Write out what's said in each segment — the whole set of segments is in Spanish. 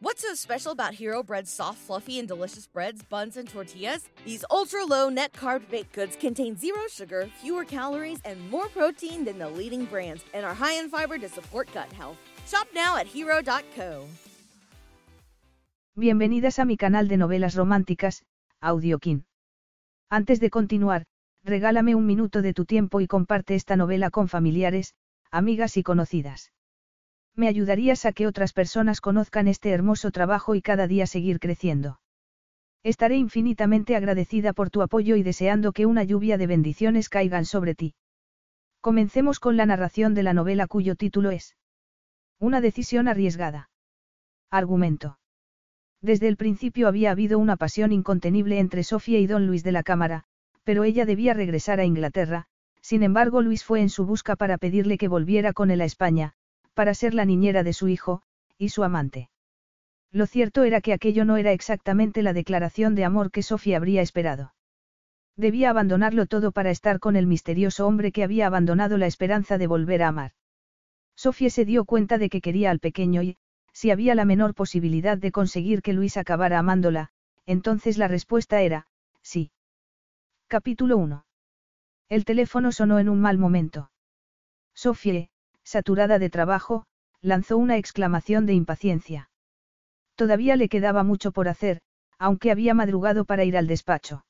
What's so special about Hero Bread's soft, fluffy, and delicious breads, buns, and tortillas? These ultra low net carb baked goods contain zero sugar, fewer calories, and more protein than the leading brands, and are high in fiber to support gut health. Shop now at hero.co. Bienvenidas a mi canal de novelas románticas, Audiokin. Antes de continuar, regálame un minuto de tu tiempo y comparte esta novela con familiares, amigas y conocidas. Me ayudarías a que otras personas conozcan este hermoso trabajo y cada día seguir creciendo. Estaré infinitamente agradecida por tu apoyo y deseando que una lluvia de bendiciones caigan sobre ti. Comencemos con la narración de la novela cuyo título es Una decisión arriesgada. Argumento. Desde el principio había habido una pasión incontenible entre Sofía y don Luis de la Cámara, pero ella debía regresar a Inglaterra, sin embargo Luis fue en su busca para pedirle que volviera con él a España, para ser la niñera de su hijo, y su amante. Lo cierto era que aquello no era exactamente la declaración de amor que Sofía habría esperado. Debía abandonarlo todo para estar con el misterioso hombre que había abandonado la esperanza de volver a amar. Sofía se dio cuenta de que quería al pequeño y, si había la menor posibilidad de conseguir que Luis acabara amándola, entonces la respuesta era, sí. Capítulo 1. El teléfono sonó en un mal momento. Sofía, saturada de trabajo, lanzó una exclamación de impaciencia. Todavía le quedaba mucho por hacer, aunque había madrugado para ir al despacho.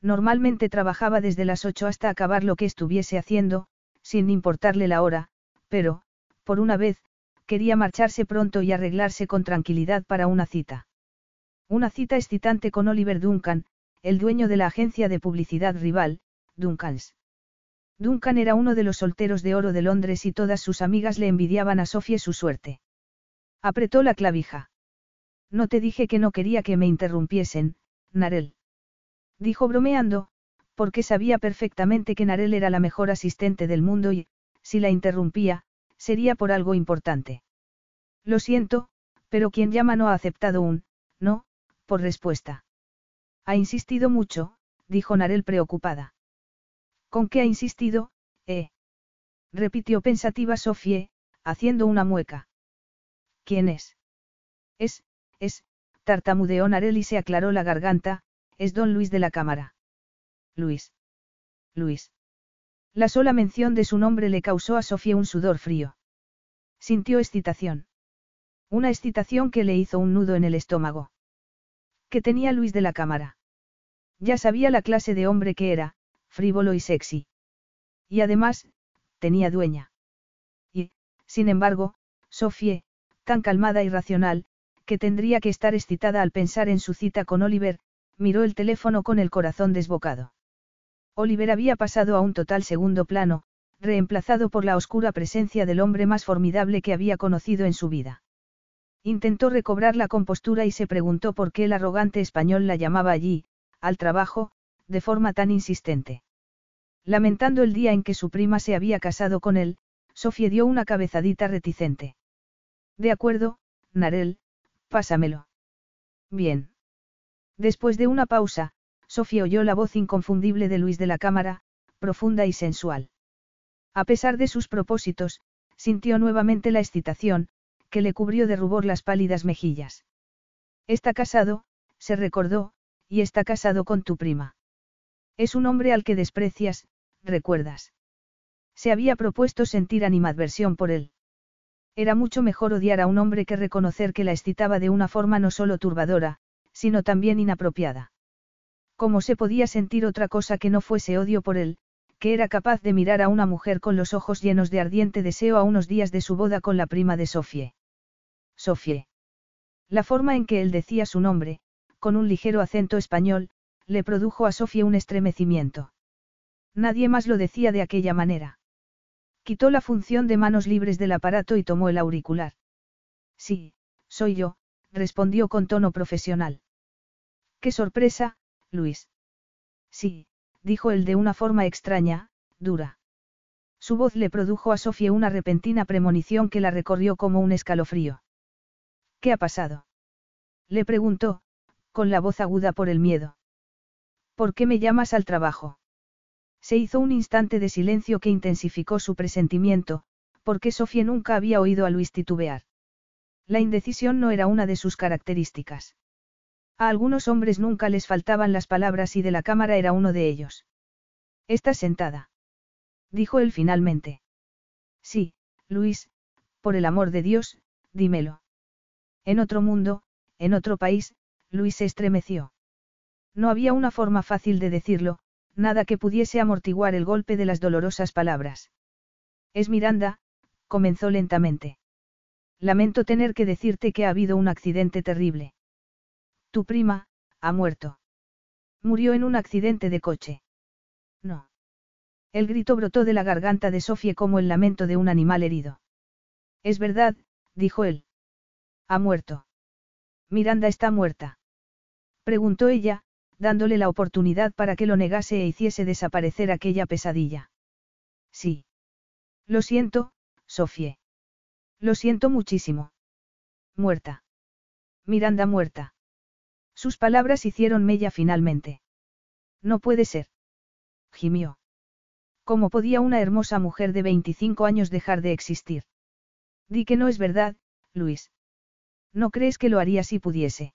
Normalmente trabajaba desde las ocho hasta acabar lo que estuviese haciendo, sin importarle la hora, pero, por una vez, quería marcharse pronto y arreglarse con tranquilidad para una cita. Una cita excitante con Oliver Duncan, el dueño de la agencia de publicidad rival, Duncans. Duncan era uno de los solteros de oro de Londres y todas sus amigas le envidiaban a Sofía su suerte. Apretó la clavija. No te dije que no quería que me interrumpiesen, Narel. Dijo bromeando, porque sabía perfectamente que Narel era la mejor asistente del mundo y, si la interrumpía, sería por algo importante. Lo siento, pero quien llama no ha aceptado un, no, por respuesta. Ha insistido mucho, dijo Narel preocupada. ¿Con qué ha insistido, eh? repitió pensativa Sofie, haciendo una mueca. ¿Quién es? Es, es, tartamudeó Narel y se aclaró la garganta, es don Luis de la Cámara. Luis. Luis. La sola mención de su nombre le causó a Sofía un sudor frío. Sintió excitación. Una excitación que le hizo un nudo en el estómago. ¿Qué tenía Luis de la Cámara? Ya sabía la clase de hombre que era, frívolo y sexy. Y además, tenía dueña. Y, sin embargo, Sofie, tan calmada y racional, que tendría que estar excitada al pensar en su cita con Oliver, miró el teléfono con el corazón desbocado. Oliver había pasado a un total segundo plano, reemplazado por la oscura presencia del hombre más formidable que había conocido en su vida. Intentó recobrar la compostura y se preguntó por qué el arrogante español la llamaba allí, al trabajo, de forma tan insistente. Lamentando el día en que su prima se había casado con él, Sofía dio una cabezadita reticente. De acuerdo, Narel, pásamelo. Bien. Después de una pausa, Sofía oyó la voz inconfundible de Luis de la Cámara, profunda y sensual. A pesar de sus propósitos, sintió nuevamente la excitación, que le cubrió de rubor las pálidas mejillas. Está casado, se recordó, y está casado con tu prima. Es un hombre al que desprecias, recuerdas. Se había propuesto sentir animadversión por él. Era mucho mejor odiar a un hombre que reconocer que la excitaba de una forma no solo turbadora, sino también inapropiada. ¿Cómo se podía sentir otra cosa que no fuese odio por él, que era capaz de mirar a una mujer con los ojos llenos de ardiente deseo a unos días de su boda con la prima de Sofie? Sofie. La forma en que él decía su nombre, con un ligero acento español, le produjo a Sofía un estremecimiento. Nadie más lo decía de aquella manera. Quitó la función de manos libres del aparato y tomó el auricular. Sí, soy yo, respondió con tono profesional. Qué sorpresa, Luis. Sí, dijo él de una forma extraña, dura. Su voz le produjo a Sofía una repentina premonición que la recorrió como un escalofrío. ¿Qué ha pasado? Le preguntó, con la voz aguda por el miedo. ¿Por qué me llamas al trabajo? Se hizo un instante de silencio que intensificó su presentimiento, porque Sofía nunca había oído a Luis titubear. La indecisión no era una de sus características. A algunos hombres nunca les faltaban las palabras y de la cámara era uno de ellos. ¿Estás sentada? Dijo él finalmente. Sí, Luis, por el amor de Dios, dímelo. En otro mundo, en otro país, Luis se estremeció. No había una forma fácil de decirlo, nada que pudiese amortiguar el golpe de las dolorosas palabras. Es Miranda, comenzó lentamente. Lamento tener que decirte que ha habido un accidente terrible. Tu prima, ha muerto. Murió en un accidente de coche. No. El grito brotó de la garganta de Sofie como el lamento de un animal herido. Es verdad, dijo él. Ha muerto. Miranda está muerta. Preguntó ella, dándole la oportunidad para que lo negase e hiciese desaparecer aquella pesadilla. Sí. Lo siento, Sofie. Lo siento muchísimo. Muerta. Miranda muerta. Sus palabras hicieron mella finalmente. No puede ser. Gimió. ¿Cómo podía una hermosa mujer de 25 años dejar de existir? Di que no es verdad, Luis. ¿No crees que lo haría si pudiese?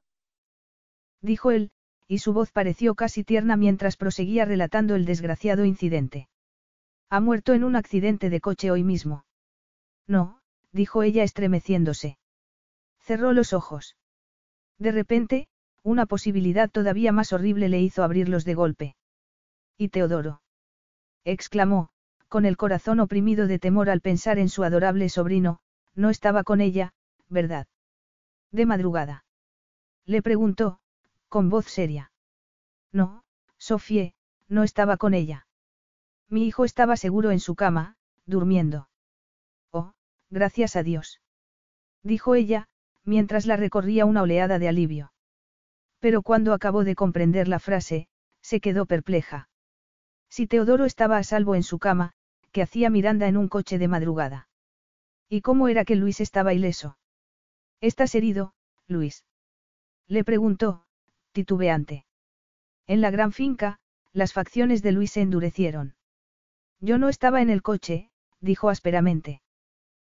Dijo él, y su voz pareció casi tierna mientras proseguía relatando el desgraciado incidente. Ha muerto en un accidente de coche hoy mismo. No, dijo ella estremeciéndose. Cerró los ojos. De repente, una posibilidad todavía más horrible le hizo abrirlos de golpe. ¿Y Teodoro? exclamó, con el corazón oprimido de temor al pensar en su adorable sobrino, no estaba con ella, ¿verdad? De madrugada. Le preguntó, con voz seria. No, Sofie, no estaba con ella. Mi hijo estaba seguro en su cama, durmiendo. Oh, gracias a Dios. Dijo ella, mientras la recorría una oleada de alivio. Pero cuando acabó de comprender la frase, se quedó perpleja. Si Teodoro estaba a salvo en su cama, ¿qué hacía Miranda en un coche de madrugada? ¿Y cómo era que Luis estaba ileso? ¿Estás herido, Luis? Le preguntó, titubeante. En la gran finca, las facciones de Luis se endurecieron. Yo no estaba en el coche, dijo ásperamente.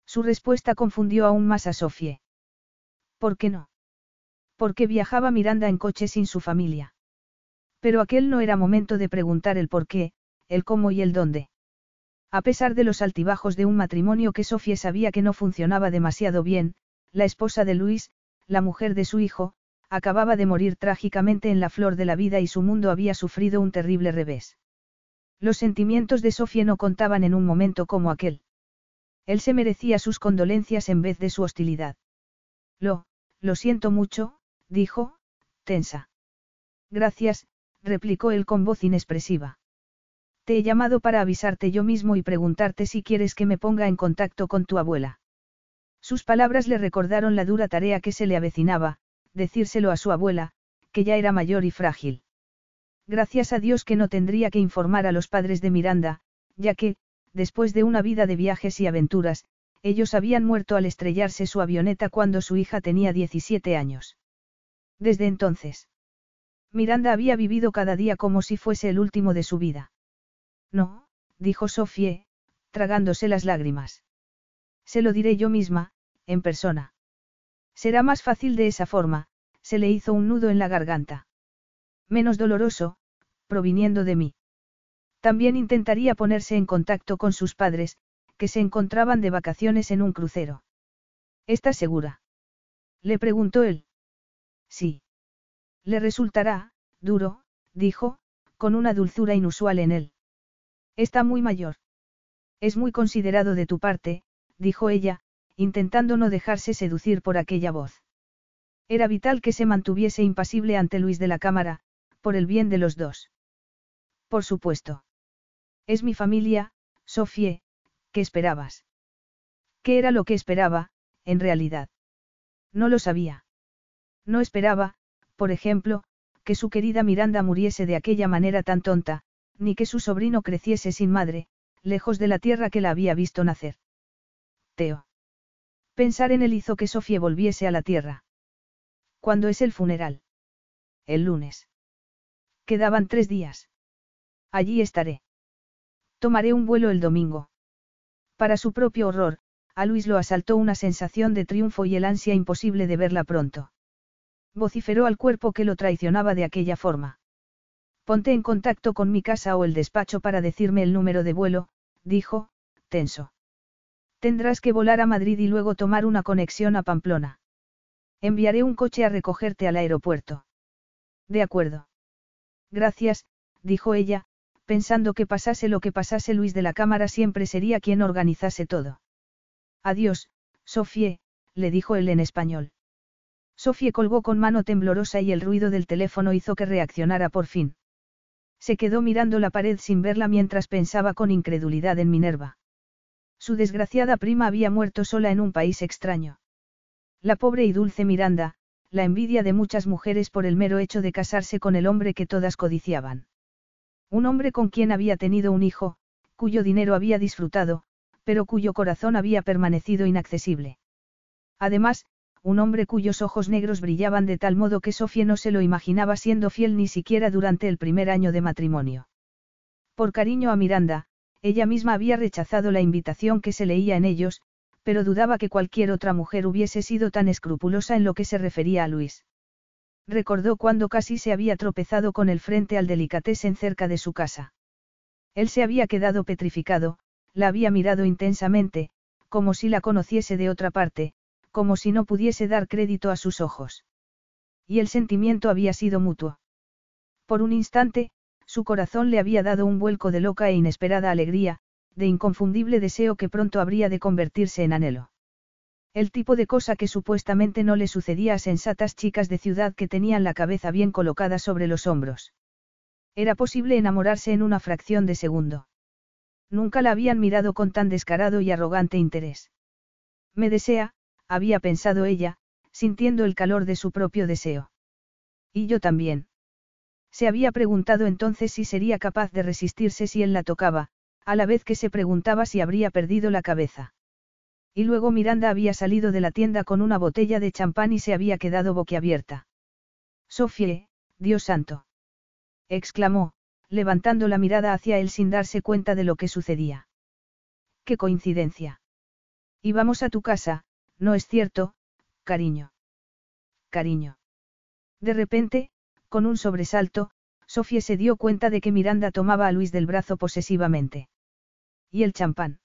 Su respuesta confundió aún más a Sofie. ¿Por qué no? Porque viajaba Miranda en coche sin su familia. Pero aquel no era momento de preguntar el por qué, el cómo y el dónde. A pesar de los altibajos de un matrimonio que Sofie sabía que no funcionaba demasiado bien, la esposa de Luis, la mujer de su hijo, acababa de morir trágicamente en la flor de la vida y su mundo había sufrido un terrible revés. Los sentimientos de Sofía no contaban en un momento como aquel. Él se merecía sus condolencias en vez de su hostilidad. Lo, lo siento mucho, dijo, tensa. Gracias, replicó él con voz inexpresiva. Te he llamado para avisarte yo mismo y preguntarte si quieres que me ponga en contacto con tu abuela. Sus palabras le recordaron la dura tarea que se le avecinaba, decírselo a su abuela, que ya era mayor y frágil. Gracias a Dios que no tendría que informar a los padres de Miranda, ya que, después de una vida de viajes y aventuras, ellos habían muerto al estrellarse su avioneta cuando su hija tenía 17 años. Desde entonces, Miranda había vivido cada día como si fuese el último de su vida. No, dijo Sofie, tragándose las lágrimas. Se lo diré yo misma, en persona. Será más fácil de esa forma, se le hizo un nudo en la garganta. Menos doloroso, proviniendo de mí. También intentaría ponerse en contacto con sus padres, que se encontraban de vacaciones en un crucero. ¿Estás segura? Le preguntó él. Sí. Le resultará, duro, dijo, con una dulzura inusual en él. Está muy mayor. Es muy considerado de tu parte, dijo ella, intentando no dejarse seducir por aquella voz. Era vital que se mantuviese impasible ante Luis de la Cámara, por el bien de los dos. Por supuesto. Es mi familia, Sofie, ¿qué esperabas? ¿Qué era lo que esperaba, en realidad? No lo sabía. No esperaba, por ejemplo, que su querida Miranda muriese de aquella manera tan tonta, ni que su sobrino creciese sin madre, lejos de la tierra que la había visto nacer. Teo. Pensar en él hizo que Sofía volviese a la tierra. ¿Cuándo es el funeral? El lunes. Quedaban tres días. Allí estaré. Tomaré un vuelo el domingo. Para su propio horror, a Luis lo asaltó una sensación de triunfo y el ansia imposible de verla pronto. Vociferó al cuerpo que lo traicionaba de aquella forma. Ponte en contacto con mi casa o el despacho para decirme el número de vuelo, dijo, tenso. Tendrás que volar a Madrid y luego tomar una conexión a Pamplona. Enviaré un coche a recogerte al aeropuerto. De acuerdo. Gracias, dijo ella, pensando que pasase lo que pasase Luis de la Cámara siempre sería quien organizase todo. Adiós, Sofie, le dijo él en español. Sofie colgó con mano temblorosa y el ruido del teléfono hizo que reaccionara por fin. Se quedó mirando la pared sin verla mientras pensaba con incredulidad en Minerva. Su desgraciada prima había muerto sola en un país extraño. La pobre y dulce Miranda, la envidia de muchas mujeres por el mero hecho de casarse con el hombre que todas codiciaban. Un hombre con quien había tenido un hijo, cuyo dinero había disfrutado, pero cuyo corazón había permanecido inaccesible. Además, un hombre cuyos ojos negros brillaban de tal modo que Sofía no se lo imaginaba siendo fiel ni siquiera durante el primer año de matrimonio. Por cariño a Miranda, ella misma había rechazado la invitación que se leía en ellos, pero dudaba que cualquier otra mujer hubiese sido tan escrupulosa en lo que se refería a Luis. Recordó cuando casi se había tropezado con el frente al delicatessen cerca de su casa. Él se había quedado petrificado, la había mirado intensamente, como si la conociese de otra parte, como si no pudiese dar crédito a sus ojos. Y el sentimiento había sido mutuo. Por un instante, su corazón le había dado un vuelco de loca e inesperada alegría, de inconfundible deseo que pronto habría de convertirse en anhelo. El tipo de cosa que supuestamente no le sucedía a sensatas chicas de ciudad que tenían la cabeza bien colocada sobre los hombros. Era posible enamorarse en una fracción de segundo. Nunca la habían mirado con tan descarado y arrogante interés. Me desea, había pensado ella, sintiendo el calor de su propio deseo. Y yo también. Se había preguntado entonces si sería capaz de resistirse si él la tocaba, a la vez que se preguntaba si habría perdido la cabeza. Y luego Miranda había salido de la tienda con una botella de champán y se había quedado boquiabierta. Sofie, Dios santo. exclamó, levantando la mirada hacia él sin darse cuenta de lo que sucedía. ¡Qué coincidencia! Y vamos a tu casa, no es cierto, cariño. Cariño. De repente, con un sobresalto, Sofía se dio cuenta de que Miranda tomaba a Luis del brazo posesivamente. ¿Y el champán?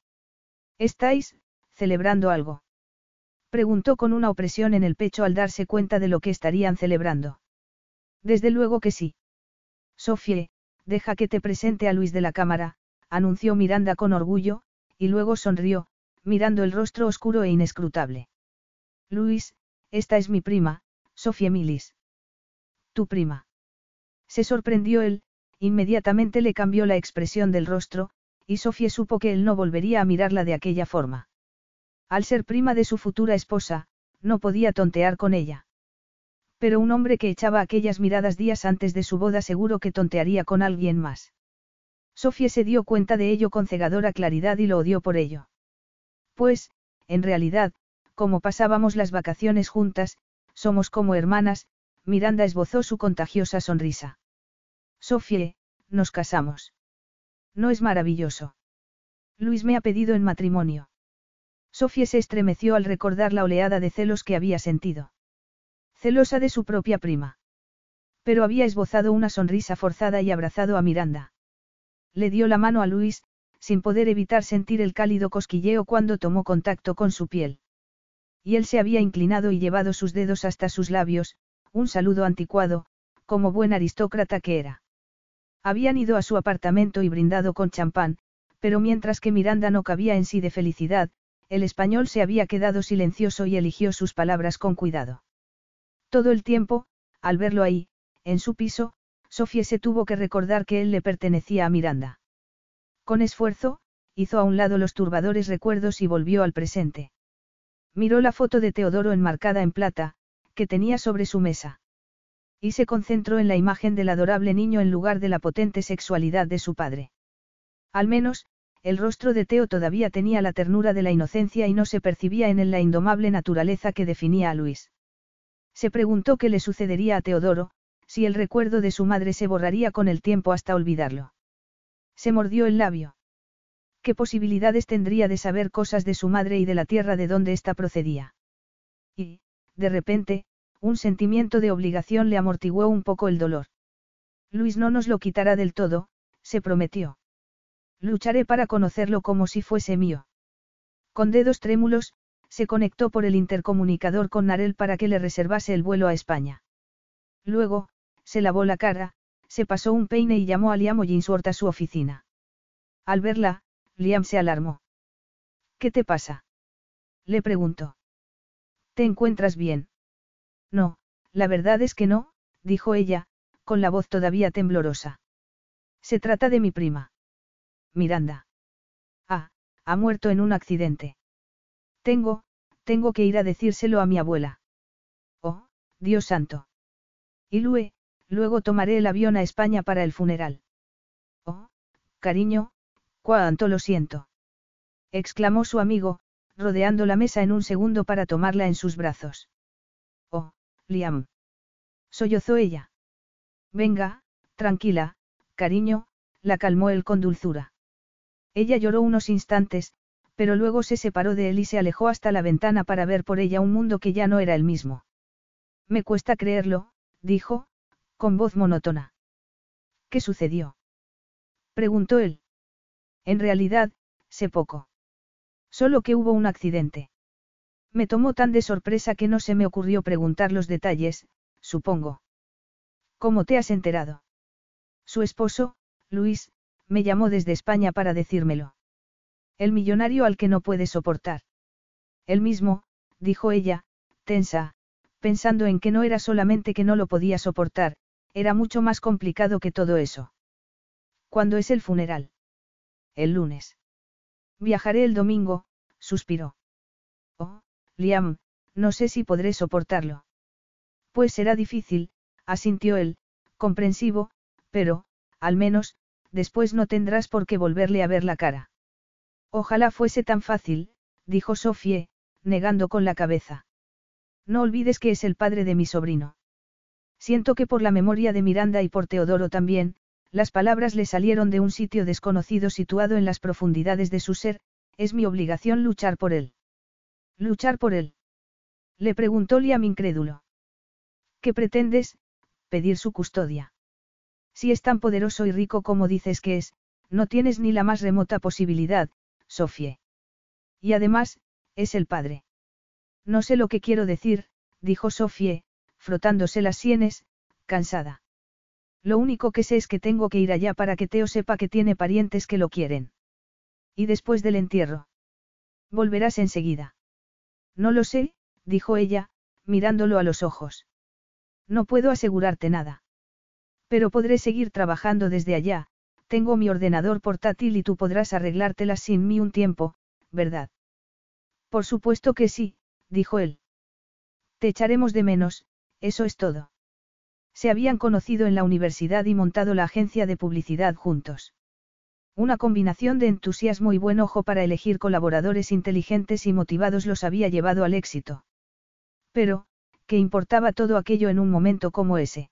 ¿Estáis, celebrando algo? Preguntó con una opresión en el pecho al darse cuenta de lo que estarían celebrando. Desde luego que sí. Sofía, deja que te presente a Luis de la cámara, anunció Miranda con orgullo, y luego sonrió, mirando el rostro oscuro e inescrutable. Luis, esta es mi prima, Sofía Milis. Tu prima. Se sorprendió él, inmediatamente le cambió la expresión del rostro, y Sofía supo que él no volvería a mirarla de aquella forma. Al ser prima de su futura esposa, no podía tontear con ella. Pero un hombre que echaba aquellas miradas días antes de su boda seguro que tontearía con alguien más. Sofía se dio cuenta de ello con cegadora claridad y lo odió por ello. Pues, en realidad, como pasábamos las vacaciones juntas, somos como hermanas, Miranda esbozó su contagiosa sonrisa. Sofie, nos casamos. ¿No es maravilloso? Luis me ha pedido en matrimonio. Sofía se estremeció al recordar la oleada de celos que había sentido. Celosa de su propia prima. Pero había esbozado una sonrisa forzada y abrazado a Miranda. Le dio la mano a Luis, sin poder evitar sentir el cálido cosquilleo cuando tomó contacto con su piel. Y él se había inclinado y llevado sus dedos hasta sus labios, un saludo anticuado, como buen aristócrata que era. Habían ido a su apartamento y brindado con champán, pero mientras que Miranda no cabía en sí de felicidad, el español se había quedado silencioso y eligió sus palabras con cuidado. Todo el tiempo, al verlo ahí, en su piso, Sofía se tuvo que recordar que él le pertenecía a Miranda. Con esfuerzo, hizo a un lado los turbadores recuerdos y volvió al presente. Miró la foto de Teodoro enmarcada en plata, que tenía sobre su mesa. Y se concentró en la imagen del adorable niño en lugar de la potente sexualidad de su padre. Al menos, el rostro de Teo todavía tenía la ternura de la inocencia y no se percibía en él la indomable naturaleza que definía a Luis. Se preguntó qué le sucedería a Teodoro, si el recuerdo de su madre se borraría con el tiempo hasta olvidarlo. Se mordió el labio. ¿Qué posibilidades tendría de saber cosas de su madre y de la tierra de donde ésta procedía? Y, de repente, un sentimiento de obligación le amortiguó un poco el dolor. Luis no nos lo quitará del todo, se prometió. Lucharé para conocerlo como si fuese mío. Con dedos trémulos, se conectó por el intercomunicador con Narel para que le reservase el vuelo a España. Luego, se lavó la cara, se pasó un peine y llamó a Liam Ollinsworth a su oficina. Al verla, Liam se alarmó. ¿Qué te pasa? Le preguntó. ¿Te encuentras bien? No, la verdad es que no, dijo ella, con la voz todavía temblorosa. Se trata de mi prima. Miranda. Ah, ha muerto en un accidente. Tengo, tengo que ir a decírselo a mi abuela. Oh, Dios santo. Y Lue, luego tomaré el avión a España para el funeral. Oh, cariño, cuánto lo siento. exclamó su amigo, rodeando la mesa en un segundo para tomarla en sus brazos. Liam. Sollozó ella. Venga, tranquila, cariño, la calmó él con dulzura. Ella lloró unos instantes, pero luego se separó de él y se alejó hasta la ventana para ver por ella un mundo que ya no era el mismo. Me cuesta creerlo, dijo, con voz monótona. ¿Qué sucedió? preguntó él. En realidad, sé poco. Solo que hubo un accidente. Me tomó tan de sorpresa que no se me ocurrió preguntar los detalles, supongo. ¿Cómo te has enterado? Su esposo, Luis, me llamó desde España para decírmelo. El millonario al que no puede soportar. El mismo, dijo ella, tensa, pensando en que no era solamente que no lo podía soportar, era mucho más complicado que todo eso. ¿Cuándo es el funeral? El lunes. Viajaré el domingo, suspiró. Liam, no sé si podré soportarlo. Pues será difícil, asintió él, comprensivo, pero, al menos, después no tendrás por qué volverle a ver la cara. Ojalá fuese tan fácil, dijo Sofie, negando con la cabeza. No olvides que es el padre de mi sobrino. Siento que por la memoria de Miranda y por Teodoro también, las palabras le salieron de un sitio desconocido situado en las profundidades de su ser, es mi obligación luchar por él. ¿Luchar por él? Le preguntó Liam incrédulo. ¿Qué pretendes? Pedir su custodia. Si es tan poderoso y rico como dices que es, no tienes ni la más remota posibilidad, Sofie. Y además, es el padre. No sé lo que quiero decir, dijo Sofie, frotándose las sienes, cansada. Lo único que sé es que tengo que ir allá para que Teo sepa que tiene parientes que lo quieren. Y después del entierro. Volverás enseguida. No lo sé, dijo ella, mirándolo a los ojos. No puedo asegurarte nada. Pero podré seguir trabajando desde allá, tengo mi ordenador portátil y tú podrás arreglártelas sin mí un tiempo, ¿verdad? Por supuesto que sí, dijo él. Te echaremos de menos, eso es todo. Se habían conocido en la universidad y montado la agencia de publicidad juntos. Una combinación de entusiasmo y buen ojo para elegir colaboradores inteligentes y motivados los había llevado al éxito. Pero, ¿qué importaba todo aquello en un momento como ese?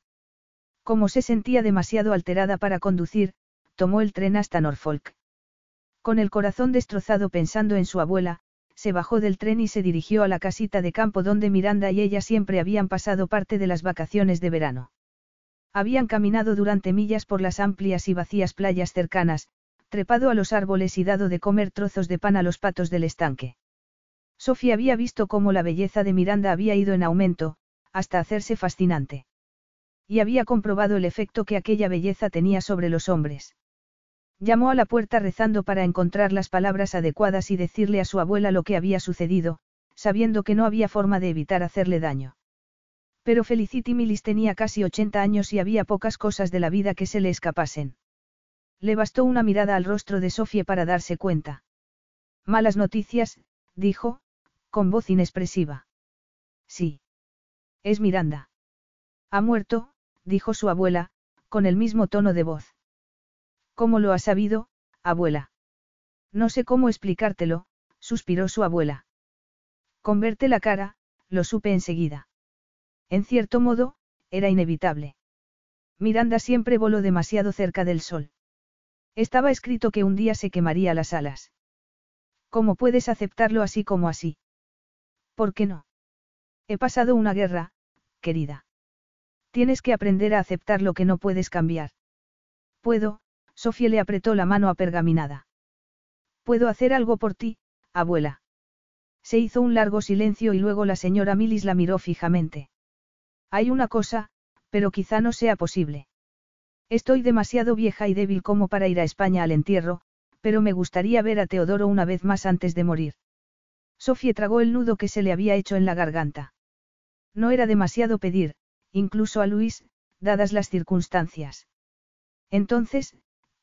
Como se sentía demasiado alterada para conducir, tomó el tren hasta Norfolk. Con el corazón destrozado pensando en su abuela, se bajó del tren y se dirigió a la casita de campo donde Miranda y ella siempre habían pasado parte de las vacaciones de verano. Habían caminado durante millas por las amplias y vacías playas cercanas, trepado a los árboles y dado de comer trozos de pan a los patos del estanque. Sofía había visto cómo la belleza de Miranda había ido en aumento, hasta hacerse fascinante. Y había comprobado el efecto que aquella belleza tenía sobre los hombres. Llamó a la puerta rezando para encontrar las palabras adecuadas y decirle a su abuela lo que había sucedido, sabiendo que no había forma de evitar hacerle daño. Pero Felicity Millis tenía casi 80 años y había pocas cosas de la vida que se le escapasen. Le bastó una mirada al rostro de Sofie para darse cuenta. Malas noticias, dijo, con voz inexpresiva. Sí. Es Miranda. Ha muerto, dijo su abuela, con el mismo tono de voz. ¿Cómo lo ha sabido, abuela? No sé cómo explicártelo, suspiró su abuela. Con verte la cara, lo supe enseguida. En cierto modo, era inevitable. Miranda siempre voló demasiado cerca del sol. Estaba escrito que un día se quemaría las alas. ¿Cómo puedes aceptarlo así como así? ¿Por qué no? He pasado una guerra, querida. Tienes que aprender a aceptar lo que no puedes cambiar. Puedo, Sofía le apretó la mano a pergaminada. Puedo hacer algo por ti, abuela. Se hizo un largo silencio y luego la señora Millis la miró fijamente. Hay una cosa, pero quizá no sea posible. Estoy demasiado vieja y débil como para ir a España al entierro, pero me gustaría ver a Teodoro una vez más antes de morir. Sofía tragó el nudo que se le había hecho en la garganta. No era demasiado pedir, incluso a Luis, dadas las circunstancias. Entonces,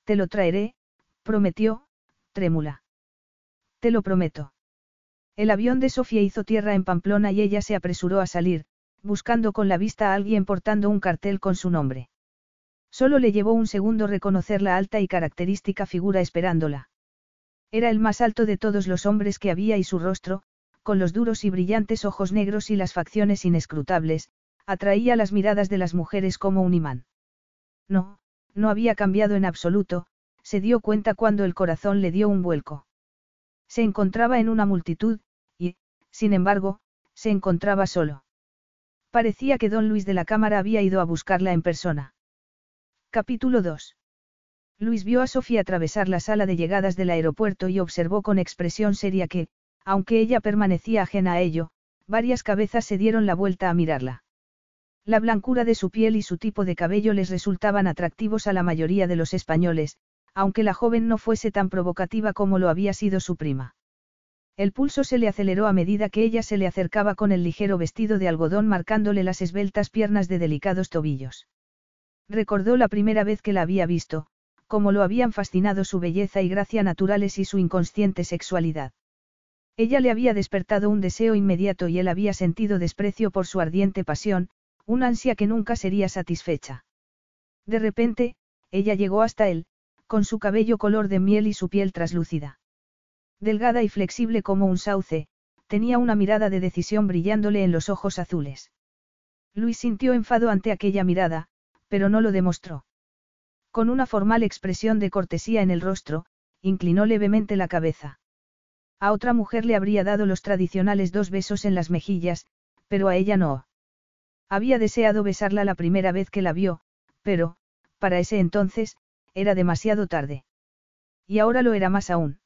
te lo traeré, prometió, trémula. Te lo prometo. El avión de Sofía hizo tierra en Pamplona y ella se apresuró a salir, buscando con la vista a alguien portando un cartel con su nombre. Solo le llevó un segundo reconocer la alta y característica figura esperándola. Era el más alto de todos los hombres que había y su rostro, con los duros y brillantes ojos negros y las facciones inescrutables, atraía las miradas de las mujeres como un imán. No, no había cambiado en absoluto, se dio cuenta cuando el corazón le dio un vuelco. Se encontraba en una multitud, y, sin embargo, se encontraba solo. Parecía que don Luis de la Cámara había ido a buscarla en persona. Capítulo 2. Luis vio a Sofía atravesar la sala de llegadas del aeropuerto y observó con expresión seria que, aunque ella permanecía ajena a ello, varias cabezas se dieron la vuelta a mirarla. La blancura de su piel y su tipo de cabello les resultaban atractivos a la mayoría de los españoles, aunque la joven no fuese tan provocativa como lo había sido su prima. El pulso se le aceleró a medida que ella se le acercaba con el ligero vestido de algodón marcándole las esbeltas piernas de delicados tobillos. Recordó la primera vez que la había visto, cómo lo habían fascinado su belleza y gracia naturales y su inconsciente sexualidad. Ella le había despertado un deseo inmediato y él había sentido desprecio por su ardiente pasión, una ansia que nunca sería satisfecha. De repente, ella llegó hasta él, con su cabello color de miel y su piel traslúcida. Delgada y flexible como un sauce, tenía una mirada de decisión brillándole en los ojos azules. Luis sintió enfado ante aquella mirada, pero no lo demostró. Con una formal expresión de cortesía en el rostro, inclinó levemente la cabeza. A otra mujer le habría dado los tradicionales dos besos en las mejillas, pero a ella no. Había deseado besarla la primera vez que la vio, pero, para ese entonces, era demasiado tarde. Y ahora lo era más aún.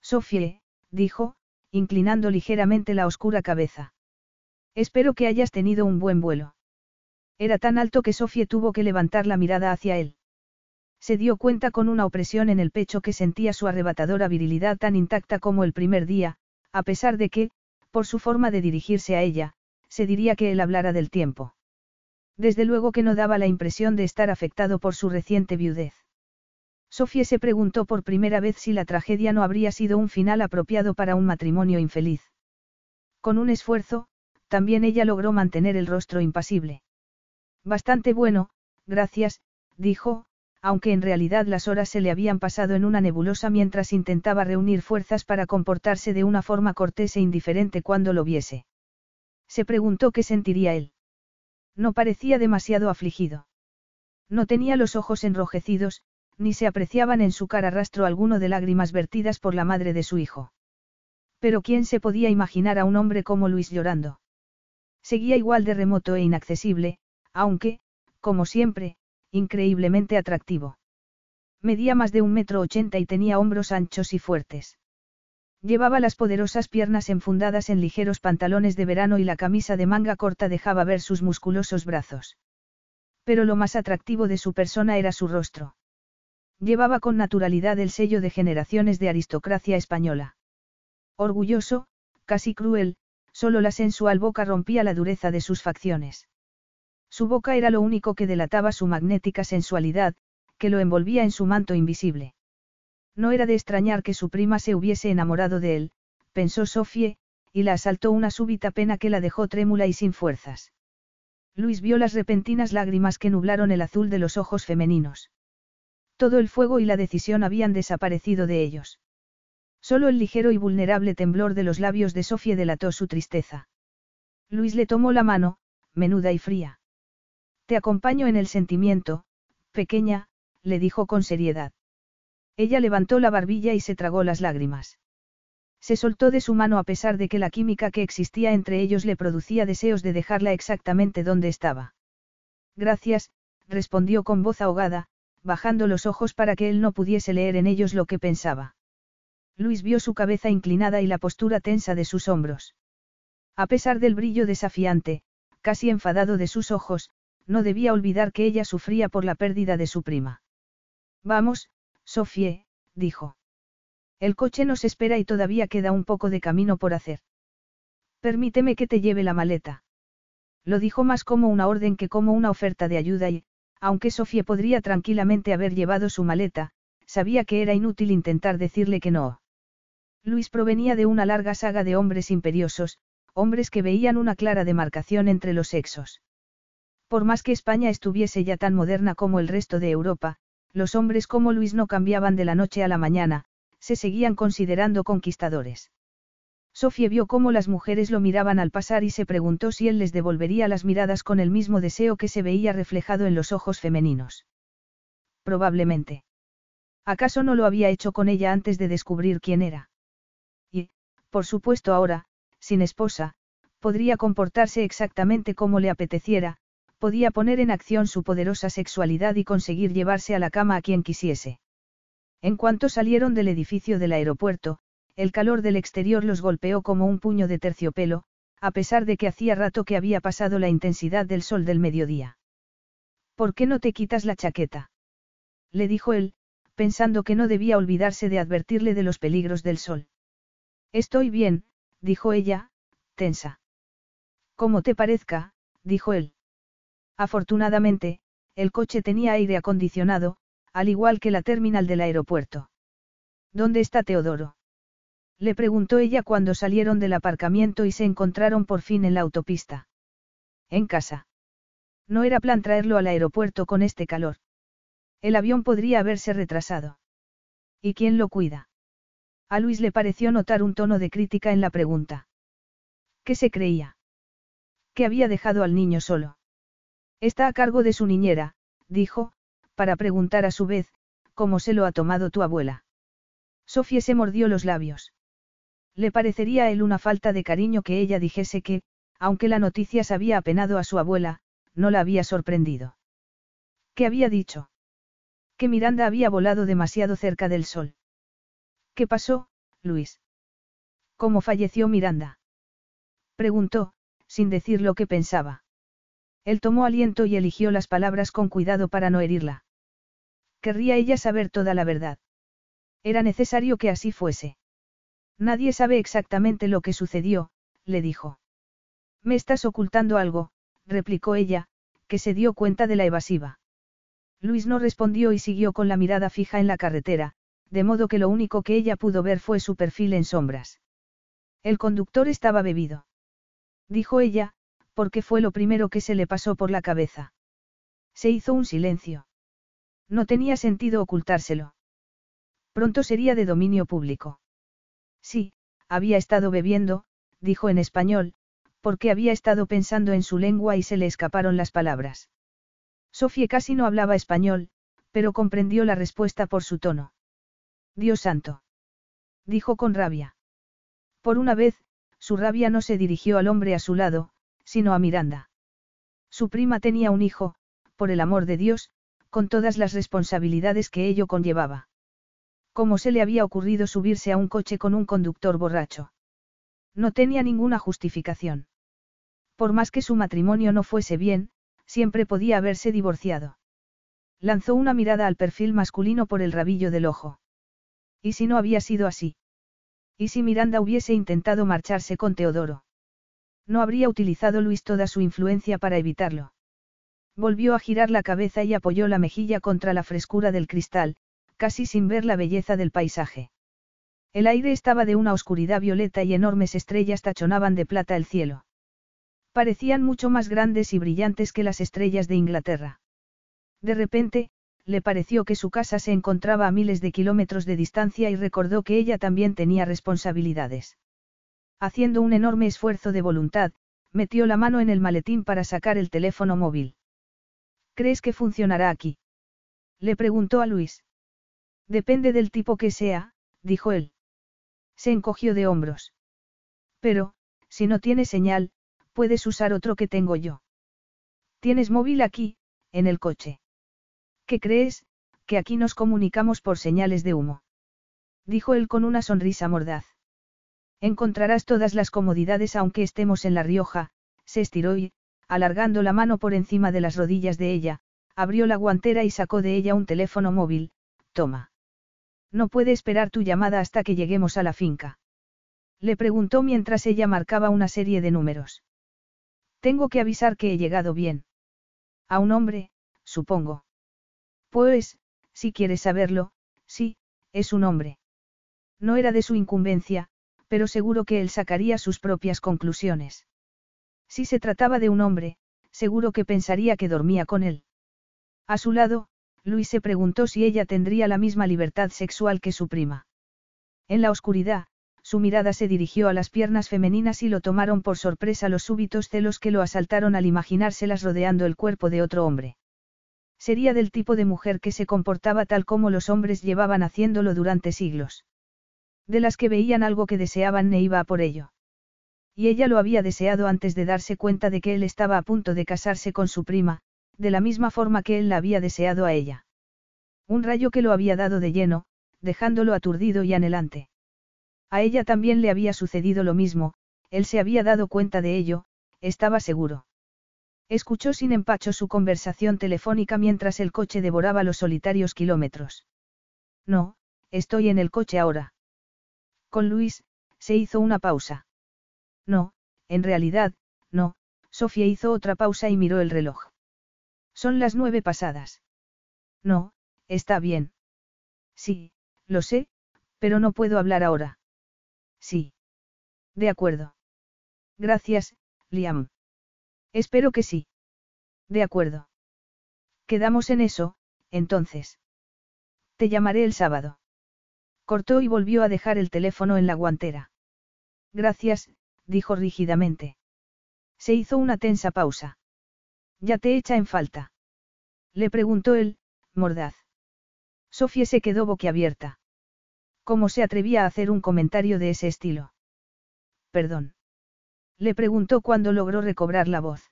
Sofie, dijo, inclinando ligeramente la oscura cabeza. Espero que hayas tenido un buen vuelo. Era tan alto que Sofie tuvo que levantar la mirada hacia él. Se dio cuenta con una opresión en el pecho que sentía su arrebatadora virilidad tan intacta como el primer día, a pesar de que, por su forma de dirigirse a ella, se diría que él hablara del tiempo. Desde luego que no daba la impresión de estar afectado por su reciente viudez. Sofía se preguntó por primera vez si la tragedia no habría sido un final apropiado para un matrimonio infeliz. Con un esfuerzo, también ella logró mantener el rostro impasible. Bastante bueno, gracias, dijo, aunque en realidad las horas se le habían pasado en una nebulosa mientras intentaba reunir fuerzas para comportarse de una forma cortés e indiferente cuando lo viese. Se preguntó qué sentiría él. No parecía demasiado afligido. No tenía los ojos enrojecidos, ni se apreciaban en su cara rastro alguno de lágrimas vertidas por la madre de su hijo. Pero ¿quién se podía imaginar a un hombre como Luis llorando? Seguía igual de remoto e inaccesible, aunque, como siempre, increíblemente atractivo. Medía más de un metro ochenta y tenía hombros anchos y fuertes. Llevaba las poderosas piernas enfundadas en ligeros pantalones de verano y la camisa de manga corta dejaba ver sus musculosos brazos. Pero lo más atractivo de su persona era su rostro. Llevaba con naturalidad el sello de generaciones de aristocracia española. Orgulloso, casi cruel, solo la sensual boca rompía la dureza de sus facciones. Su boca era lo único que delataba su magnética sensualidad, que lo envolvía en su manto invisible. No era de extrañar que su prima se hubiese enamorado de él, pensó Sofie, y la asaltó una súbita pena que la dejó trémula y sin fuerzas. Luis vio las repentinas lágrimas que nublaron el azul de los ojos femeninos. Todo el fuego y la decisión habían desaparecido de ellos. Solo el ligero y vulnerable temblor de los labios de Sofía delató su tristeza. Luis le tomó la mano, menuda y fría. Te acompaño en el sentimiento, pequeña, le dijo con seriedad. Ella levantó la barbilla y se tragó las lágrimas. Se soltó de su mano a pesar de que la química que existía entre ellos le producía deseos de dejarla exactamente donde estaba. Gracias, respondió con voz ahogada, bajando los ojos para que él no pudiese leer en ellos lo que pensaba. Luis vio su cabeza inclinada y la postura tensa de sus hombros. A pesar del brillo desafiante, casi enfadado de sus ojos, no debía olvidar que ella sufría por la pérdida de su prima. Vamos, Sofie, dijo. El coche nos espera y todavía queda un poco de camino por hacer. Permíteme que te lleve la maleta. Lo dijo más como una orden que como una oferta de ayuda y, aunque Sofía podría tranquilamente haber llevado su maleta, sabía que era inútil intentar decirle que no. Luis provenía de una larga saga de hombres imperiosos, hombres que veían una clara demarcación entre los sexos. Por más que España estuviese ya tan moderna como el resto de Europa, los hombres como Luis no cambiaban de la noche a la mañana, se seguían considerando conquistadores. Sofía vio cómo las mujeres lo miraban al pasar y se preguntó si él les devolvería las miradas con el mismo deseo que se veía reflejado en los ojos femeninos. Probablemente. ¿Acaso no lo había hecho con ella antes de descubrir quién era? Y, por supuesto ahora, sin esposa, podría comportarse exactamente como le apeteciera, podía poner en acción su poderosa sexualidad y conseguir llevarse a la cama a quien quisiese. En cuanto salieron del edificio del aeropuerto, el calor del exterior los golpeó como un puño de terciopelo, a pesar de que hacía rato que había pasado la intensidad del sol del mediodía. ¿Por qué no te quitas la chaqueta? Le dijo él, pensando que no debía olvidarse de advertirle de los peligros del sol. Estoy bien, dijo ella, tensa. Como te parezca, dijo él. Afortunadamente, el coche tenía aire acondicionado, al igual que la terminal del aeropuerto. ¿Dónde está Teodoro? Le preguntó ella cuando salieron del aparcamiento y se encontraron por fin en la autopista. En casa. No era plan traerlo al aeropuerto con este calor. El avión podría haberse retrasado. ¿Y quién lo cuida? A Luis le pareció notar un tono de crítica en la pregunta. ¿Qué se creía? Que había dejado al niño solo. Está a cargo de su niñera, dijo, para preguntar a su vez, ¿cómo se lo ha tomado tu abuela? Sofía se mordió los labios. Le parecería a él una falta de cariño que ella dijese que, aunque la noticia se había apenado a su abuela, no la había sorprendido. ¿Qué había dicho? Que Miranda había volado demasiado cerca del sol. ¿Qué pasó, Luis? ¿Cómo falleció Miranda? Preguntó, sin decir lo que pensaba. Él tomó aliento y eligió las palabras con cuidado para no herirla. Querría ella saber toda la verdad. Era necesario que así fuese. Nadie sabe exactamente lo que sucedió, le dijo. Me estás ocultando algo, replicó ella, que se dio cuenta de la evasiva. Luis no respondió y siguió con la mirada fija en la carretera, de modo que lo único que ella pudo ver fue su perfil en sombras. El conductor estaba bebido. Dijo ella, porque fue lo primero que se le pasó por la cabeza. Se hizo un silencio. No tenía sentido ocultárselo. Pronto sería de dominio público. Sí, había estado bebiendo, dijo en español, porque había estado pensando en su lengua y se le escaparon las palabras. Sofía casi no hablaba español, pero comprendió la respuesta por su tono. Dios santo. Dijo con rabia. Por una vez, su rabia no se dirigió al hombre a su lado, sino a Miranda. Su prima tenía un hijo, por el amor de Dios, con todas las responsabilidades que ello conllevaba. ¿Cómo se le había ocurrido subirse a un coche con un conductor borracho? No tenía ninguna justificación. Por más que su matrimonio no fuese bien, siempre podía haberse divorciado. Lanzó una mirada al perfil masculino por el rabillo del ojo. ¿Y si no había sido así? ¿Y si Miranda hubiese intentado marcharse con Teodoro? No habría utilizado Luis toda su influencia para evitarlo. Volvió a girar la cabeza y apoyó la mejilla contra la frescura del cristal, casi sin ver la belleza del paisaje. El aire estaba de una oscuridad violeta y enormes estrellas tachonaban de plata el cielo. Parecían mucho más grandes y brillantes que las estrellas de Inglaterra. De repente, le pareció que su casa se encontraba a miles de kilómetros de distancia y recordó que ella también tenía responsabilidades. Haciendo un enorme esfuerzo de voluntad, metió la mano en el maletín para sacar el teléfono móvil. ¿Crees que funcionará aquí? Le preguntó a Luis. Depende del tipo que sea, dijo él. Se encogió de hombros. Pero, si no tiene señal, puedes usar otro que tengo yo. Tienes móvil aquí, en el coche. ¿Qué crees, que aquí nos comunicamos por señales de humo? Dijo él con una sonrisa mordaz. Encontrarás todas las comodidades aunque estemos en La Rioja, se estiró y, alargando la mano por encima de las rodillas de ella, abrió la guantera y sacó de ella un teléfono móvil, toma. No puede esperar tu llamada hasta que lleguemos a la finca. Le preguntó mientras ella marcaba una serie de números. Tengo que avisar que he llegado bien. A un hombre, supongo. Pues, si quieres saberlo, sí, es un hombre. No era de su incumbencia, pero seguro que él sacaría sus propias conclusiones. Si se trataba de un hombre, seguro que pensaría que dormía con él. A su lado, Luis se preguntó si ella tendría la misma libertad sexual que su prima. En la oscuridad, su mirada se dirigió a las piernas femeninas y lo tomaron por sorpresa los súbitos celos que lo asaltaron al imaginárselas rodeando el cuerpo de otro hombre. Sería del tipo de mujer que se comportaba tal como los hombres llevaban haciéndolo durante siglos. De las que veían algo que deseaban e iba a por ello. Y ella lo había deseado antes de darse cuenta de que él estaba a punto de casarse con su prima, de la misma forma que él la había deseado a ella. Un rayo que lo había dado de lleno, dejándolo aturdido y anhelante. A ella también le había sucedido lo mismo, él se había dado cuenta de ello, estaba seguro. Escuchó sin empacho su conversación telefónica mientras el coche devoraba los solitarios kilómetros. No, estoy en el coche ahora. Con Luis, se hizo una pausa. No, en realidad, no, Sofía hizo otra pausa y miró el reloj. Son las nueve pasadas. No, está bien. Sí, lo sé, pero no puedo hablar ahora. Sí. De acuerdo. Gracias, Liam. Espero que sí. De acuerdo. Quedamos en eso, entonces. Te llamaré el sábado. Cortó y volvió a dejar el teléfono en la guantera. Gracias, dijo rígidamente. Se hizo una tensa pausa. ¿Ya te echa en falta? Le preguntó él, mordaz. Sofía se quedó boquiabierta. ¿Cómo se atrevía a hacer un comentario de ese estilo? Perdón. Le preguntó cuando logró recobrar la voz.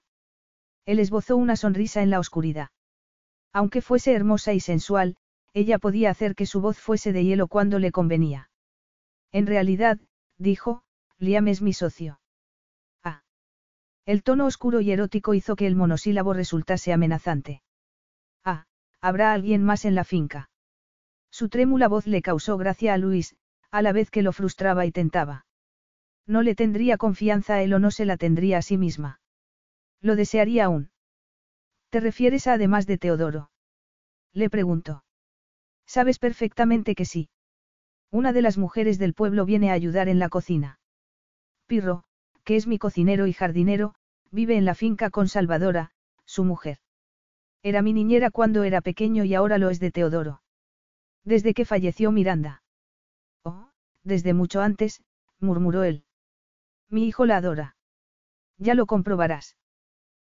Él esbozó una sonrisa en la oscuridad. Aunque fuese hermosa y sensual, ella podía hacer que su voz fuese de hielo cuando le convenía. En realidad, dijo, Liam es mi socio. Ah. El tono oscuro y erótico hizo que el monosílabo resultase amenazante. Ah, habrá alguien más en la finca. Su trémula voz le causó gracia a Luis, a la vez que lo frustraba y tentaba. No le tendría confianza a él o no se la tendría a sí misma. Lo desearía aún. ¿Te refieres a además de Teodoro? Le preguntó. Sabes perfectamente que sí. Una de las mujeres del pueblo viene a ayudar en la cocina. Pirro, que es mi cocinero y jardinero, vive en la finca con Salvadora, su mujer. Era mi niñera cuando era pequeño y ahora lo es de Teodoro. Desde que falleció Miranda. Oh, desde mucho antes, murmuró él. Mi hijo la adora. Ya lo comprobarás.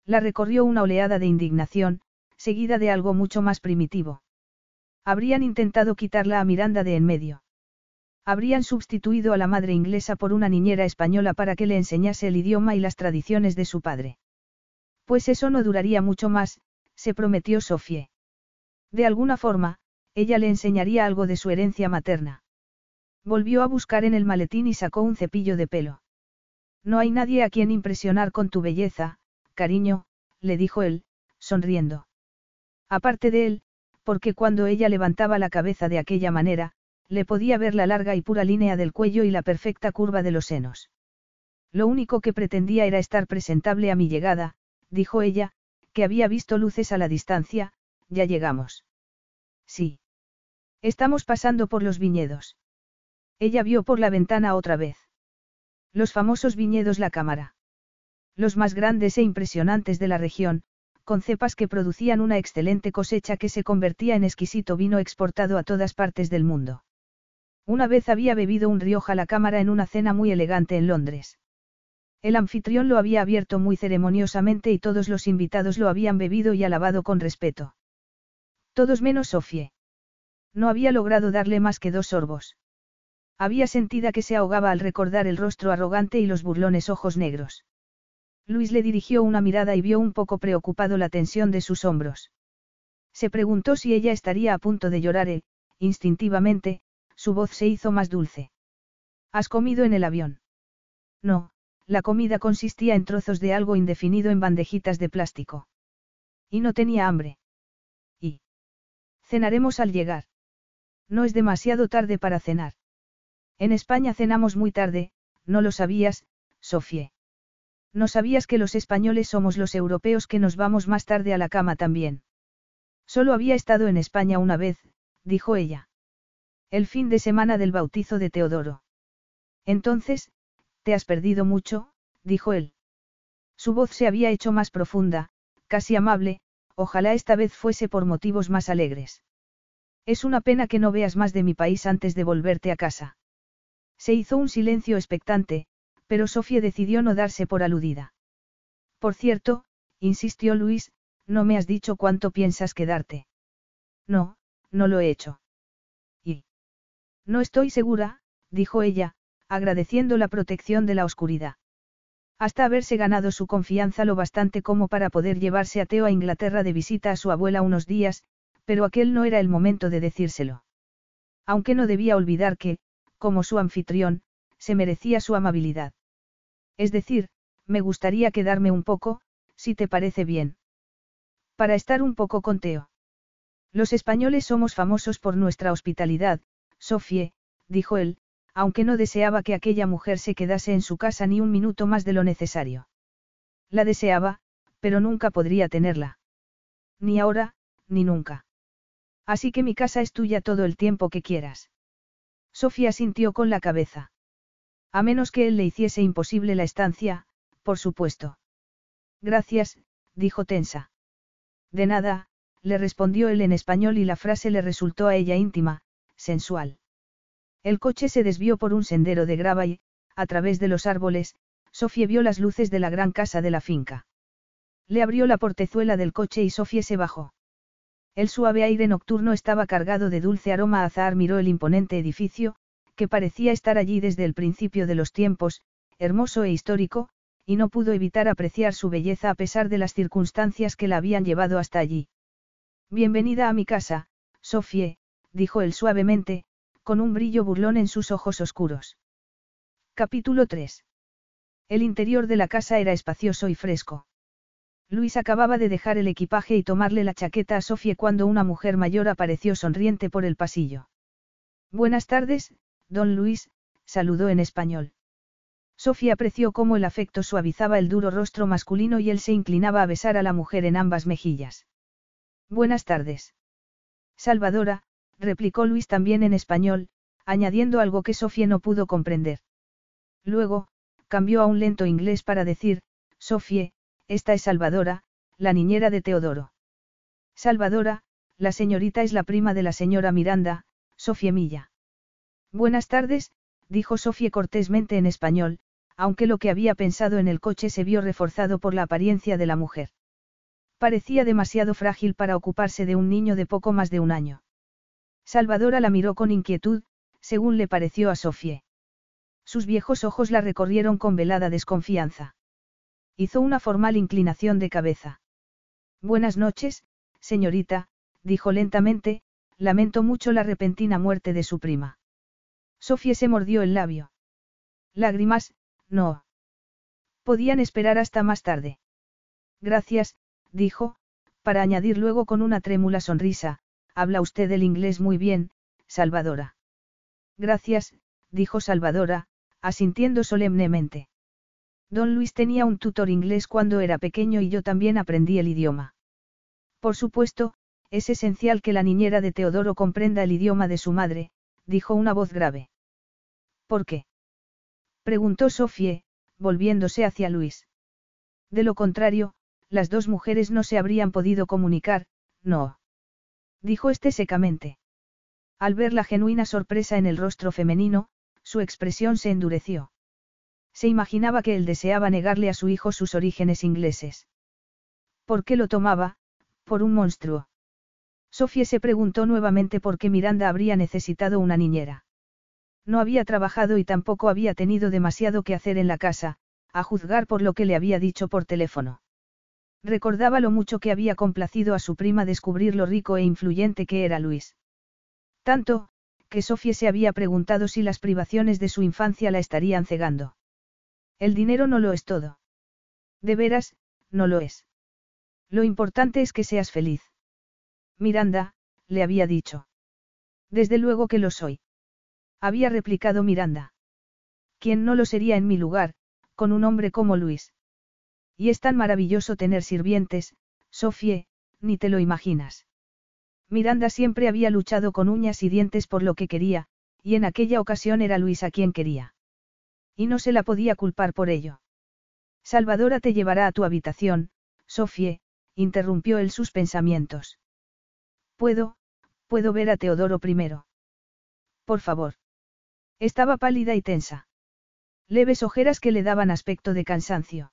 La recorrió una oleada de indignación, seguida de algo mucho más primitivo. Habrían intentado quitarla a Miranda de en medio. Habrían sustituido a la madre inglesa por una niñera española para que le enseñase el idioma y las tradiciones de su padre. Pues eso no duraría mucho más, se prometió Sofie. De alguna forma, ella le enseñaría algo de su herencia materna. Volvió a buscar en el maletín y sacó un cepillo de pelo. No hay nadie a quien impresionar con tu belleza, cariño, le dijo él, sonriendo. Aparte de él, porque cuando ella levantaba la cabeza de aquella manera, le podía ver la larga y pura línea del cuello y la perfecta curva de los senos. Lo único que pretendía era estar presentable a mi llegada, dijo ella, que había visto luces a la distancia, ya llegamos. Sí. Estamos pasando por los viñedos. Ella vio por la ventana otra vez. Los famosos viñedos La Cámara. Los más grandes e impresionantes de la región, con cepas que producían una excelente cosecha que se convertía en exquisito vino exportado a todas partes del mundo. Una vez había bebido un Rioja La Cámara en una cena muy elegante en Londres. El anfitrión lo había abierto muy ceremoniosamente y todos los invitados lo habían bebido y alabado con respeto. Todos menos Sofie. No había logrado darle más que dos sorbos. Había sentido que se ahogaba al recordar el rostro arrogante y los burlones ojos negros. Luis le dirigió una mirada y vio un poco preocupado la tensión de sus hombros. Se preguntó si ella estaría a punto de llorar y, instintivamente, su voz se hizo más dulce. ¿Has comido en el avión? No, la comida consistía en trozos de algo indefinido en bandejitas de plástico. Y no tenía hambre. Y. Cenaremos al llegar. No es demasiado tarde para cenar. En España cenamos muy tarde, no lo sabías, Sofie. No sabías que los españoles somos los europeos que nos vamos más tarde a la cama también. Solo había estado en España una vez, dijo ella. El fin de semana del bautizo de Teodoro. Entonces, ¿te has perdido mucho? dijo él. Su voz se había hecho más profunda, casi amable, ojalá esta vez fuese por motivos más alegres. Es una pena que no veas más de mi país antes de volverte a casa. Se hizo un silencio expectante, pero Sofía decidió no darse por aludida. Por cierto, insistió Luis, no me has dicho cuánto piensas quedarte. No, no lo he hecho. Y. No estoy segura, dijo ella, agradeciendo la protección de la oscuridad. Hasta haberse ganado su confianza lo bastante como para poder llevarse a Teo a Inglaterra de visita a su abuela unos días, pero aquel no era el momento de decírselo. Aunque no debía olvidar que, como su anfitrión, se merecía su amabilidad. Es decir, me gustaría quedarme un poco, si te parece bien. Para estar un poco con Teo. Los españoles somos famosos por nuestra hospitalidad, Sofie, dijo él, aunque no deseaba que aquella mujer se quedase en su casa ni un minuto más de lo necesario. La deseaba, pero nunca podría tenerla. Ni ahora, ni nunca. Así que mi casa es tuya todo el tiempo que quieras. Sofía sintió con la cabeza. A menos que él le hiciese imposible la estancia, por supuesto. Gracias, dijo tensa. De nada, le respondió él en español y la frase le resultó a ella íntima, sensual. El coche se desvió por un sendero de grava y, a través de los árboles, Sofía vio las luces de la gran casa de la finca. Le abrió la portezuela del coche y Sofía se bajó. El suave aire nocturno estaba cargado de dulce aroma. Azar miró el imponente edificio, que parecía estar allí desde el principio de los tiempos, hermoso e histórico, y no pudo evitar apreciar su belleza a pesar de las circunstancias que la habían llevado hasta allí. Bienvenida a mi casa, Sofie, dijo él suavemente, con un brillo burlón en sus ojos oscuros. Capítulo 3. El interior de la casa era espacioso y fresco. Luis acababa de dejar el equipaje y tomarle la chaqueta a Sofía cuando una mujer mayor apareció sonriente por el pasillo. Buenas tardes, don Luis, saludó en español. Sofía apreció cómo el afecto suavizaba el duro rostro masculino y él se inclinaba a besar a la mujer en ambas mejillas. Buenas tardes. Salvadora, replicó Luis también en español, añadiendo algo que Sofía no pudo comprender. Luego, cambió a un lento inglés para decir, Sofía, esta es Salvadora, la niñera de Teodoro. Salvadora, la señorita es la prima de la señora Miranda, Sofía Milla. Buenas tardes, dijo Sofía cortésmente en español, aunque lo que había pensado en el coche se vio reforzado por la apariencia de la mujer. Parecía demasiado frágil para ocuparse de un niño de poco más de un año. Salvadora la miró con inquietud, según le pareció a Sofía. Sus viejos ojos la recorrieron con velada desconfianza. Hizo una formal inclinación de cabeza. Buenas noches, señorita, dijo lentamente, lamento mucho la repentina muerte de su prima. Sofía se mordió el labio. Lágrimas, no. Podían esperar hasta más tarde. Gracias, dijo, para añadir luego con una trémula sonrisa, habla usted el inglés muy bien, Salvadora. Gracias, dijo Salvadora, asintiendo solemnemente. Don Luis tenía un tutor inglés cuando era pequeño y yo también aprendí el idioma. Por supuesto, es esencial que la niñera de Teodoro comprenda el idioma de su madre, dijo una voz grave. ¿Por qué? Preguntó Sofie, volviéndose hacia Luis. De lo contrario, las dos mujeres no se habrían podido comunicar, no. Dijo este secamente. Al ver la genuina sorpresa en el rostro femenino, su expresión se endureció. Se imaginaba que él deseaba negarle a su hijo sus orígenes ingleses. ¿Por qué lo tomaba? Por un monstruo. Sofía se preguntó nuevamente por qué Miranda habría necesitado una niñera. No había trabajado y tampoco había tenido demasiado que hacer en la casa, a juzgar por lo que le había dicho por teléfono. Recordaba lo mucho que había complacido a su prima descubrir lo rico e influyente que era Luis. Tanto, que Sofía se había preguntado si las privaciones de su infancia la estarían cegando. El dinero no lo es todo. De veras, no lo es. Lo importante es que seas feliz. Miranda, le había dicho. Desde luego que lo soy. Había replicado Miranda. ¿Quién no lo sería en mi lugar, con un hombre como Luis? Y es tan maravilloso tener sirvientes, Sofie, ni te lo imaginas. Miranda siempre había luchado con uñas y dientes por lo que quería, y en aquella ocasión era Luis a quien quería. Y no se la podía culpar por ello. Salvadora te llevará a tu habitación, Sofie, interrumpió él sus pensamientos. Puedo, puedo ver a Teodoro primero. Por favor. Estaba pálida y tensa. Leves ojeras que le daban aspecto de cansancio.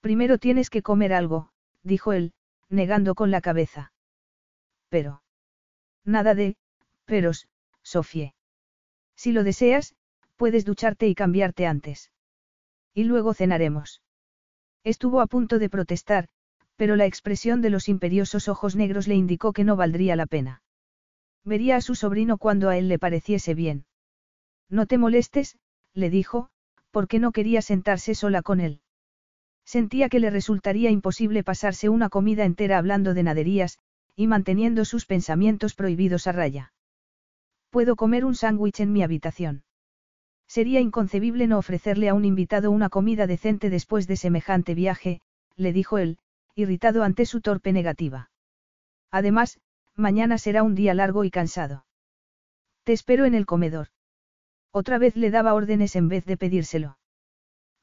Primero tienes que comer algo, dijo él, negando con la cabeza. Pero. Nada de, peros, Sofie. Si lo deseas, puedes ducharte y cambiarte antes. Y luego cenaremos. Estuvo a punto de protestar, pero la expresión de los imperiosos ojos negros le indicó que no valdría la pena. Vería a su sobrino cuando a él le pareciese bien. No te molestes, le dijo, porque no quería sentarse sola con él. Sentía que le resultaría imposible pasarse una comida entera hablando de naderías, y manteniendo sus pensamientos prohibidos a raya. Puedo comer un sándwich en mi habitación. Sería inconcebible no ofrecerle a un invitado una comida decente después de semejante viaje, le dijo él, irritado ante su torpe negativa. Además, mañana será un día largo y cansado. Te espero en el comedor. Otra vez le daba órdenes en vez de pedírselo.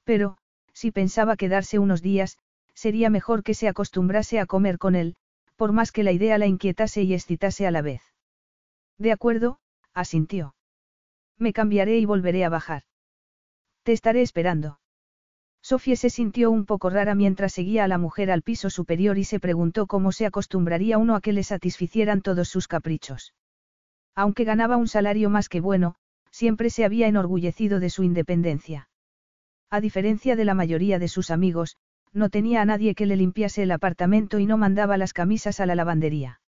Pero, si pensaba quedarse unos días, sería mejor que se acostumbrase a comer con él, por más que la idea la inquietase y excitase a la vez. De acuerdo, asintió. Me cambiaré y volveré a bajar. Te estaré esperando. Sofía se sintió un poco rara mientras seguía a la mujer al piso superior y se preguntó cómo se acostumbraría uno a que le satisficieran todos sus caprichos. Aunque ganaba un salario más que bueno, siempre se había enorgullecido de su independencia. A diferencia de la mayoría de sus amigos, no tenía a nadie que le limpiase el apartamento y no mandaba las camisas a la lavandería.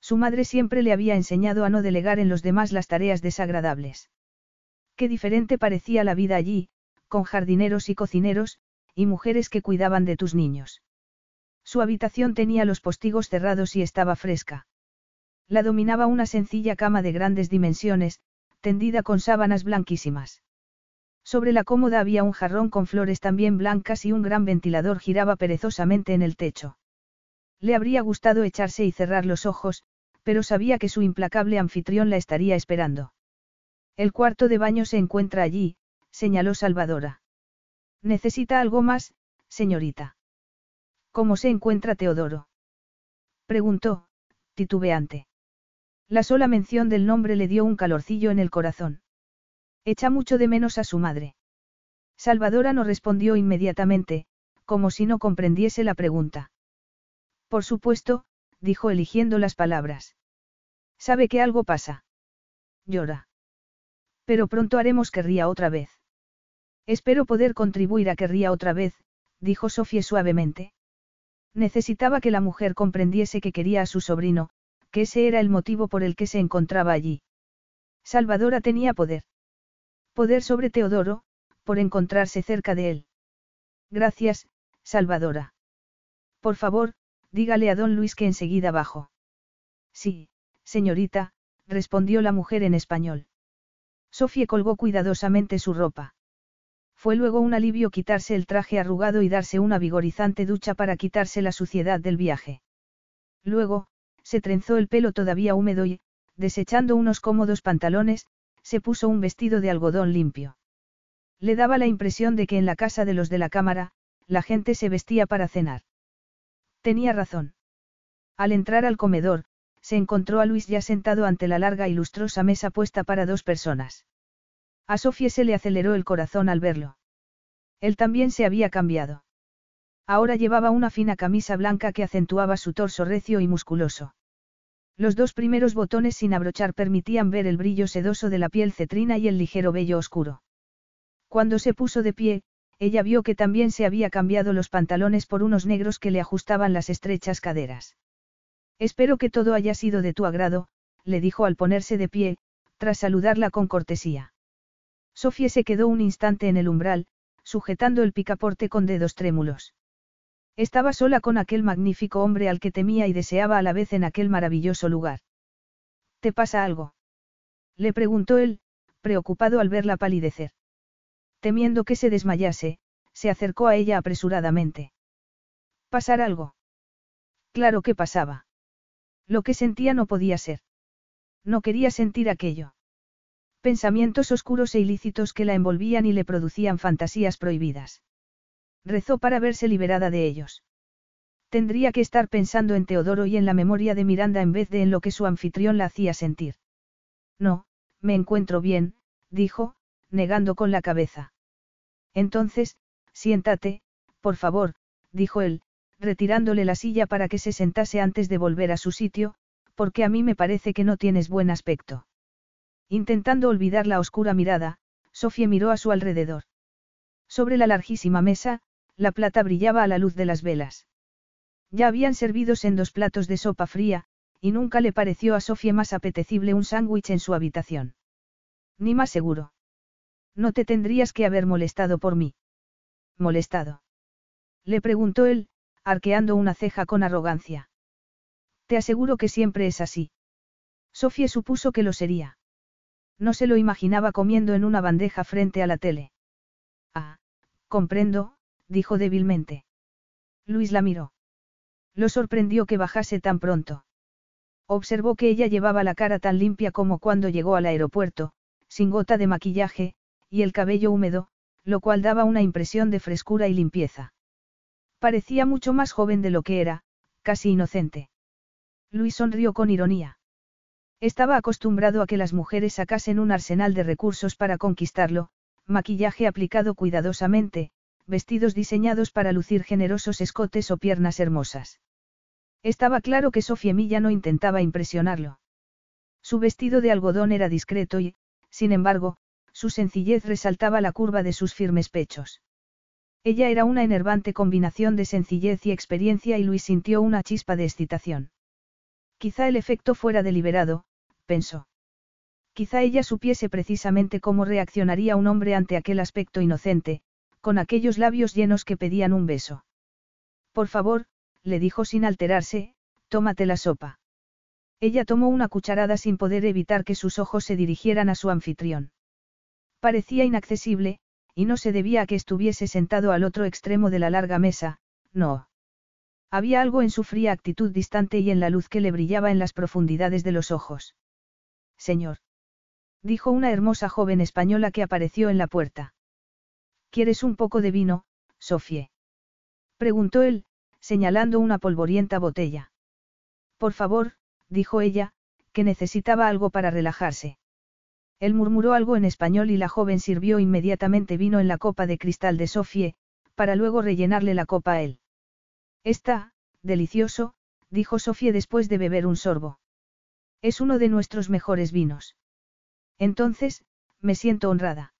Su madre siempre le había enseñado a no delegar en los demás las tareas desagradables. Qué diferente parecía la vida allí, con jardineros y cocineros, y mujeres que cuidaban de tus niños. Su habitación tenía los postigos cerrados y estaba fresca. La dominaba una sencilla cama de grandes dimensiones, tendida con sábanas blanquísimas. Sobre la cómoda había un jarrón con flores también blancas y un gran ventilador giraba perezosamente en el techo. Le habría gustado echarse y cerrar los ojos, pero sabía que su implacable anfitrión la estaría esperando. El cuarto de baño se encuentra allí, señaló Salvadora. ¿Necesita algo más, señorita? ¿Cómo se encuentra Teodoro? Preguntó, titubeante. La sola mención del nombre le dio un calorcillo en el corazón. Echa mucho de menos a su madre. Salvadora no respondió inmediatamente, como si no comprendiese la pregunta. Por supuesto, dijo eligiendo las palabras. Sabe que algo pasa. Llora. Pero pronto haremos que ría otra vez. Espero poder contribuir a que ría otra vez, dijo Sofía suavemente. Necesitaba que la mujer comprendiese que quería a su sobrino, que ese era el motivo por el que se encontraba allí. Salvadora tenía poder. Poder sobre Teodoro, por encontrarse cerca de él. Gracias, Salvadora. Por favor, dígale a don Luis que enseguida bajo. Sí, señorita, respondió la mujer en español. Sofía colgó cuidadosamente su ropa. Fue luego un alivio quitarse el traje arrugado y darse una vigorizante ducha para quitarse la suciedad del viaje. Luego, se trenzó el pelo todavía húmedo y, desechando unos cómodos pantalones, se puso un vestido de algodón limpio. Le daba la impresión de que en la casa de los de la cámara, la gente se vestía para cenar. Tenía razón. Al entrar al comedor, se encontró a Luis ya sentado ante la larga y lustrosa mesa puesta para dos personas. A Sofía se le aceleró el corazón al verlo. Él también se había cambiado. Ahora llevaba una fina camisa blanca que acentuaba su torso recio y musculoso. Los dos primeros botones sin abrochar permitían ver el brillo sedoso de la piel cetrina y el ligero vello oscuro. Cuando se puso de pie, ella vio que también se había cambiado los pantalones por unos negros que le ajustaban las estrechas caderas. Espero que todo haya sido de tu agrado, le dijo al ponerse de pie, tras saludarla con cortesía. Sofía se quedó un instante en el umbral, sujetando el picaporte con dedos trémulos. Estaba sola con aquel magnífico hombre al que temía y deseaba a la vez en aquel maravilloso lugar. ¿Te pasa algo? Le preguntó él, preocupado al verla palidecer. Temiendo que se desmayase, se acercó a ella apresuradamente. ¿Pasar algo? Claro que pasaba. Lo que sentía no podía ser. No quería sentir aquello. Pensamientos oscuros e ilícitos que la envolvían y le producían fantasías prohibidas. Rezó para verse liberada de ellos. Tendría que estar pensando en Teodoro y en la memoria de Miranda en vez de en lo que su anfitrión la hacía sentir. No, me encuentro bien, dijo, negando con la cabeza. Entonces, siéntate, por favor, dijo él, retirándole la silla para que se sentase antes de volver a su sitio, porque a mí me parece que no tienes buen aspecto. Intentando olvidar la oscura mirada, Sofía miró a su alrededor. Sobre la larguísima mesa, la plata brillaba a la luz de las velas. Ya habían servidos en dos platos de sopa fría, y nunca le pareció a Sofía más apetecible un sándwich en su habitación. Ni más seguro. No te tendrías que haber molestado por mí. ¿Molestado? Le preguntó él, arqueando una ceja con arrogancia. Te aseguro que siempre es así. Sofía supuso que lo sería. No se lo imaginaba comiendo en una bandeja frente a la tele. Ah, comprendo, dijo débilmente. Luis la miró. Lo sorprendió que bajase tan pronto. Observó que ella llevaba la cara tan limpia como cuando llegó al aeropuerto, sin gota de maquillaje, y el cabello húmedo, lo cual daba una impresión de frescura y limpieza. Parecía mucho más joven de lo que era, casi inocente. Luis sonrió con ironía. Estaba acostumbrado a que las mujeres sacasen un arsenal de recursos para conquistarlo, maquillaje aplicado cuidadosamente, vestidos diseñados para lucir generosos escotes o piernas hermosas. Estaba claro que Sofía Milla no intentaba impresionarlo. Su vestido de algodón era discreto y, sin embargo, su sencillez resaltaba la curva de sus firmes pechos. Ella era una enervante combinación de sencillez y experiencia y Luis sintió una chispa de excitación. Quizá el efecto fuera deliberado, pensó. Quizá ella supiese precisamente cómo reaccionaría un hombre ante aquel aspecto inocente, con aquellos labios llenos que pedían un beso. Por favor, le dijo sin alterarse, tómate la sopa. Ella tomó una cucharada sin poder evitar que sus ojos se dirigieran a su anfitrión. Parecía inaccesible, y no se debía a que estuviese sentado al otro extremo de la larga mesa, no. Había algo en su fría actitud distante y en la luz que le brillaba en las profundidades de los ojos. Señor. Dijo una hermosa joven española que apareció en la puerta. ¿Quieres un poco de vino, Sofie? Preguntó él, señalando una polvorienta botella. Por favor, dijo ella, que necesitaba algo para relajarse. Él murmuró algo en español y la joven sirvió inmediatamente vino en la copa de cristal de Sofie, para luego rellenarle la copa a él. Está, delicioso, dijo Sofie después de beber un sorbo. Es uno de nuestros mejores vinos. Entonces, me siento honrada.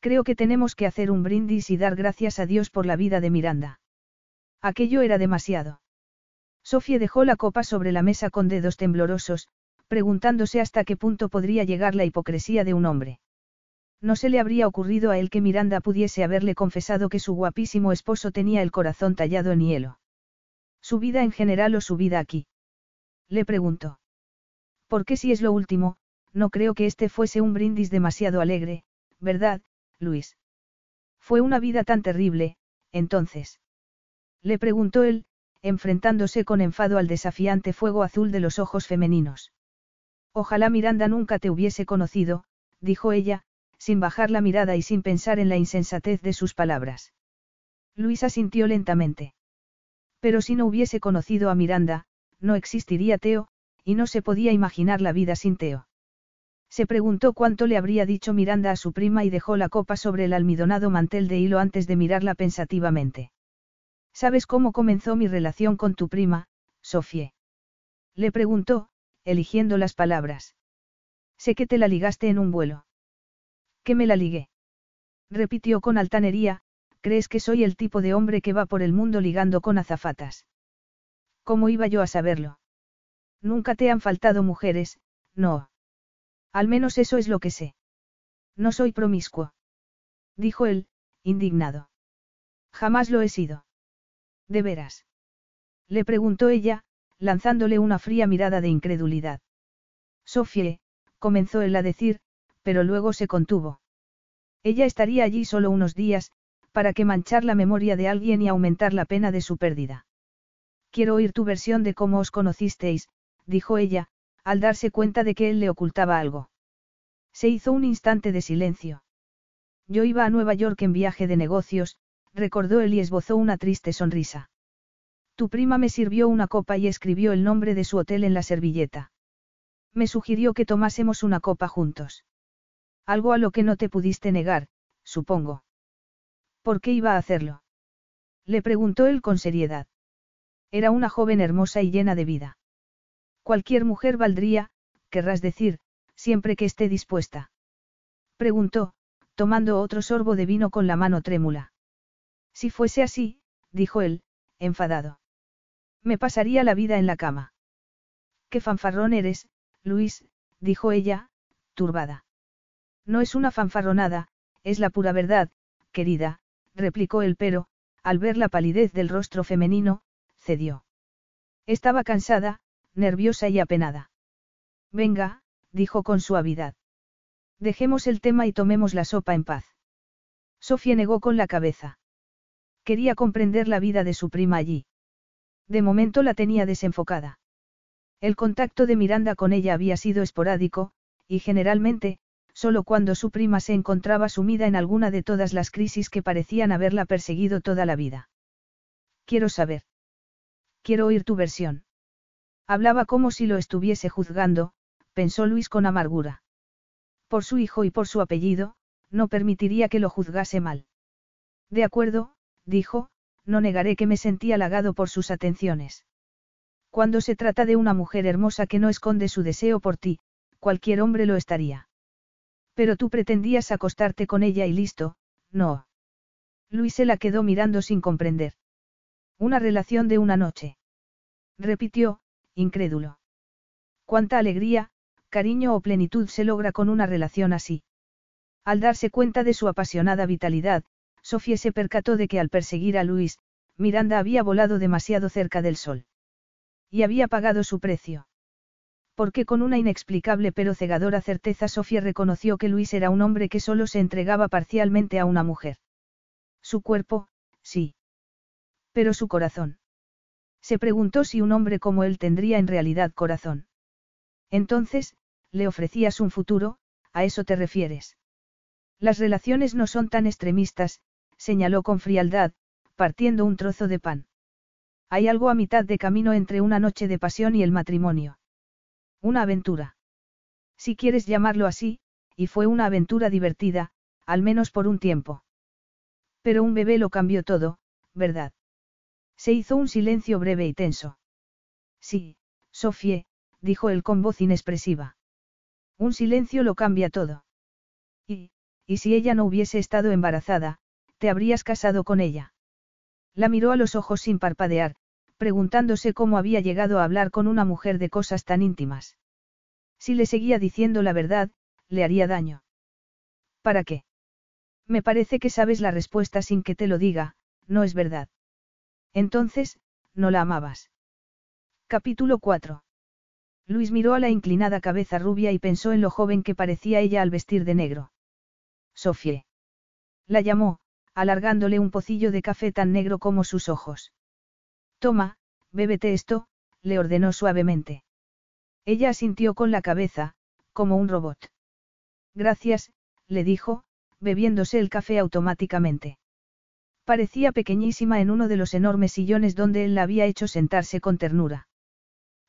Creo que tenemos que hacer un brindis y dar gracias a Dios por la vida de Miranda. Aquello era demasiado. Sofía dejó la copa sobre la mesa con dedos temblorosos, preguntándose hasta qué punto podría llegar la hipocresía de un hombre. No se le habría ocurrido a él que Miranda pudiese haberle confesado que su guapísimo esposo tenía el corazón tallado en hielo. ¿Su vida en general o su vida aquí? Le preguntó. Porque si es lo último, no creo que este fuese un brindis demasiado alegre, ¿verdad, Luis. Fue una vida tan terrible, entonces. Le preguntó él, enfrentándose con enfado al desafiante fuego azul de los ojos femeninos. Ojalá Miranda nunca te hubiese conocido, dijo ella, sin bajar la mirada y sin pensar en la insensatez de sus palabras. Luisa sintió lentamente. Pero si no hubiese conocido a Miranda, no existiría Teo, y no se podía imaginar la vida sin Teo. Se preguntó cuánto le habría dicho Miranda a su prima y dejó la copa sobre el almidonado mantel de hilo antes de mirarla pensativamente. ¿Sabes cómo comenzó mi relación con tu prima, Sofie? Le preguntó, eligiendo las palabras. Sé que te la ligaste en un vuelo. ¿Qué me la ligué? Repitió con altanería, ¿crees que soy el tipo de hombre que va por el mundo ligando con azafatas? ¿Cómo iba yo a saberlo? Nunca te han faltado mujeres, no. Al menos eso es lo que sé. No soy promiscuo. Dijo él, indignado. Jamás lo he sido. ¿De veras? Le preguntó ella, lanzándole una fría mirada de incredulidad. Sofie, comenzó él a decir, pero luego se contuvo. Ella estaría allí solo unos días, para que manchar la memoria de alguien y aumentar la pena de su pérdida. Quiero oír tu versión de cómo os conocisteis, dijo ella, al darse cuenta de que él le ocultaba algo. Se hizo un instante de silencio. Yo iba a Nueva York en viaje de negocios, recordó él y esbozó una triste sonrisa. Tu prima me sirvió una copa y escribió el nombre de su hotel en la servilleta. Me sugirió que tomásemos una copa juntos. Algo a lo que no te pudiste negar, supongo. ¿Por qué iba a hacerlo? Le preguntó él con seriedad. Era una joven hermosa y llena de vida. Cualquier mujer valdría, querrás decir, siempre que esté dispuesta. Preguntó, tomando otro sorbo de vino con la mano trémula. Si fuese así, dijo él, enfadado. Me pasaría la vida en la cama. Qué fanfarrón eres, Luis, dijo ella, turbada. No es una fanfarronada, es la pura verdad, querida, replicó él pero, al ver la palidez del rostro femenino, cedió. Estaba cansada, nerviosa y apenada. Venga, dijo con suavidad. Dejemos el tema y tomemos la sopa en paz. Sofía negó con la cabeza. Quería comprender la vida de su prima allí. De momento la tenía desenfocada. El contacto de Miranda con ella había sido esporádico, y generalmente, solo cuando su prima se encontraba sumida en alguna de todas las crisis que parecían haberla perseguido toda la vida. Quiero saber. Quiero oír tu versión. Hablaba como si lo estuviese juzgando, pensó Luis con amargura. Por su hijo y por su apellido, no permitiría que lo juzgase mal. De acuerdo, dijo, no negaré que me sentí halagado por sus atenciones. Cuando se trata de una mujer hermosa que no esconde su deseo por ti, cualquier hombre lo estaría. Pero tú pretendías acostarte con ella y listo, no. Luis se la quedó mirando sin comprender. Una relación de una noche. Repitió, incrédulo. Cuánta alegría, cariño o plenitud se logra con una relación así. Al darse cuenta de su apasionada vitalidad, Sofía se percató de que al perseguir a Luis, Miranda había volado demasiado cerca del sol. Y había pagado su precio porque con una inexplicable pero cegadora certeza Sofía reconoció que Luis era un hombre que solo se entregaba parcialmente a una mujer. Su cuerpo, sí. Pero su corazón. Se preguntó si un hombre como él tendría en realidad corazón. Entonces, le ofrecías un futuro, a eso te refieres. Las relaciones no son tan extremistas, señaló con frialdad, partiendo un trozo de pan. Hay algo a mitad de camino entre una noche de pasión y el matrimonio. Una aventura. Si quieres llamarlo así, y fue una aventura divertida, al menos por un tiempo. Pero un bebé lo cambió todo, ¿verdad? Se hizo un silencio breve y tenso. Sí, Sofie, dijo él con voz inexpresiva. Un silencio lo cambia todo. Y, y si ella no hubiese estado embarazada, te habrías casado con ella. La miró a los ojos sin parpadear, preguntándose cómo había llegado a hablar con una mujer de cosas tan íntimas. Si le seguía diciendo la verdad, le haría daño. ¿Para qué? Me parece que sabes la respuesta sin que te lo diga, no es verdad. Entonces, no la amabas. Capítulo 4. Luis miró a la inclinada cabeza rubia y pensó en lo joven que parecía ella al vestir de negro. Sofie. La llamó, alargándole un pocillo de café tan negro como sus ojos. Toma, bébete esto, le ordenó suavemente. Ella asintió con la cabeza, como un robot. Gracias, le dijo, bebiéndose el café automáticamente. Parecía pequeñísima en uno de los enormes sillones donde él la había hecho sentarse con ternura.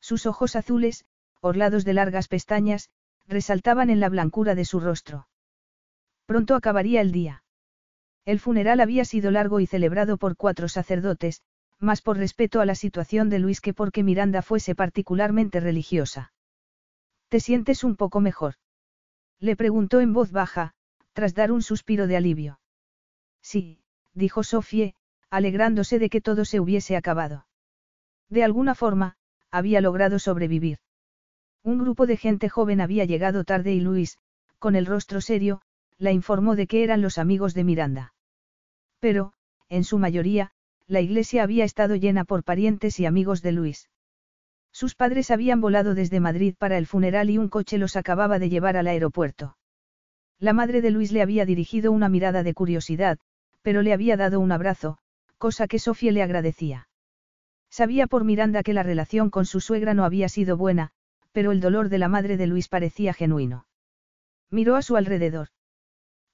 Sus ojos azules, orlados de largas pestañas, resaltaban en la blancura de su rostro. Pronto acabaría el día. El funeral había sido largo y celebrado por cuatro sacerdotes, más por respeto a la situación de Luis que porque Miranda fuese particularmente religiosa. ¿Te sientes un poco mejor? Le preguntó en voz baja, tras dar un suspiro de alivio. Sí, dijo Sofie, alegrándose de que todo se hubiese acabado. De alguna forma, había logrado sobrevivir. Un grupo de gente joven había llegado tarde y Luis, con el rostro serio, la informó de que eran los amigos de Miranda. Pero, en su mayoría, la iglesia había estado llena por parientes y amigos de Luis. Sus padres habían volado desde Madrid para el funeral y un coche los acababa de llevar al aeropuerto. La madre de Luis le había dirigido una mirada de curiosidad, pero le había dado un abrazo, cosa que Sofía le agradecía. Sabía por Miranda que la relación con su suegra no había sido buena, pero el dolor de la madre de Luis parecía genuino. Miró a su alrededor.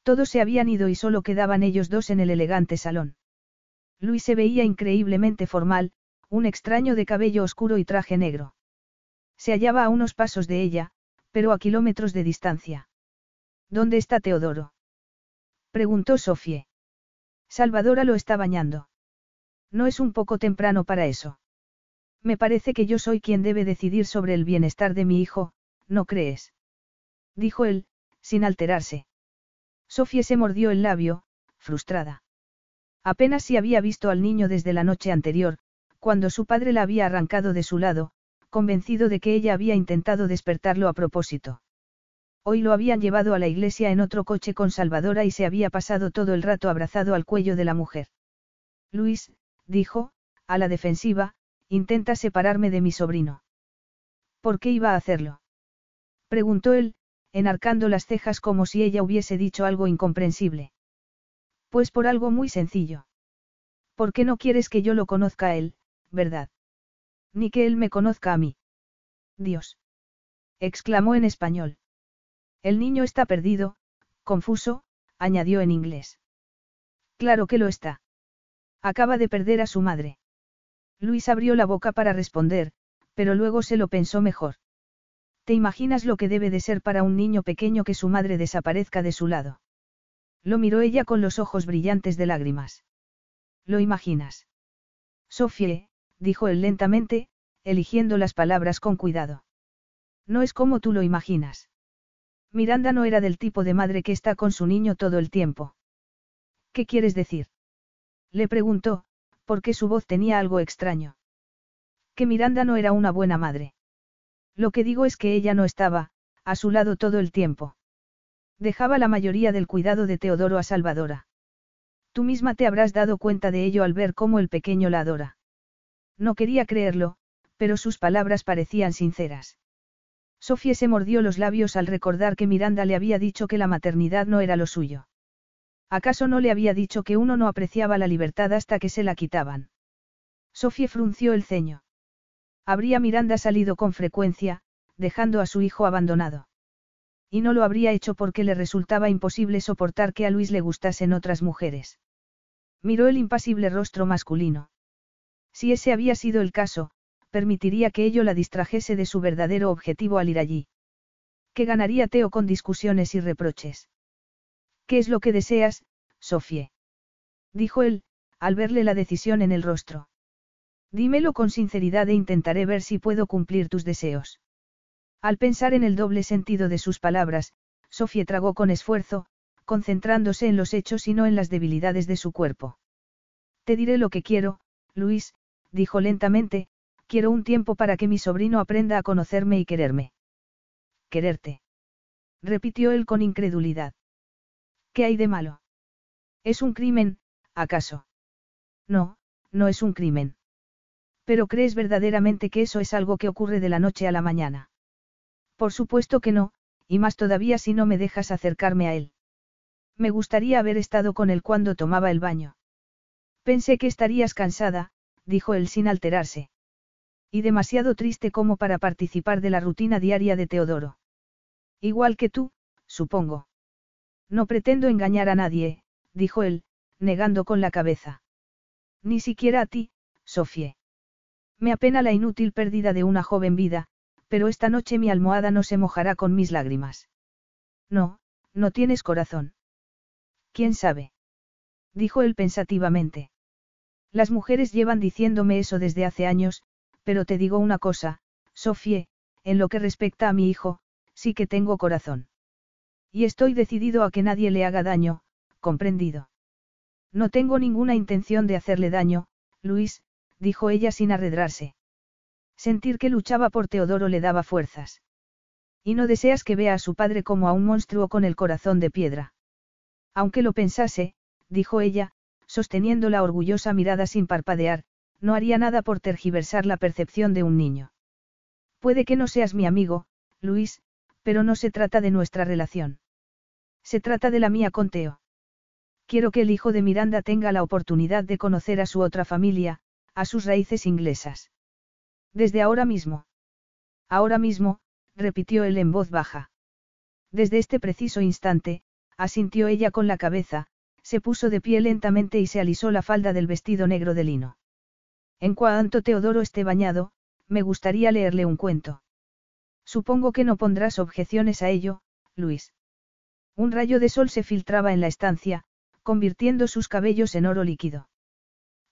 Todos se habían ido y solo quedaban ellos dos en el elegante salón. Luis se veía increíblemente formal, un extraño de cabello oscuro y traje negro. Se hallaba a unos pasos de ella, pero a kilómetros de distancia. ¿Dónde está Teodoro? preguntó Sofie. Salvadora lo está bañando. No es un poco temprano para eso. Me parece que yo soy quien debe decidir sobre el bienestar de mi hijo, ¿no crees? Dijo él, sin alterarse. Sofía se mordió el labio, frustrada. Apenas si había visto al niño desde la noche anterior, cuando su padre la había arrancado de su lado, convencido de que ella había intentado despertarlo a propósito. Hoy lo habían llevado a la iglesia en otro coche con Salvadora y se había pasado todo el rato abrazado al cuello de la mujer. Luis, dijo, a la defensiva, intenta separarme de mi sobrino. ¿Por qué iba a hacerlo? Preguntó él, enarcando las cejas como si ella hubiese dicho algo incomprensible. Pues por algo muy sencillo. ¿Por qué no quieres que yo lo conozca a él, verdad? Ni que él me conozca a mí. Dios. exclamó en español. El niño está perdido, confuso, añadió en inglés. Claro que lo está. Acaba de perder a su madre. Luis abrió la boca para responder, pero luego se lo pensó mejor. ¿Te imaginas lo que debe de ser para un niño pequeño que su madre desaparezca de su lado? Lo miró ella con los ojos brillantes de lágrimas. ¿Lo imaginas? Sofie, dijo él lentamente, eligiendo las palabras con cuidado. No es como tú lo imaginas. Miranda no era del tipo de madre que está con su niño todo el tiempo. ¿Qué quieres decir? Le preguntó, porque su voz tenía algo extraño. Que Miranda no era una buena madre. Lo que digo es que ella no estaba, a su lado todo el tiempo. Dejaba la mayoría del cuidado de Teodoro a Salvadora. Tú misma te habrás dado cuenta de ello al ver cómo el pequeño la adora. No quería creerlo, pero sus palabras parecían sinceras. Sofía se mordió los labios al recordar que Miranda le había dicho que la maternidad no era lo suyo. ¿Acaso no le había dicho que uno no apreciaba la libertad hasta que se la quitaban? Sofía frunció el ceño. Habría Miranda salido con frecuencia, dejando a su hijo abandonado. Y no lo habría hecho porque le resultaba imposible soportar que a Luis le gustasen otras mujeres. Miró el impasible rostro masculino. Si ese había sido el caso, permitiría que ello la distrajese de su verdadero objetivo al ir allí. ¿Qué ganaría Teo con discusiones y reproches? ¿Qué es lo que deseas, Sofie? Dijo él, al verle la decisión en el rostro. Dímelo con sinceridad e intentaré ver si puedo cumplir tus deseos. Al pensar en el doble sentido de sus palabras, Sofie tragó con esfuerzo, concentrándose en los hechos y no en las debilidades de su cuerpo. Te diré lo que quiero, Luis, dijo lentamente, quiero un tiempo para que mi sobrino aprenda a conocerme y quererme. Quererte. Repitió él con incredulidad. ¿Qué hay de malo? ¿Es un crimen, acaso? No, no es un crimen. Pero ¿crees verdaderamente que eso es algo que ocurre de la noche a la mañana? Por supuesto que no, y más todavía si no me dejas acercarme a él. Me gustaría haber estado con él cuando tomaba el baño. Pensé que estarías cansada, dijo él sin alterarse. Y demasiado triste como para participar de la rutina diaria de Teodoro. Igual que tú, supongo. No pretendo engañar a nadie, dijo él, negando con la cabeza. Ni siquiera a ti, Sofie. Me apena la inútil pérdida de una joven vida, pero esta noche mi almohada no se mojará con mis lágrimas. No, no tienes corazón. ¿Quién sabe? Dijo él pensativamente. Las mujeres llevan diciéndome eso desde hace años, pero te digo una cosa, Sofie, en lo que respecta a mi hijo, sí que tengo corazón. Y estoy decidido a que nadie le haga daño, comprendido. No tengo ninguna intención de hacerle daño, Luis, dijo ella sin arredrarse. Sentir que luchaba por Teodoro le daba fuerzas. Y no deseas que vea a su padre como a un monstruo con el corazón de piedra. Aunque lo pensase, dijo ella, sosteniendo la orgullosa mirada sin parpadear, no haría nada por tergiversar la percepción de un niño. Puede que no seas mi amigo, Luis, pero no se trata de nuestra relación. Se trata de la mía con Teo. Quiero que el hijo de Miranda tenga la oportunidad de conocer a su otra familia, a sus raíces inglesas. Desde ahora mismo. Ahora mismo, repitió él en voz baja. Desde este preciso instante, asintió ella con la cabeza, se puso de pie lentamente y se alisó la falda del vestido negro de lino. En cuanto Teodoro esté bañado, me gustaría leerle un cuento. Supongo que no pondrás objeciones a ello, Luis. Un rayo de sol se filtraba en la estancia, convirtiendo sus cabellos en oro líquido.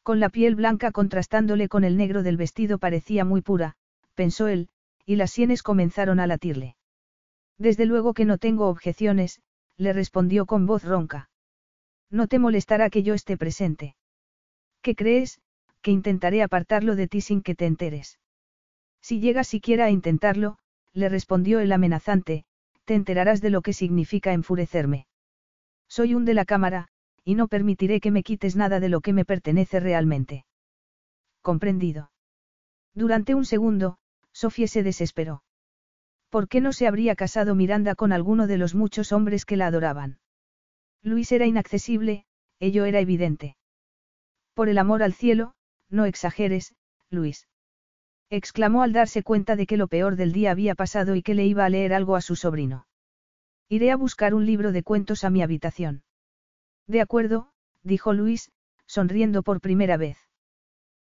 Con la piel blanca contrastándole con el negro del vestido parecía muy pura, pensó él, y las sienes comenzaron a latirle. Desde luego que no tengo objeciones, le respondió con voz ronca. No te molestará que yo esté presente. ¿Qué crees? Que intentaré apartarlo de ti sin que te enteres. Si llegas siquiera a intentarlo, le respondió el amenazante, te enterarás de lo que significa enfurecerme. Soy un de la cámara, y no permitiré que me quites nada de lo que me pertenece realmente. Comprendido. Durante un segundo, Sofía se desesperó. ¿Por qué no se habría casado Miranda con alguno de los muchos hombres que la adoraban? Luis era inaccesible, ello era evidente. Por el amor al cielo, no exageres, Luis. Exclamó al darse cuenta de que lo peor del día había pasado y que le iba a leer algo a su sobrino. Iré a buscar un libro de cuentos a mi habitación. De acuerdo, dijo Luis, sonriendo por primera vez.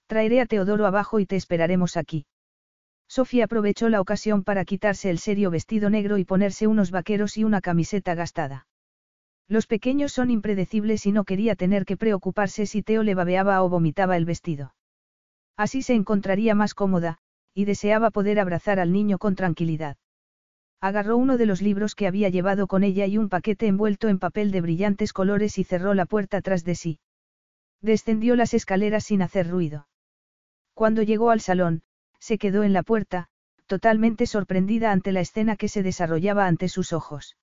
Traeré a Teodoro abajo y te esperaremos aquí. Sofía aprovechó la ocasión para quitarse el serio vestido negro y ponerse unos vaqueros y una camiseta gastada. Los pequeños son impredecibles y no quería tener que preocuparse si Teo le babeaba o vomitaba el vestido. Así se encontraría más cómoda, y deseaba poder abrazar al niño con tranquilidad. Agarró uno de los libros que había llevado con ella y un paquete envuelto en papel de brillantes colores y cerró la puerta tras de sí. Descendió las escaleras sin hacer ruido. Cuando llegó al salón, se quedó en la puerta, totalmente sorprendida ante la escena que se desarrollaba ante sus ojos.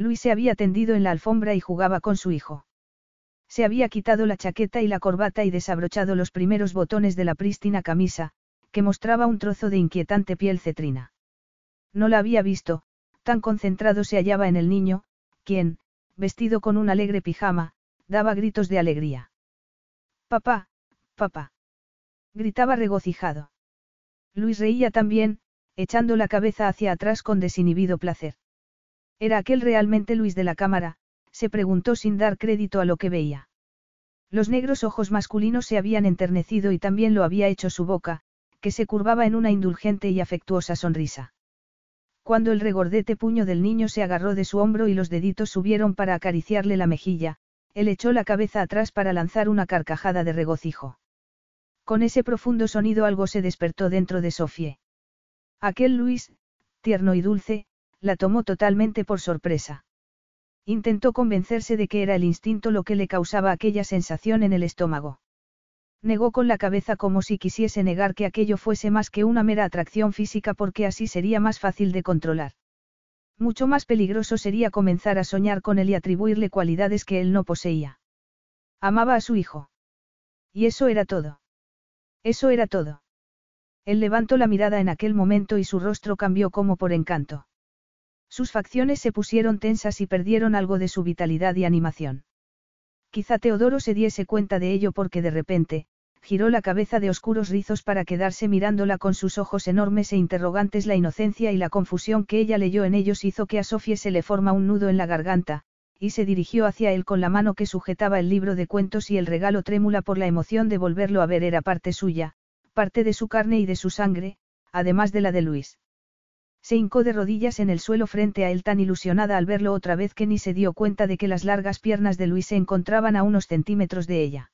Luis se había tendido en la alfombra y jugaba con su hijo. Se había quitado la chaqueta y la corbata y desabrochado los primeros botones de la prístina camisa, que mostraba un trozo de inquietante piel cetrina. No la había visto, tan concentrado se hallaba en el niño, quien, vestido con un alegre pijama, daba gritos de alegría. Papá, papá. Gritaba regocijado. Luis reía también, echando la cabeza hacia atrás con desinhibido placer. ¿Era aquel realmente Luis de la cámara? se preguntó sin dar crédito a lo que veía. Los negros ojos masculinos se habían enternecido y también lo había hecho su boca, que se curvaba en una indulgente y afectuosa sonrisa. Cuando el regordete puño del niño se agarró de su hombro y los deditos subieron para acariciarle la mejilla, él echó la cabeza atrás para lanzar una carcajada de regocijo. Con ese profundo sonido algo se despertó dentro de Sofie. Aquel Luis, tierno y dulce, la tomó totalmente por sorpresa. Intentó convencerse de que era el instinto lo que le causaba aquella sensación en el estómago. Negó con la cabeza como si quisiese negar que aquello fuese más que una mera atracción física porque así sería más fácil de controlar. Mucho más peligroso sería comenzar a soñar con él y atribuirle cualidades que él no poseía. Amaba a su hijo. Y eso era todo. Eso era todo. Él levantó la mirada en aquel momento y su rostro cambió como por encanto. Sus facciones se pusieron tensas y perdieron algo de su vitalidad y animación. Quizá Teodoro se diese cuenta de ello porque de repente, giró la cabeza de oscuros rizos para quedarse mirándola con sus ojos enormes e interrogantes. La inocencia y la confusión que ella leyó en ellos hizo que a Sofía se le forma un nudo en la garganta, y se dirigió hacia él con la mano que sujetaba el libro de cuentos y el regalo trémula por la emoción de volverlo a ver era parte suya, parte de su carne y de su sangre, además de la de Luis. Se hincó de rodillas en el suelo frente a él tan ilusionada al verlo otra vez que ni se dio cuenta de que las largas piernas de Luis se encontraban a unos centímetros de ella.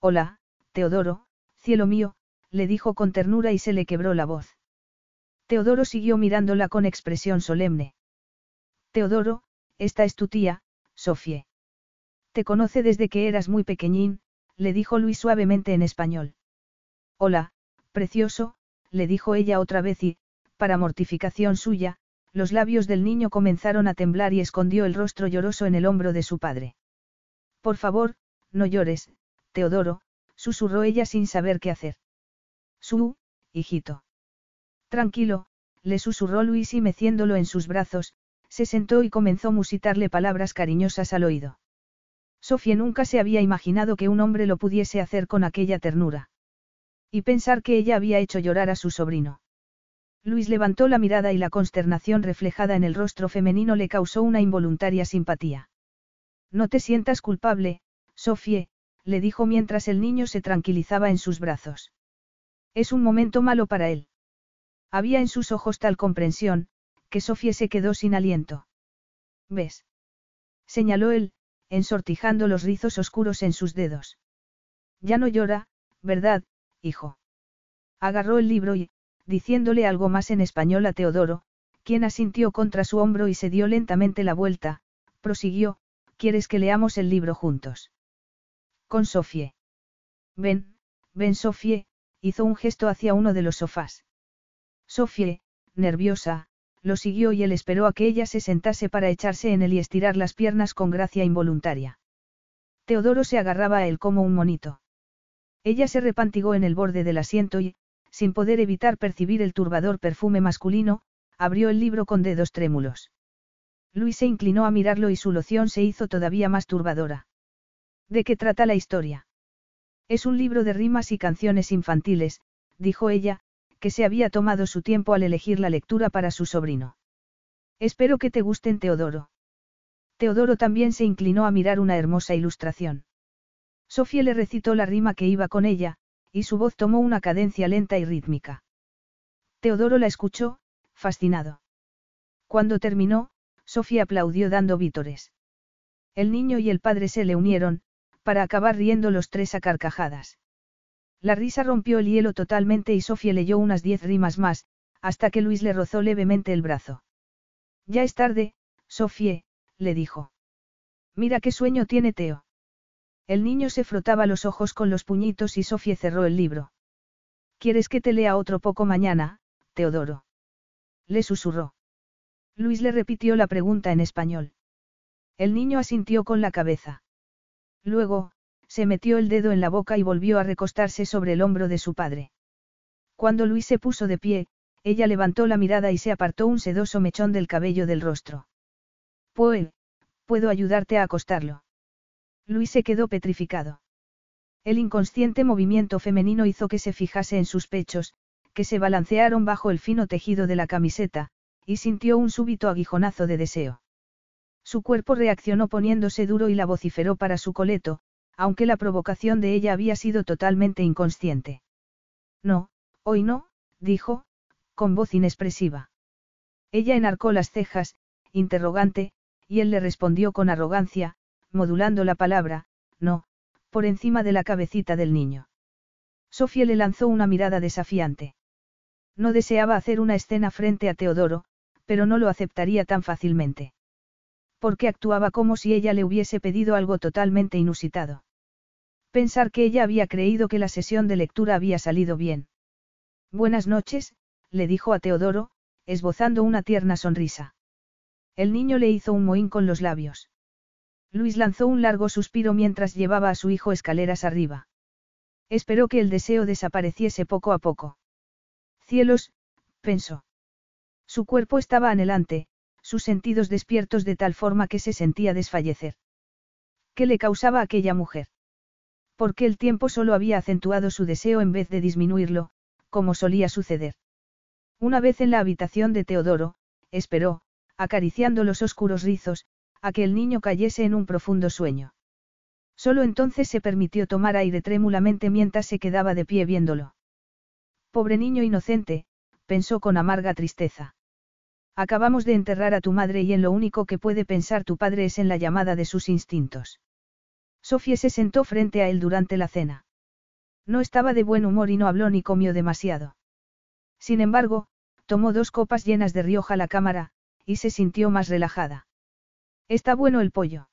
Hola, Teodoro, cielo mío, le dijo con ternura y se le quebró la voz. Teodoro siguió mirándola con expresión solemne. Teodoro, esta es tu tía, Sofie. Te conoce desde que eras muy pequeñín, le dijo Luis suavemente en español. Hola, precioso, le dijo ella otra vez y, para mortificación suya, los labios del niño comenzaron a temblar y escondió el rostro lloroso en el hombro de su padre. Por favor, no llores, Teodoro, susurró ella sin saber qué hacer. Su, hijito. Tranquilo, le susurró Luis y meciéndolo en sus brazos, se sentó y comenzó a musitarle palabras cariñosas al oído. Sofía nunca se había imaginado que un hombre lo pudiese hacer con aquella ternura. Y pensar que ella había hecho llorar a su sobrino. Luis levantó la mirada y la consternación reflejada en el rostro femenino le causó una involuntaria simpatía. No te sientas culpable, Sofie, le dijo mientras el niño se tranquilizaba en sus brazos. Es un momento malo para él. Había en sus ojos tal comprensión, que Sofía se quedó sin aliento. ¿Ves? señaló él, ensortijando los rizos oscuros en sus dedos. Ya no llora, ¿verdad, hijo? Agarró el libro y, diciéndole algo más en español a Teodoro, quien asintió contra su hombro y se dio lentamente la vuelta, prosiguió, ¿quieres que leamos el libro juntos? Con Sofie. Ven, ven Sofie, hizo un gesto hacia uno de los sofás. Sofie, nerviosa, lo siguió y él esperó a que ella se sentase para echarse en él y estirar las piernas con gracia involuntaria. Teodoro se agarraba a él como un monito. Ella se repantigó en el borde del asiento y, sin poder evitar percibir el turbador perfume masculino, abrió el libro con dedos trémulos. Luis se inclinó a mirarlo y su loción se hizo todavía más turbadora. ¿De qué trata la historia? Es un libro de rimas y canciones infantiles, dijo ella, que se había tomado su tiempo al elegir la lectura para su sobrino. Espero que te gusten Teodoro. Teodoro también se inclinó a mirar una hermosa ilustración. Sofía le recitó la rima que iba con ella, y su voz tomó una cadencia lenta y rítmica. Teodoro la escuchó, fascinado. Cuando terminó, Sofía aplaudió dando vítores. El niño y el padre se le unieron, para acabar riendo los tres a carcajadas. La risa rompió el hielo totalmente y Sofía leyó unas diez rimas más, hasta que Luis le rozó levemente el brazo. Ya es tarde, Sofía, le dijo. Mira qué sueño tiene Teo. El niño se frotaba los ojos con los puñitos y Sofía cerró el libro. ¿Quieres que te lea otro poco mañana, Teodoro? Le susurró. Luis le repitió la pregunta en español. El niño asintió con la cabeza. Luego, se metió el dedo en la boca y volvió a recostarse sobre el hombro de su padre. Cuando Luis se puso de pie, ella levantó la mirada y se apartó un sedoso mechón del cabello del rostro. Pues, puedo ayudarte a acostarlo. Luis se quedó petrificado. El inconsciente movimiento femenino hizo que se fijase en sus pechos, que se balancearon bajo el fino tejido de la camiseta, y sintió un súbito aguijonazo de deseo. Su cuerpo reaccionó poniéndose duro y la vociferó para su coleto, aunque la provocación de ella había sido totalmente inconsciente. No, hoy no, dijo, con voz inexpresiva. Ella enarcó las cejas, interrogante, y él le respondió con arrogancia, modulando la palabra, no, por encima de la cabecita del niño. Sofía le lanzó una mirada desafiante. No deseaba hacer una escena frente a Teodoro, pero no lo aceptaría tan fácilmente. Porque actuaba como si ella le hubiese pedido algo totalmente inusitado. Pensar que ella había creído que la sesión de lectura había salido bien. Buenas noches, le dijo a Teodoro, esbozando una tierna sonrisa. El niño le hizo un mohín con los labios. Luis lanzó un largo suspiro mientras llevaba a su hijo escaleras arriba. Esperó que el deseo desapareciese poco a poco. Cielos, pensó. Su cuerpo estaba anhelante, sus sentidos despiertos de tal forma que se sentía desfallecer. ¿Qué le causaba aquella mujer? Porque el tiempo solo había acentuado su deseo en vez de disminuirlo, como solía suceder. Una vez en la habitación de Teodoro, esperó, acariciando los oscuros rizos, a que el niño cayese en un profundo sueño. Solo entonces se permitió tomar aire trémulamente mientras se quedaba de pie viéndolo. Pobre niño inocente, pensó con amarga tristeza. Acabamos de enterrar a tu madre y en lo único que puede pensar tu padre es en la llamada de sus instintos. Sofía se sentó frente a él durante la cena. No estaba de buen humor y no habló ni comió demasiado. Sin embargo, tomó dos copas llenas de Rioja a la cámara, y se sintió más relajada. ¿Está bueno el pollo?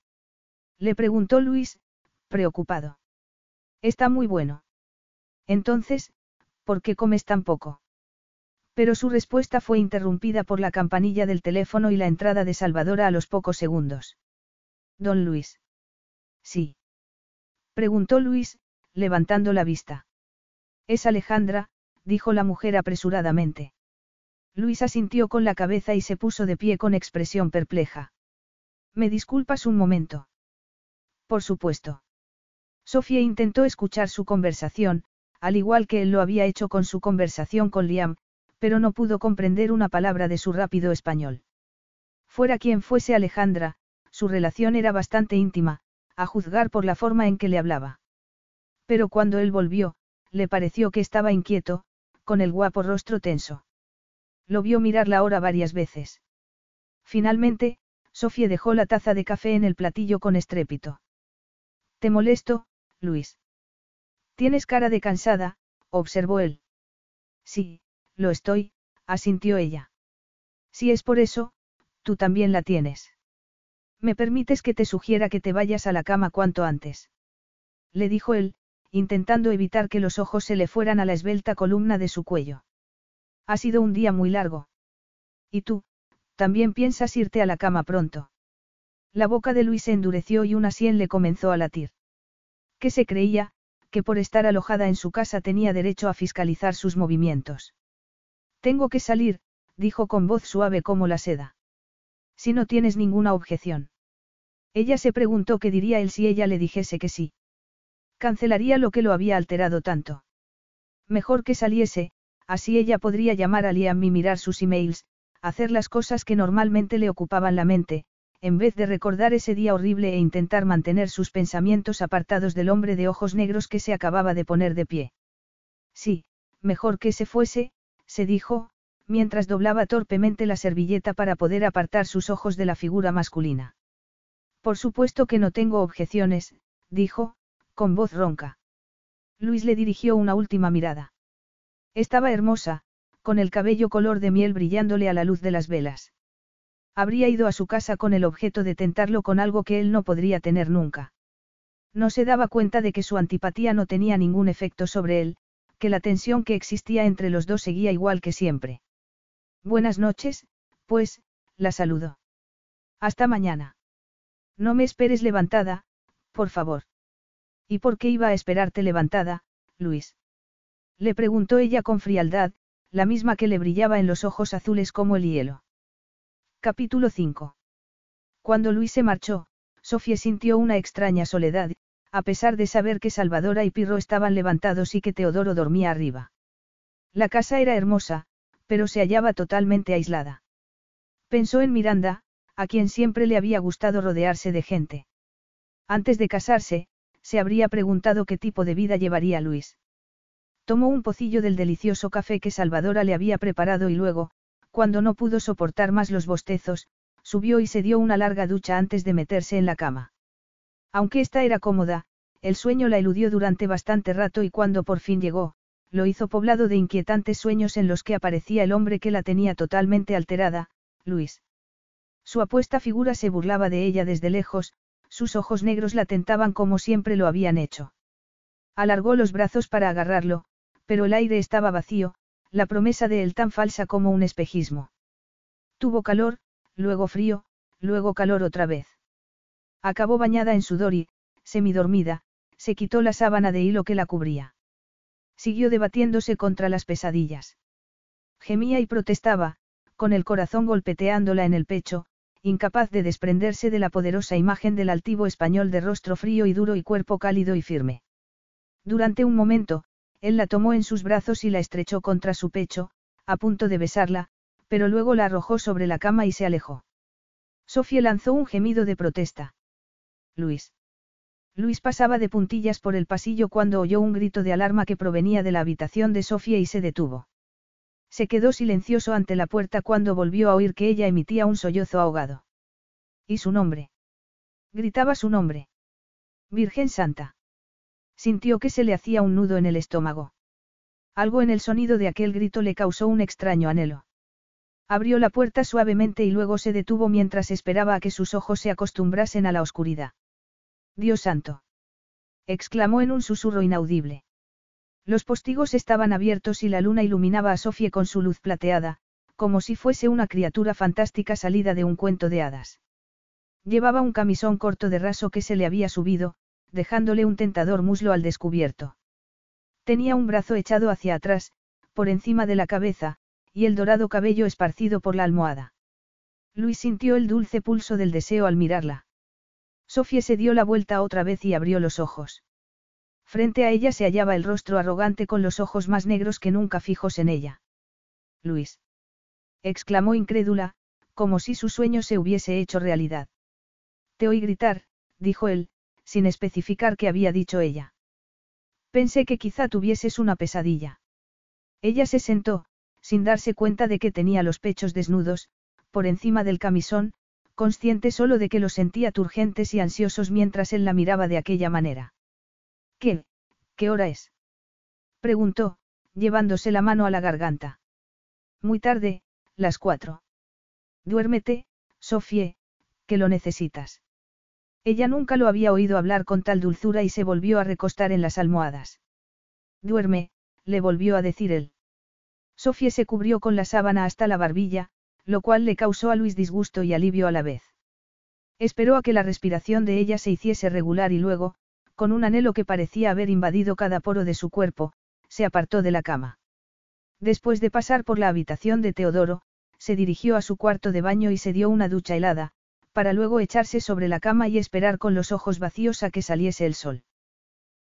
Le preguntó Luis, preocupado. Está muy bueno. Entonces, ¿por qué comes tan poco? Pero su respuesta fue interrumpida por la campanilla del teléfono y la entrada de Salvadora a los pocos segundos. Don Luis. Sí. Preguntó Luis, levantando la vista. Es Alejandra, dijo la mujer apresuradamente. Luis asintió con la cabeza y se puso de pie con expresión perpleja. ¿Me disculpas un momento? Por supuesto. Sofía intentó escuchar su conversación, al igual que él lo había hecho con su conversación con Liam, pero no pudo comprender una palabra de su rápido español. Fuera quien fuese Alejandra, su relación era bastante íntima, a juzgar por la forma en que le hablaba. Pero cuando él volvió, le pareció que estaba inquieto, con el guapo rostro tenso. Lo vio mirar la hora varias veces. Finalmente, Sofía dejó la taza de café en el platillo con estrépito. ¿Te molesto, Luis? Tienes cara de cansada, observó él. Sí, lo estoy, asintió ella. Si es por eso, tú también la tienes. ¿Me permites que te sugiera que te vayas a la cama cuanto antes? Le dijo él, intentando evitar que los ojos se le fueran a la esbelta columna de su cuello. Ha sido un día muy largo. ¿Y tú, también piensas irte a la cama pronto. La boca de Luis se endureció y una sien le comenzó a latir. ¿Qué se creía, que por estar alojada en su casa tenía derecho a fiscalizar sus movimientos. Tengo que salir, dijo con voz suave como la seda. Si no tienes ninguna objeción. Ella se preguntó qué diría él si ella le dijese que sí. Cancelaría lo que lo había alterado tanto. Mejor que saliese, así ella podría llamar a Liam y mirar sus emails, hacer las cosas que normalmente le ocupaban la mente, en vez de recordar ese día horrible e intentar mantener sus pensamientos apartados del hombre de ojos negros que se acababa de poner de pie. Sí, mejor que se fuese, se dijo, mientras doblaba torpemente la servilleta para poder apartar sus ojos de la figura masculina. Por supuesto que no tengo objeciones, dijo, con voz ronca. Luis le dirigió una última mirada. Estaba hermosa, con el cabello color de miel brillándole a la luz de las velas. Habría ido a su casa con el objeto de tentarlo con algo que él no podría tener nunca. No se daba cuenta de que su antipatía no tenía ningún efecto sobre él, que la tensión que existía entre los dos seguía igual que siempre. Buenas noches, pues, la saludó. Hasta mañana. No me esperes levantada, por favor. ¿Y por qué iba a esperarte levantada, Luis? Le preguntó ella con frialdad, la misma que le brillaba en los ojos azules como el hielo. Capítulo 5. Cuando Luis se marchó, Sofía sintió una extraña soledad, a pesar de saber que Salvadora y Pirro estaban levantados y que Teodoro dormía arriba. La casa era hermosa, pero se hallaba totalmente aislada. Pensó en Miranda, a quien siempre le había gustado rodearse de gente. Antes de casarse, se habría preguntado qué tipo de vida llevaría Luis. Tomó un pocillo del delicioso café que Salvadora le había preparado y luego, cuando no pudo soportar más los bostezos, subió y se dio una larga ducha antes de meterse en la cama. Aunque esta era cómoda, el sueño la eludió durante bastante rato y cuando por fin llegó, lo hizo poblado de inquietantes sueños en los que aparecía el hombre que la tenía totalmente alterada, Luis. Su apuesta figura se burlaba de ella desde lejos, sus ojos negros la tentaban como siempre lo habían hecho. Alargó los brazos para agarrarlo, pero el aire estaba vacío, la promesa de él tan falsa como un espejismo. Tuvo calor, luego frío, luego calor otra vez. Acabó bañada en sudor y, semidormida, se quitó la sábana de hilo que la cubría. Siguió debatiéndose contra las pesadillas. Gemía y protestaba, con el corazón golpeteándola en el pecho, incapaz de desprenderse de la poderosa imagen del altivo español de rostro frío y duro y cuerpo cálido y firme. Durante un momento, él la tomó en sus brazos y la estrechó contra su pecho, a punto de besarla, pero luego la arrojó sobre la cama y se alejó. Sofía lanzó un gemido de protesta. Luis. Luis pasaba de puntillas por el pasillo cuando oyó un grito de alarma que provenía de la habitación de Sofía y se detuvo. Se quedó silencioso ante la puerta cuando volvió a oír que ella emitía un sollozo ahogado. ¿Y su nombre? Gritaba su nombre. Virgen Santa. Sintió que se le hacía un nudo en el estómago. Algo en el sonido de aquel grito le causó un extraño anhelo. Abrió la puerta suavemente y luego se detuvo mientras esperaba a que sus ojos se acostumbrasen a la oscuridad. Dios santo. exclamó en un susurro inaudible. Los postigos estaban abiertos y la luna iluminaba a Sofía con su luz plateada, como si fuese una criatura fantástica salida de un cuento de hadas. Llevaba un camisón corto de raso que se le había subido, dejándole un tentador muslo al descubierto. Tenía un brazo echado hacia atrás, por encima de la cabeza, y el dorado cabello esparcido por la almohada. Luis sintió el dulce pulso del deseo al mirarla. Sofía se dio la vuelta otra vez y abrió los ojos. Frente a ella se hallaba el rostro arrogante con los ojos más negros que nunca fijos en ella. Luis. exclamó incrédula, como si su sueño se hubiese hecho realidad. Te oí gritar, dijo él, sin especificar qué había dicho ella. Pensé que quizá tuvieses una pesadilla. Ella se sentó, sin darse cuenta de que tenía los pechos desnudos, por encima del camisón, consciente solo de que los sentía turgentes y ansiosos mientras él la miraba de aquella manera. ¿Qué? ¿Qué hora es? preguntó, llevándose la mano a la garganta. Muy tarde, las cuatro. Duérmete, Sofie, que lo necesitas. Ella nunca lo había oído hablar con tal dulzura y se volvió a recostar en las almohadas. Duerme, le volvió a decir él. Sofía se cubrió con la sábana hasta la barbilla, lo cual le causó a Luis disgusto y alivio a la vez. Esperó a que la respiración de ella se hiciese regular y luego, con un anhelo que parecía haber invadido cada poro de su cuerpo, se apartó de la cama. Después de pasar por la habitación de Teodoro, se dirigió a su cuarto de baño y se dio una ducha helada, para luego echarse sobre la cama y esperar con los ojos vacíos a que saliese el sol.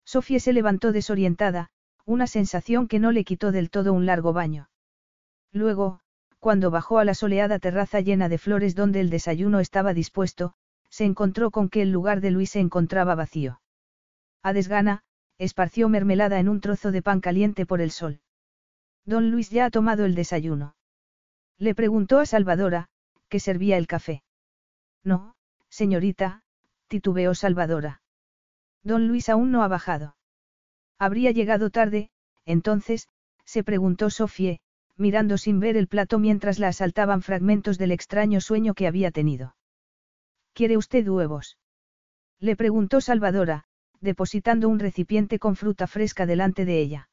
Sofía se levantó desorientada, una sensación que no le quitó del todo un largo baño. Luego, cuando bajó a la soleada terraza llena de flores donde el desayuno estaba dispuesto, se encontró con que el lugar de Luis se encontraba vacío. A desgana, esparció mermelada en un trozo de pan caliente por el sol. Don Luis ya ha tomado el desayuno. Le preguntó a Salvadora, que servía el café. No, señorita, titubeó Salvadora. Don Luis aún no ha bajado. Habría llegado tarde, entonces, se preguntó Sofie, mirando sin ver el plato mientras la asaltaban fragmentos del extraño sueño que había tenido. ¿Quiere usted huevos? Le preguntó Salvadora, depositando un recipiente con fruta fresca delante de ella.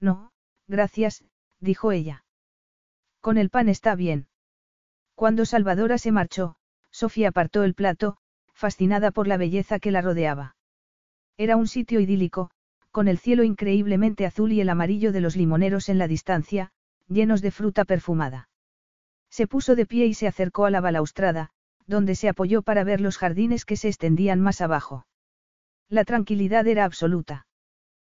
No, gracias, dijo ella. Con el pan está bien. Cuando Salvadora se marchó, Sofía apartó el plato, fascinada por la belleza que la rodeaba. Era un sitio idílico, con el cielo increíblemente azul y el amarillo de los limoneros en la distancia, llenos de fruta perfumada. Se puso de pie y se acercó a la balaustrada, donde se apoyó para ver los jardines que se extendían más abajo. La tranquilidad era absoluta.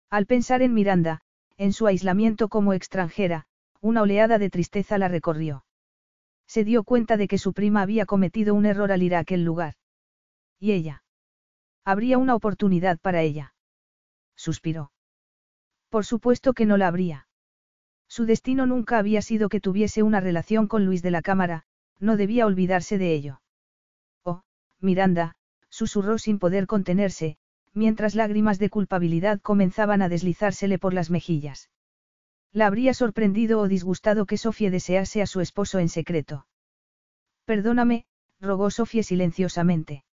Al pensar en Miranda, en su aislamiento como extranjera, una oleada de tristeza la recorrió. Se dio cuenta de que su prima había cometido un error al ir a aquel lugar. ¿Y ella? Habría una oportunidad para ella suspiró. Por supuesto que no la habría. Su destino nunca había sido que tuviese una relación con Luis de la Cámara, no debía olvidarse de ello. Oh, Miranda, susurró sin poder contenerse, mientras lágrimas de culpabilidad comenzaban a deslizársele por las mejillas. La habría sorprendido o disgustado que Sofía desease a su esposo en secreto. Perdóname, rogó Sofía silenciosamente.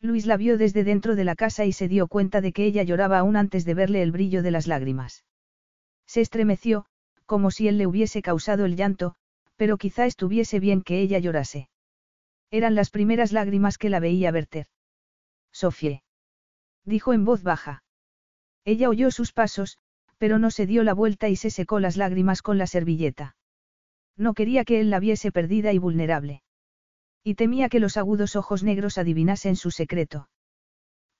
Luis la vio desde dentro de la casa y se dio cuenta de que ella lloraba aún antes de verle el brillo de las lágrimas. Se estremeció, como si él le hubiese causado el llanto, pero quizá estuviese bien que ella llorase. Eran las primeras lágrimas que la veía verter. Sofie. Dijo en voz baja. Ella oyó sus pasos, pero no se dio la vuelta y se secó las lágrimas con la servilleta. No quería que él la viese perdida y vulnerable. Y temía que los agudos ojos negros adivinasen su secreto.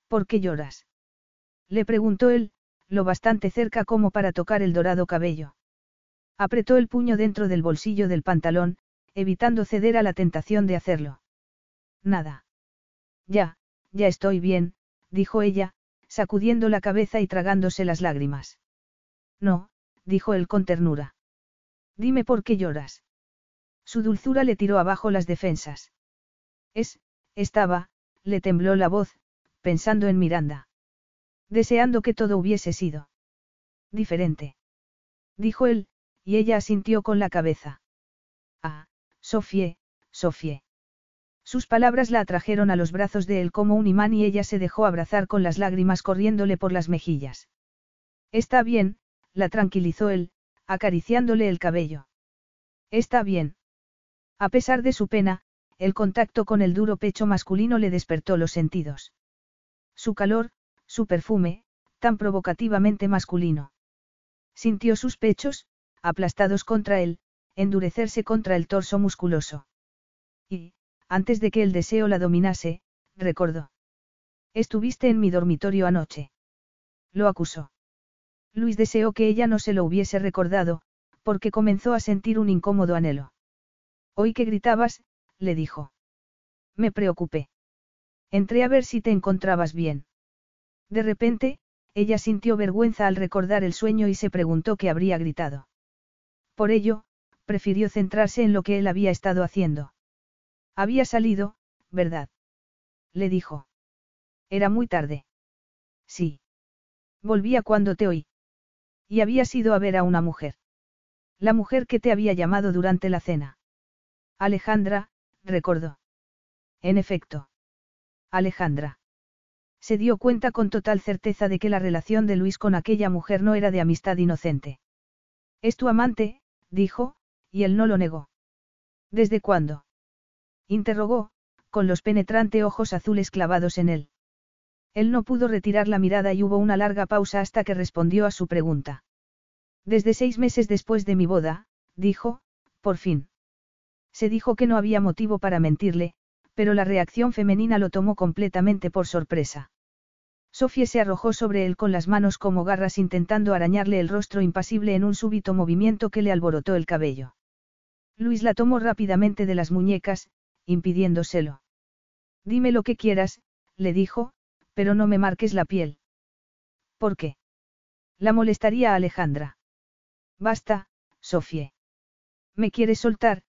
¿Por qué lloras? Le preguntó él, lo bastante cerca como para tocar el dorado cabello. Apretó el puño dentro del bolsillo del pantalón, evitando ceder a la tentación de hacerlo. Nada. Ya, ya estoy bien, dijo ella, sacudiendo la cabeza y tragándose las lágrimas. No, dijo él con ternura. Dime por qué lloras. Su dulzura le tiró abajo las defensas. Es, estaba, le tembló la voz, pensando en Miranda. Deseando que todo hubiese sido diferente. Dijo él, y ella asintió con la cabeza. Ah, Sofie, Sofie. Sus palabras la atrajeron a los brazos de él como un imán y ella se dejó abrazar con las lágrimas corriéndole por las mejillas. Está bien, la tranquilizó él, acariciándole el cabello. Está bien. A pesar de su pena, el contacto con el duro pecho masculino le despertó los sentidos. Su calor, su perfume, tan provocativamente masculino. Sintió sus pechos, aplastados contra él, endurecerse contra el torso musculoso. Y, antes de que el deseo la dominase, recordó. Estuviste en mi dormitorio anoche. Lo acusó. Luis deseó que ella no se lo hubiese recordado, porque comenzó a sentir un incómodo anhelo. Hoy que gritabas, le dijo. Me preocupé. Entré a ver si te encontrabas bien. De repente, ella sintió vergüenza al recordar el sueño y se preguntó qué habría gritado. Por ello, prefirió centrarse en lo que él había estado haciendo. Había salido, ¿verdad? Le dijo. Era muy tarde. Sí. Volvía cuando te oí. Y había ido a ver a una mujer. La mujer que te había llamado durante la cena. Alejandra, recordó. En efecto. Alejandra. Se dio cuenta con total certeza de que la relación de Luis con aquella mujer no era de amistad inocente. Es tu amante, dijo, y él no lo negó. ¿Desde cuándo? interrogó, con los penetrantes ojos azules clavados en él. Él no pudo retirar la mirada y hubo una larga pausa hasta que respondió a su pregunta. Desde seis meses después de mi boda, dijo, por fin. Se dijo que no había motivo para mentirle, pero la reacción femenina lo tomó completamente por sorpresa. Sofía se arrojó sobre él con las manos como garras intentando arañarle el rostro impasible en un súbito movimiento que le alborotó el cabello. Luis la tomó rápidamente de las muñecas, impidiéndoselo. Dime lo que quieras, le dijo, pero no me marques la piel. ¿Por qué? La molestaría a Alejandra. Basta, Sofía. ¿Me quieres soltar,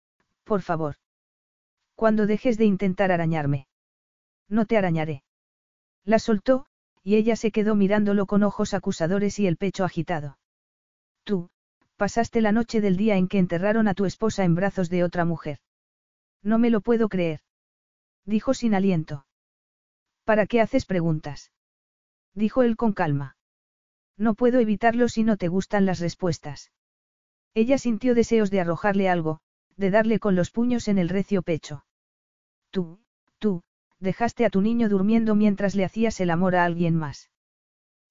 por favor? Cuando dejes de intentar arañarme. No te arañaré. La soltó, y ella se quedó mirándolo con ojos acusadores y el pecho agitado. Tú, pasaste la noche del día en que enterraron a tu esposa en brazos de otra mujer. No me lo puedo creer. Dijo sin aliento. ¿Para qué haces preguntas? Dijo él con calma. No puedo evitarlo si no te gustan las respuestas. Ella sintió deseos de arrojarle algo, de darle con los puños en el recio pecho. Tú, tú, dejaste a tu niño durmiendo mientras le hacías el amor a alguien más.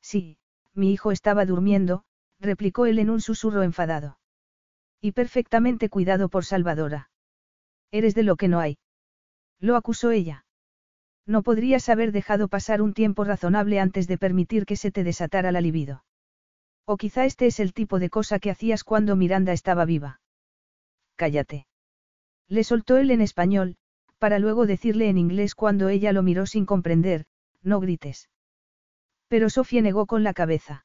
Sí, mi hijo estaba durmiendo, replicó él en un susurro enfadado. Y perfectamente cuidado por Salvadora. Eres de lo que no hay. Lo acusó ella. No podrías haber dejado pasar un tiempo razonable antes de permitir que se te desatara la libido. O quizá este es el tipo de cosa que hacías cuando Miranda estaba viva. Cállate. Le soltó él en español, para luego decirle en inglés cuando ella lo miró sin comprender, no grites. Pero Sofía negó con la cabeza.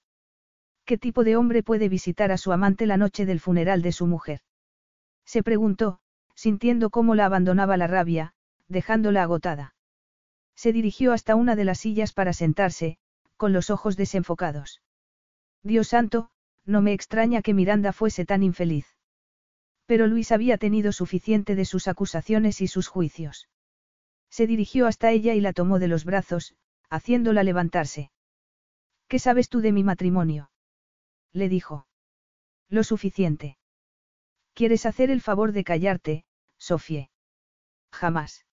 ¿Qué tipo de hombre puede visitar a su amante la noche del funeral de su mujer? Se preguntó, sintiendo cómo la abandonaba la rabia, dejándola agotada. Se dirigió hasta una de las sillas para sentarse, con los ojos desenfocados. Dios santo, no me extraña que Miranda fuese tan infeliz. Pero Luis había tenido suficiente de sus acusaciones y sus juicios. Se dirigió hasta ella y la tomó de los brazos, haciéndola levantarse. ¿Qué sabes tú de mi matrimonio? Le dijo. Lo suficiente. ¿Quieres hacer el favor de callarte, Sofie? Jamás.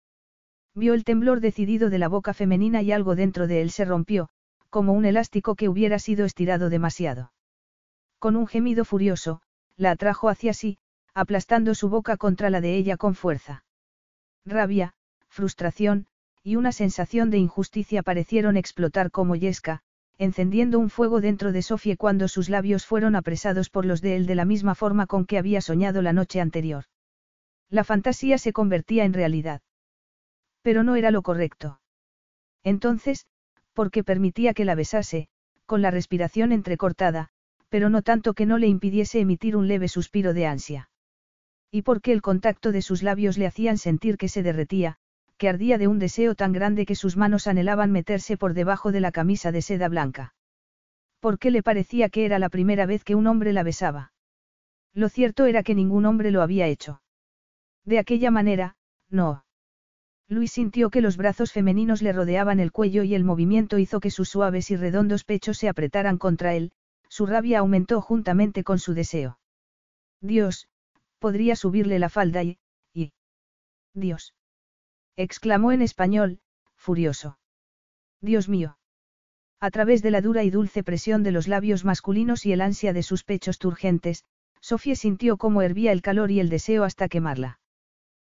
Vio el temblor decidido de la boca femenina y algo dentro de él se rompió, como un elástico que hubiera sido estirado demasiado. Con un gemido furioso, la atrajo hacia sí, aplastando su boca contra la de ella con fuerza. Rabia, frustración, y una sensación de injusticia parecieron explotar como yesca, encendiendo un fuego dentro de Sofie cuando sus labios fueron apresados por los de él de la misma forma con que había soñado la noche anterior. La fantasía se convertía en realidad. Pero no era lo correcto. Entonces, porque permitía que la besase, con la respiración entrecortada, pero no tanto que no le impidiese emitir un leve suspiro de ansia. Y porque el contacto de sus labios le hacían sentir que se derretía, que ardía de un deseo tan grande que sus manos anhelaban meterse por debajo de la camisa de seda blanca. Porque le parecía que era la primera vez que un hombre la besaba. Lo cierto era que ningún hombre lo había hecho. De aquella manera, no. Luis sintió que los brazos femeninos le rodeaban el cuello y el movimiento hizo que sus suaves y redondos pechos se apretaran contra él, su rabia aumentó juntamente con su deseo. Dios, podría subirle la falda y... y... Dios. exclamó en español, furioso. Dios mío. A través de la dura y dulce presión de los labios masculinos y el ansia de sus pechos turgentes, Sofía sintió cómo hervía el calor y el deseo hasta quemarla.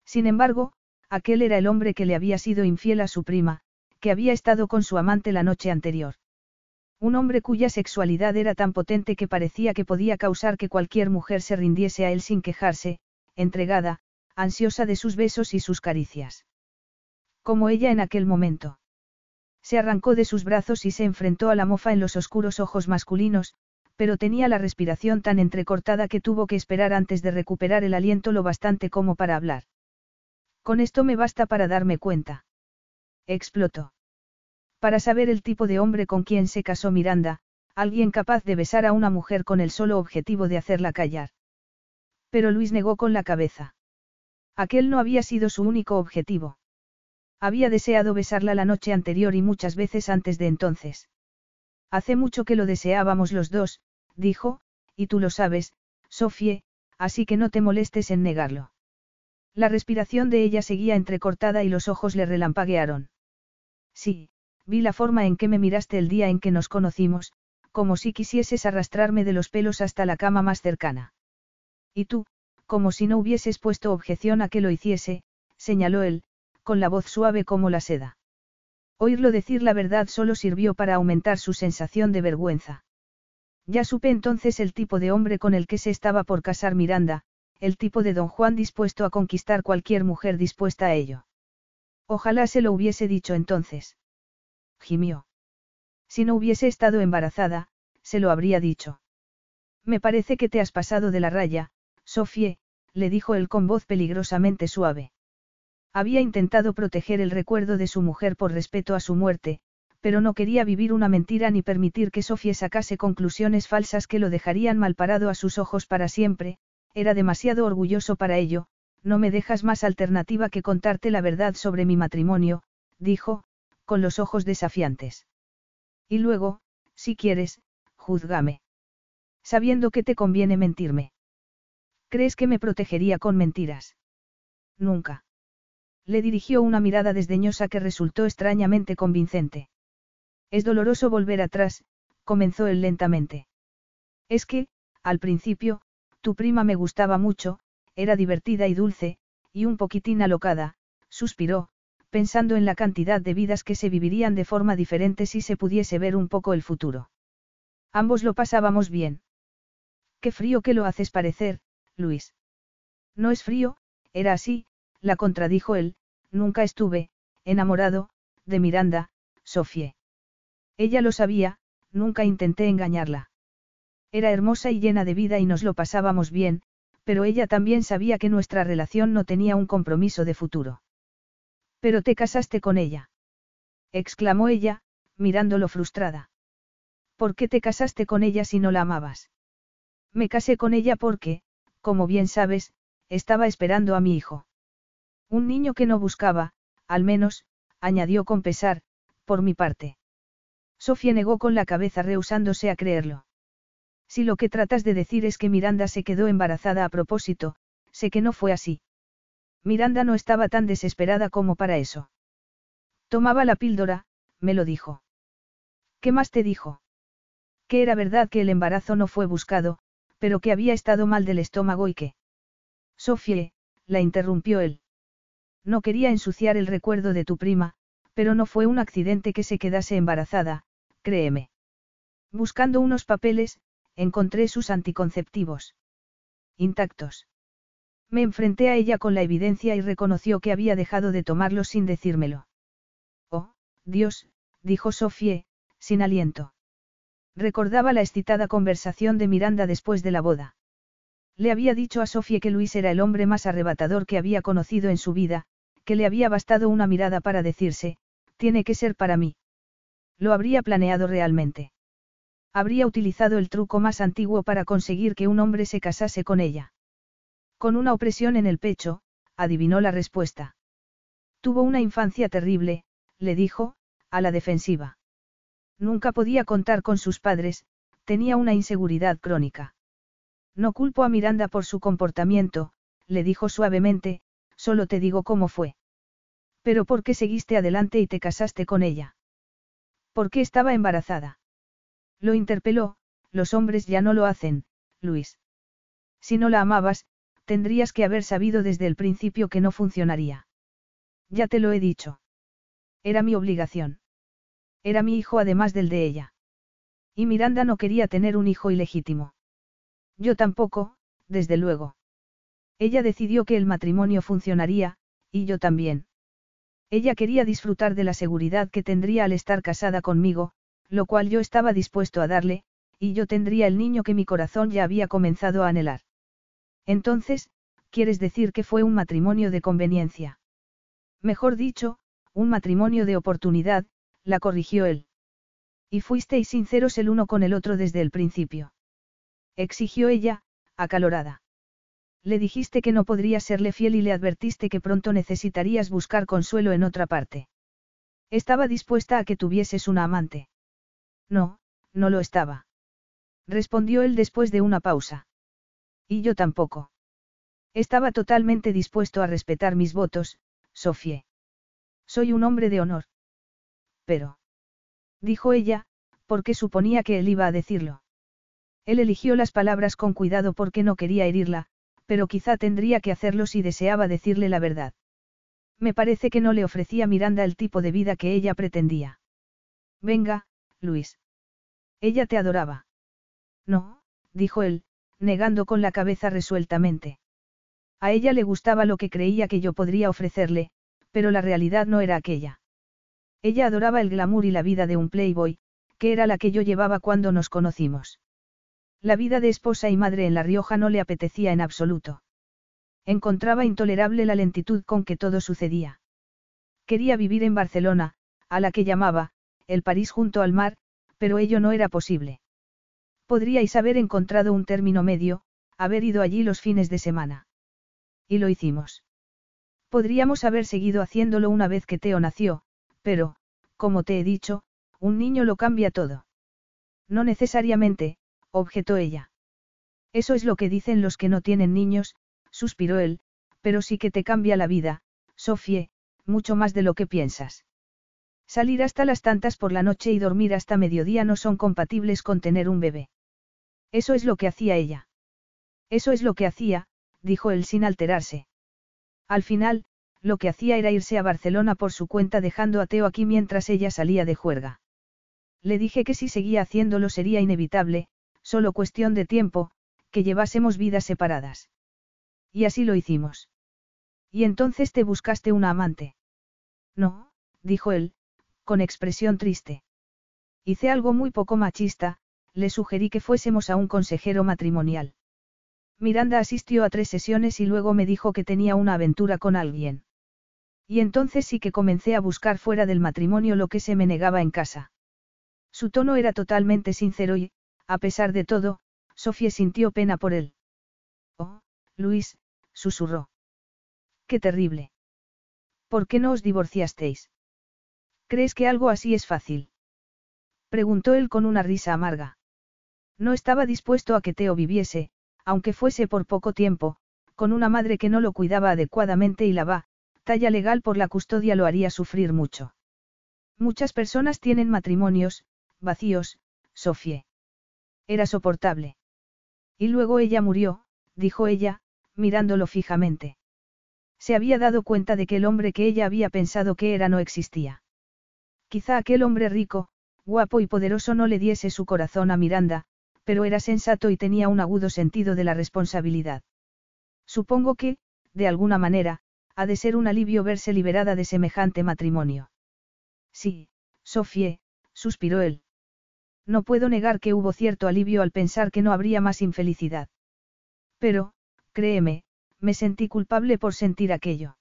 Sin embargo, aquel era el hombre que le había sido infiel a su prima, que había estado con su amante la noche anterior. Un hombre cuya sexualidad era tan potente que parecía que podía causar que cualquier mujer se rindiese a él sin quejarse, entregada, ansiosa de sus besos y sus caricias. Como ella en aquel momento. Se arrancó de sus brazos y se enfrentó a la mofa en los oscuros ojos masculinos, pero tenía la respiración tan entrecortada que tuvo que esperar antes de recuperar el aliento lo bastante como para hablar. Con esto me basta para darme cuenta. Explotó. Para saber el tipo de hombre con quien se casó Miranda, alguien capaz de besar a una mujer con el solo objetivo de hacerla callar. Pero Luis negó con la cabeza. Aquel no había sido su único objetivo. Había deseado besarla la noche anterior y muchas veces antes de entonces. Hace mucho que lo deseábamos los dos, dijo, y tú lo sabes, Sofie, así que no te molestes en negarlo. La respiración de ella seguía entrecortada y los ojos le relampaguearon. Sí, vi la forma en que me miraste el día en que nos conocimos, como si quisieses arrastrarme de los pelos hasta la cama más cercana. Y tú, como si no hubieses puesto objeción a que lo hiciese, señaló él, con la voz suave como la seda. Oírlo decir la verdad solo sirvió para aumentar su sensación de vergüenza. Ya supe entonces el tipo de hombre con el que se estaba por casar Miranda, el tipo de don Juan dispuesto a conquistar cualquier mujer dispuesta a ello. Ojalá se lo hubiese dicho entonces gimió. Si no hubiese estado embarazada, se lo habría dicho. Me parece que te has pasado de la raya, Sofie, le dijo él con voz peligrosamente suave. Había intentado proteger el recuerdo de su mujer por respeto a su muerte, pero no quería vivir una mentira ni permitir que Sofie sacase conclusiones falsas que lo dejarían malparado a sus ojos para siempre, era demasiado orgulloso para ello, no me dejas más alternativa que contarte la verdad sobre mi matrimonio, dijo, con los ojos desafiantes. Y luego, si quieres, juzgame. Sabiendo que te conviene mentirme. ¿Crees que me protegería con mentiras? Nunca. Le dirigió una mirada desdeñosa que resultó extrañamente convincente. Es doloroso volver atrás, comenzó él lentamente. Es que, al principio, tu prima me gustaba mucho, era divertida y dulce, y un poquitín alocada, suspiró, pensando en la cantidad de vidas que se vivirían de forma diferente si se pudiese ver un poco el futuro. Ambos lo pasábamos bien. Qué frío que lo haces parecer, Luis. No es frío, era así, la contradijo él, nunca estuve, enamorado, de Miranda, Sofie. Ella lo sabía, nunca intenté engañarla. Era hermosa y llena de vida y nos lo pasábamos bien, pero ella también sabía que nuestra relación no tenía un compromiso de futuro. Pero te casaste con ella. exclamó ella, mirándolo frustrada. ¿Por qué te casaste con ella si no la amabas? Me casé con ella porque, como bien sabes, estaba esperando a mi hijo. Un niño que no buscaba, al menos, añadió con pesar, por mi parte. Sofía negó con la cabeza rehusándose a creerlo. Si lo que tratas de decir es que Miranda se quedó embarazada a propósito, sé que no fue así. Miranda no estaba tan desesperada como para eso. Tomaba la píldora, me lo dijo. ¿Qué más te dijo? Que era verdad que el embarazo no fue buscado, pero que había estado mal del estómago y que... Sofie, la interrumpió él. No quería ensuciar el recuerdo de tu prima, pero no fue un accidente que se quedase embarazada, créeme. Buscando unos papeles, encontré sus anticonceptivos. Intactos. Me enfrenté a ella con la evidencia y reconoció que había dejado de tomarlos sin decírmelo. Oh, Dios, dijo Sofie, sin aliento. Recordaba la excitada conversación de Miranda después de la boda. Le había dicho a Sofie que Luis era el hombre más arrebatador que había conocido en su vida, que le había bastado una mirada para decirse, tiene que ser para mí. Lo habría planeado realmente. Habría utilizado el truco más antiguo para conseguir que un hombre se casase con ella. Con una opresión en el pecho, adivinó la respuesta. Tuvo una infancia terrible, le dijo, a la defensiva. Nunca podía contar con sus padres, tenía una inseguridad crónica. No culpo a Miranda por su comportamiento, le dijo suavemente, solo te digo cómo fue. Pero ¿por qué seguiste adelante y te casaste con ella? ¿Por qué estaba embarazada? Lo interpeló, los hombres ya no lo hacen, Luis. Si no la amabas, tendrías que haber sabido desde el principio que no funcionaría. Ya te lo he dicho. Era mi obligación. Era mi hijo además del de ella. Y Miranda no quería tener un hijo ilegítimo. Yo tampoco, desde luego. Ella decidió que el matrimonio funcionaría, y yo también. Ella quería disfrutar de la seguridad que tendría al estar casada conmigo, lo cual yo estaba dispuesto a darle, y yo tendría el niño que mi corazón ya había comenzado a anhelar. Entonces, ¿quieres decir que fue un matrimonio de conveniencia? Mejor dicho, un matrimonio de oportunidad, la corrigió él. Y fuisteis sinceros el uno con el otro desde el principio. Exigió ella, acalorada. Le dijiste que no podrías serle fiel y le advertiste que pronto necesitarías buscar consuelo en otra parte. Estaba dispuesta a que tuvieses una amante. No, no lo estaba. Respondió él después de una pausa. Y yo tampoco. Estaba totalmente dispuesto a respetar mis votos, Sofie. Soy un hombre de honor. Pero. Dijo ella, porque suponía que él iba a decirlo. Él eligió las palabras con cuidado porque no quería herirla, pero quizá tendría que hacerlo si deseaba decirle la verdad. Me parece que no le ofrecía Miranda el tipo de vida que ella pretendía. Venga, Luis. Ella te adoraba. No, dijo él, negando con la cabeza resueltamente. A ella le gustaba lo que creía que yo podría ofrecerle, pero la realidad no era aquella. Ella adoraba el glamour y la vida de un playboy, que era la que yo llevaba cuando nos conocimos. La vida de esposa y madre en La Rioja no le apetecía en absoluto. Encontraba intolerable la lentitud con que todo sucedía. Quería vivir en Barcelona, a la que llamaba, el París junto al mar, pero ello no era posible. Podríais haber encontrado un término medio, haber ido allí los fines de semana. Y lo hicimos. Podríamos haber seguido haciéndolo una vez que Teo nació, pero, como te he dicho, un niño lo cambia todo. No necesariamente, objetó ella. Eso es lo que dicen los que no tienen niños, suspiró él, pero sí que te cambia la vida, Sofie, mucho más de lo que piensas. Salir hasta las tantas por la noche y dormir hasta mediodía no son compatibles con tener un bebé. Eso es lo que hacía ella. Eso es lo que hacía, dijo él sin alterarse. Al final, lo que hacía era irse a Barcelona por su cuenta dejando a Teo aquí mientras ella salía de juerga. Le dije que si seguía haciéndolo sería inevitable, solo cuestión de tiempo, que llevásemos vidas separadas. Y así lo hicimos. Y entonces te buscaste una amante. No, dijo él, con expresión triste. Hice algo muy poco machista, le sugerí que fuésemos a un consejero matrimonial. Miranda asistió a tres sesiones y luego me dijo que tenía una aventura con alguien. Y entonces sí que comencé a buscar fuera del matrimonio lo que se me negaba en casa. Su tono era totalmente sincero y, a pesar de todo, Sofía sintió pena por él. Oh, Luis, susurró. Qué terrible. ¿Por qué no os divorciasteis? ¿Crees que algo así es fácil? Preguntó él con una risa amarga. No estaba dispuesto a que Teo viviese, aunque fuese por poco tiempo, con una madre que no lo cuidaba adecuadamente y la va, talla legal por la custodia lo haría sufrir mucho. Muchas personas tienen matrimonios, vacíos, Sofie. Era soportable. Y luego ella murió, dijo ella, mirándolo fijamente. Se había dado cuenta de que el hombre que ella había pensado que era no existía. Quizá aquel hombre rico, guapo y poderoso no le diese su corazón a Miranda, pero era sensato y tenía un agudo sentido de la responsabilidad. Supongo que, de alguna manera, ha de ser un alivio verse liberada de semejante matrimonio. Sí, Sofie, suspiró él. No puedo negar que hubo cierto alivio al pensar que no habría más infelicidad. Pero, créeme, me sentí culpable por sentir aquello.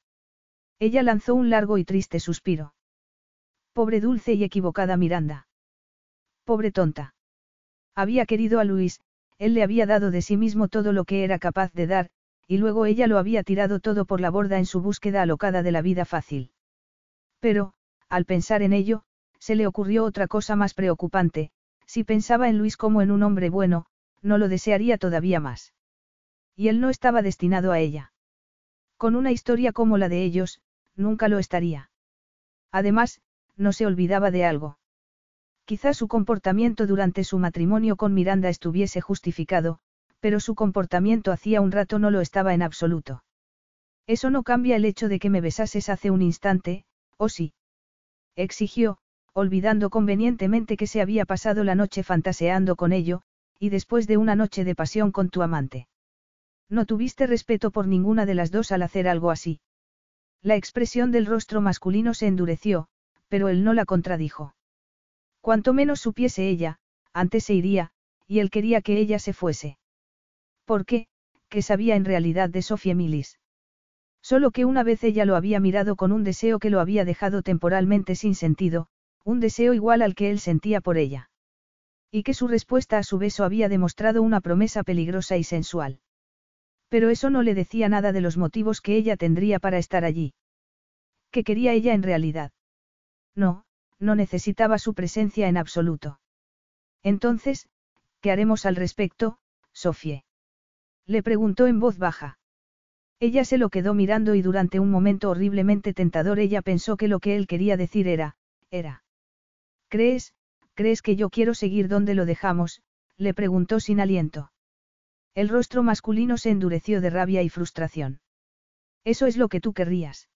Ella lanzó un largo y triste suspiro. Pobre dulce y equivocada Miranda. Pobre tonta. Había querido a Luis, él le había dado de sí mismo todo lo que era capaz de dar, y luego ella lo había tirado todo por la borda en su búsqueda alocada de la vida fácil. Pero, al pensar en ello, se le ocurrió otra cosa más preocupante, si pensaba en Luis como en un hombre bueno, no lo desearía todavía más. Y él no estaba destinado a ella. Con una historia como la de ellos, nunca lo estaría. Además, no se olvidaba de algo. Quizás su comportamiento durante su matrimonio con Miranda estuviese justificado, pero su comportamiento hacía un rato no lo estaba en absoluto. Eso no cambia el hecho de que me besases hace un instante, ¿o sí? Exigió, olvidando convenientemente que se había pasado la noche fantaseando con ello, y después de una noche de pasión con tu amante. No tuviste respeto por ninguna de las dos al hacer algo así. La expresión del rostro masculino se endureció, pero él no la contradijo. Cuanto menos supiese ella, antes se iría, y él quería que ella se fuese. ¿Por qué? ¿Qué sabía en realidad de Sofía Milis? Solo que una vez ella lo había mirado con un deseo que lo había dejado temporalmente sin sentido, un deseo igual al que él sentía por ella. Y que su respuesta a su beso había demostrado una promesa peligrosa y sensual. Pero eso no le decía nada de los motivos que ella tendría para estar allí. ¿Qué quería ella en realidad? No, no necesitaba su presencia en absoluto. Entonces, ¿qué haremos al respecto, Sofie? Le preguntó en voz baja. Ella se lo quedó mirando y durante un momento horriblemente tentador ella pensó que lo que él quería decir era, era. ¿Crees, crees que yo quiero seguir donde lo dejamos? le preguntó sin aliento. El rostro masculino se endureció de rabia y frustración. Eso es lo que tú querrías.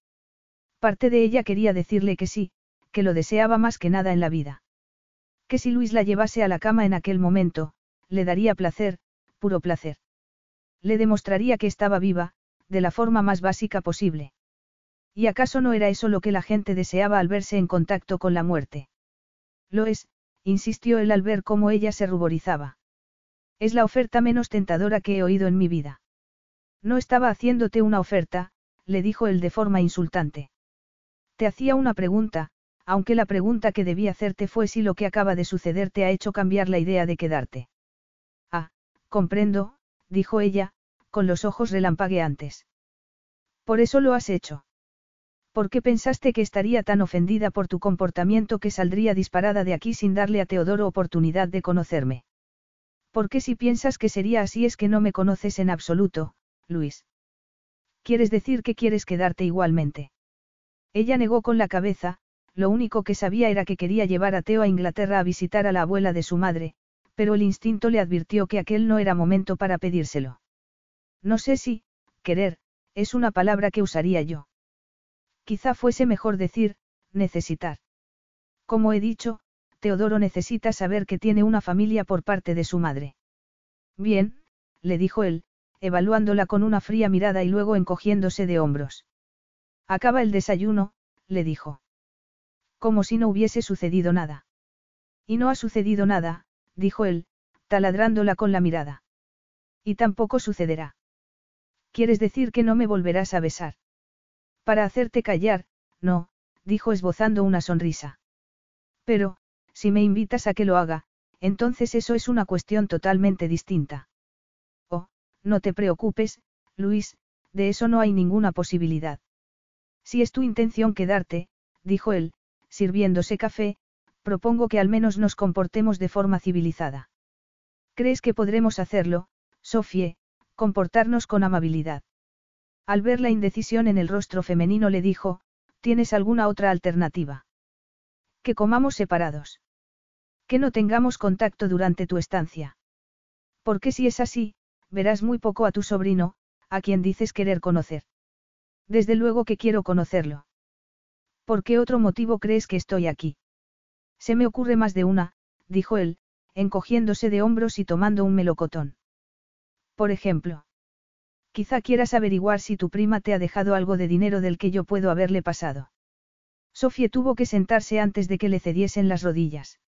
Parte de ella quería decirle que sí, que lo deseaba más que nada en la vida. Que si Luis la llevase a la cama en aquel momento, le daría placer, puro placer. Le demostraría que estaba viva, de la forma más básica posible. ¿Y acaso no era eso lo que la gente deseaba al verse en contacto con la muerte? Lo es, insistió él al ver cómo ella se ruborizaba. Es la oferta menos tentadora que he oído en mi vida. No estaba haciéndote una oferta, le dijo él de forma insultante. Te hacía una pregunta, aunque la pregunta que debí hacerte fue si lo que acaba de suceder te ha hecho cambiar la idea de quedarte. Ah, comprendo, dijo ella, con los ojos relampagueantes. Por eso lo has hecho. ¿Por qué pensaste que estaría tan ofendida por tu comportamiento que saldría disparada de aquí sin darle a Teodoro oportunidad de conocerme? ¿Por qué si piensas que sería así es que no me conoces en absoluto, Luis? ¿Quieres decir que quieres quedarte igualmente? Ella negó con la cabeza, lo único que sabía era que quería llevar a Teo a Inglaterra a visitar a la abuela de su madre, pero el instinto le advirtió que aquel no era momento para pedírselo. No sé si, querer, es una palabra que usaría yo. Quizá fuese mejor decir, necesitar. Como he dicho, Teodoro necesita saber que tiene una familia por parte de su madre. Bien, le dijo él, evaluándola con una fría mirada y luego encogiéndose de hombros. Acaba el desayuno, le dijo. Como si no hubiese sucedido nada. Y no ha sucedido nada, dijo él, taladrándola con la mirada. Y tampoco sucederá. ¿Quieres decir que no me volverás a besar? Para hacerte callar, no, dijo esbozando una sonrisa. Pero, si me invitas a que lo haga, entonces eso es una cuestión totalmente distinta. Oh, no te preocupes, Luis, de eso no hay ninguna posibilidad. Si es tu intención quedarte, dijo él, sirviéndose café, propongo que al menos nos comportemos de forma civilizada. ¿Crees que podremos hacerlo, Sofie, comportarnos con amabilidad? Al ver la indecisión en el rostro femenino le dijo, ¿tienes alguna otra alternativa? Que comamos separados. Que no tengamos contacto durante tu estancia. Porque si es así, verás muy poco a tu sobrino, a quien dices querer conocer. Desde luego que quiero conocerlo. ¿Por qué otro motivo crees que estoy aquí? Se me ocurre más de una, dijo él, encogiéndose de hombros y tomando un melocotón. Por ejemplo. Quizá quieras averiguar si tu prima te ha dejado algo de dinero del que yo puedo haberle pasado. Sofía tuvo que sentarse antes de que le cediesen las rodillas.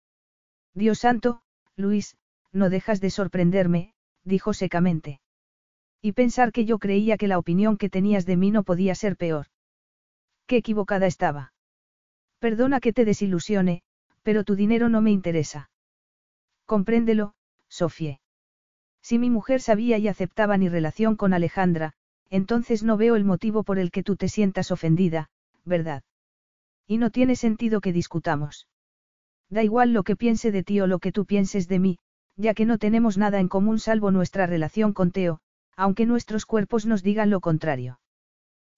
Dios santo, Luis, no dejas de sorprenderme, dijo secamente. Y pensar que yo creía que la opinión que tenías de mí no podía ser peor. Qué equivocada estaba. Perdona que te desilusione, pero tu dinero no me interesa. Compréndelo, Sofía. Si mi mujer sabía y aceptaba mi relación con Alejandra, entonces no veo el motivo por el que tú te sientas ofendida, ¿verdad? Y no tiene sentido que discutamos. Da igual lo que piense de ti o lo que tú pienses de mí, ya que no tenemos nada en común salvo nuestra relación con Teo, aunque nuestros cuerpos nos digan lo contrario.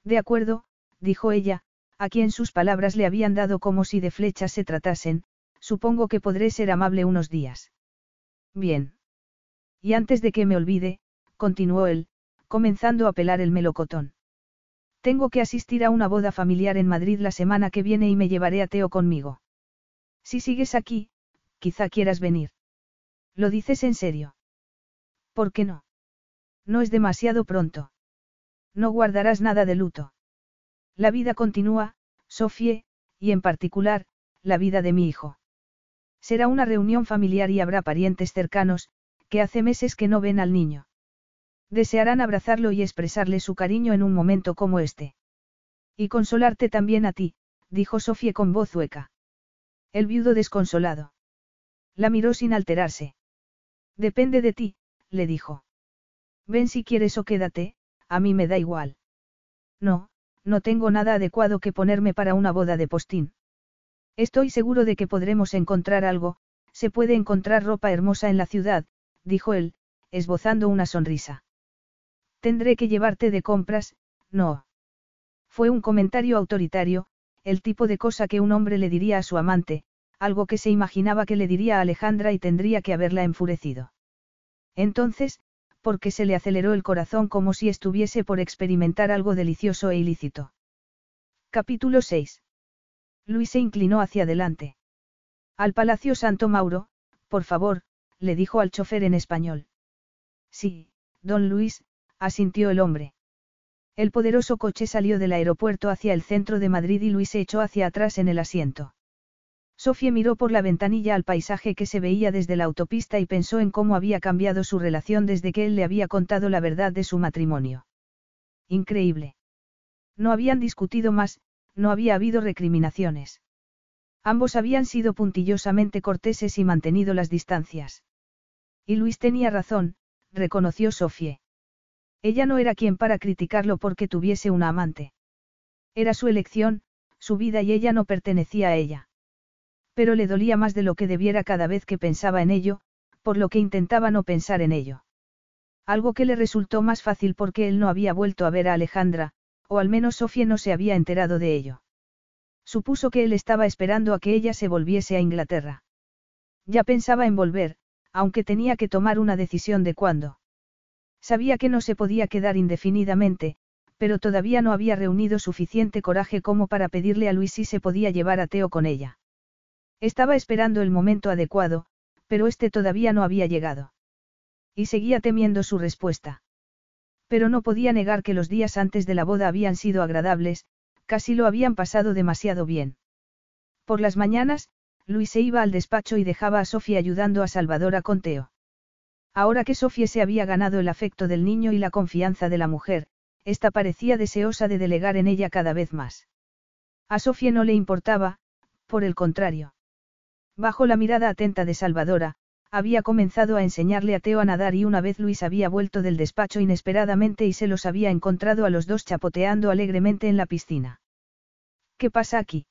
De acuerdo, dijo ella, a quien sus palabras le habían dado como si de flechas se tratasen, supongo que podré ser amable unos días. Bien. Y antes de que me olvide, continuó él, comenzando a pelar el melocotón. Tengo que asistir a una boda familiar en Madrid la semana que viene y me llevaré a Teo conmigo. Si sigues aquí, quizá quieras venir. ¿Lo dices en serio? ¿Por qué no? No es demasiado pronto. No guardarás nada de luto. La vida continúa, Sofie, y en particular, la vida de mi hijo. Será una reunión familiar y habrá parientes cercanos, que hace meses que no ven al niño. Desearán abrazarlo y expresarle su cariño en un momento como este. Y consolarte también a ti, dijo Sofía con voz hueca. El viudo desconsolado. La miró sin alterarse. Depende de ti, le dijo. Ven si quieres o quédate, a mí me da igual. No, no tengo nada adecuado que ponerme para una boda de postín. Estoy seguro de que podremos encontrar algo, se puede encontrar ropa hermosa en la ciudad, dijo él, esbozando una sonrisa. Tendré que llevarte de compras, no. Fue un comentario autoritario, el tipo de cosa que un hombre le diría a su amante, algo que se imaginaba que le diría a Alejandra y tendría que haberla enfurecido. Entonces, porque se le aceleró el corazón como si estuviese por experimentar algo delicioso e ilícito. Capítulo 6. Luis se inclinó hacia adelante. Al Palacio Santo Mauro, por favor, le dijo al chofer en español. Sí, don Luis, asintió el hombre. El poderoso coche salió del aeropuerto hacia el centro de Madrid y Luis se echó hacia atrás en el asiento. Sofía miró por la ventanilla al paisaje que se veía desde la autopista y pensó en cómo había cambiado su relación desde que él le había contado la verdad de su matrimonio. Increíble. No habían discutido más, no había habido recriminaciones. Ambos habían sido puntillosamente corteses y mantenido las distancias. Y Luis tenía razón, reconoció Sofie. Ella no era quien para criticarlo porque tuviese una amante. Era su elección, su vida y ella no pertenecía a ella. Pero le dolía más de lo que debiera cada vez que pensaba en ello, por lo que intentaba no pensar en ello. Algo que le resultó más fácil porque él no había vuelto a ver a Alejandra, o al menos Sofía no se había enterado de ello. Supuso que él estaba esperando a que ella se volviese a Inglaterra. Ya pensaba en volver, aunque tenía que tomar una decisión de cuándo. Sabía que no se podía quedar indefinidamente, pero todavía no había reunido suficiente coraje como para pedirle a Luis si se podía llevar a Teo con ella. Estaba esperando el momento adecuado, pero este todavía no había llegado. Y seguía temiendo su respuesta. Pero no podía negar que los días antes de la boda habían sido agradables, casi lo habían pasado demasiado bien. Por las mañanas, Luis se iba al despacho y dejaba a Sofía ayudando a Salvador a Conteo. Ahora que Sofía se había ganado el afecto del niño y la confianza de la mujer, ésta parecía deseosa de delegar en ella cada vez más. A Sofía no le importaba, por el contrario. Bajo la mirada atenta de Salvadora, había comenzado a enseñarle a Teo a nadar y una vez Luis había vuelto del despacho inesperadamente y se los había encontrado a los dos chapoteando alegremente en la piscina. ¿Qué pasa aquí?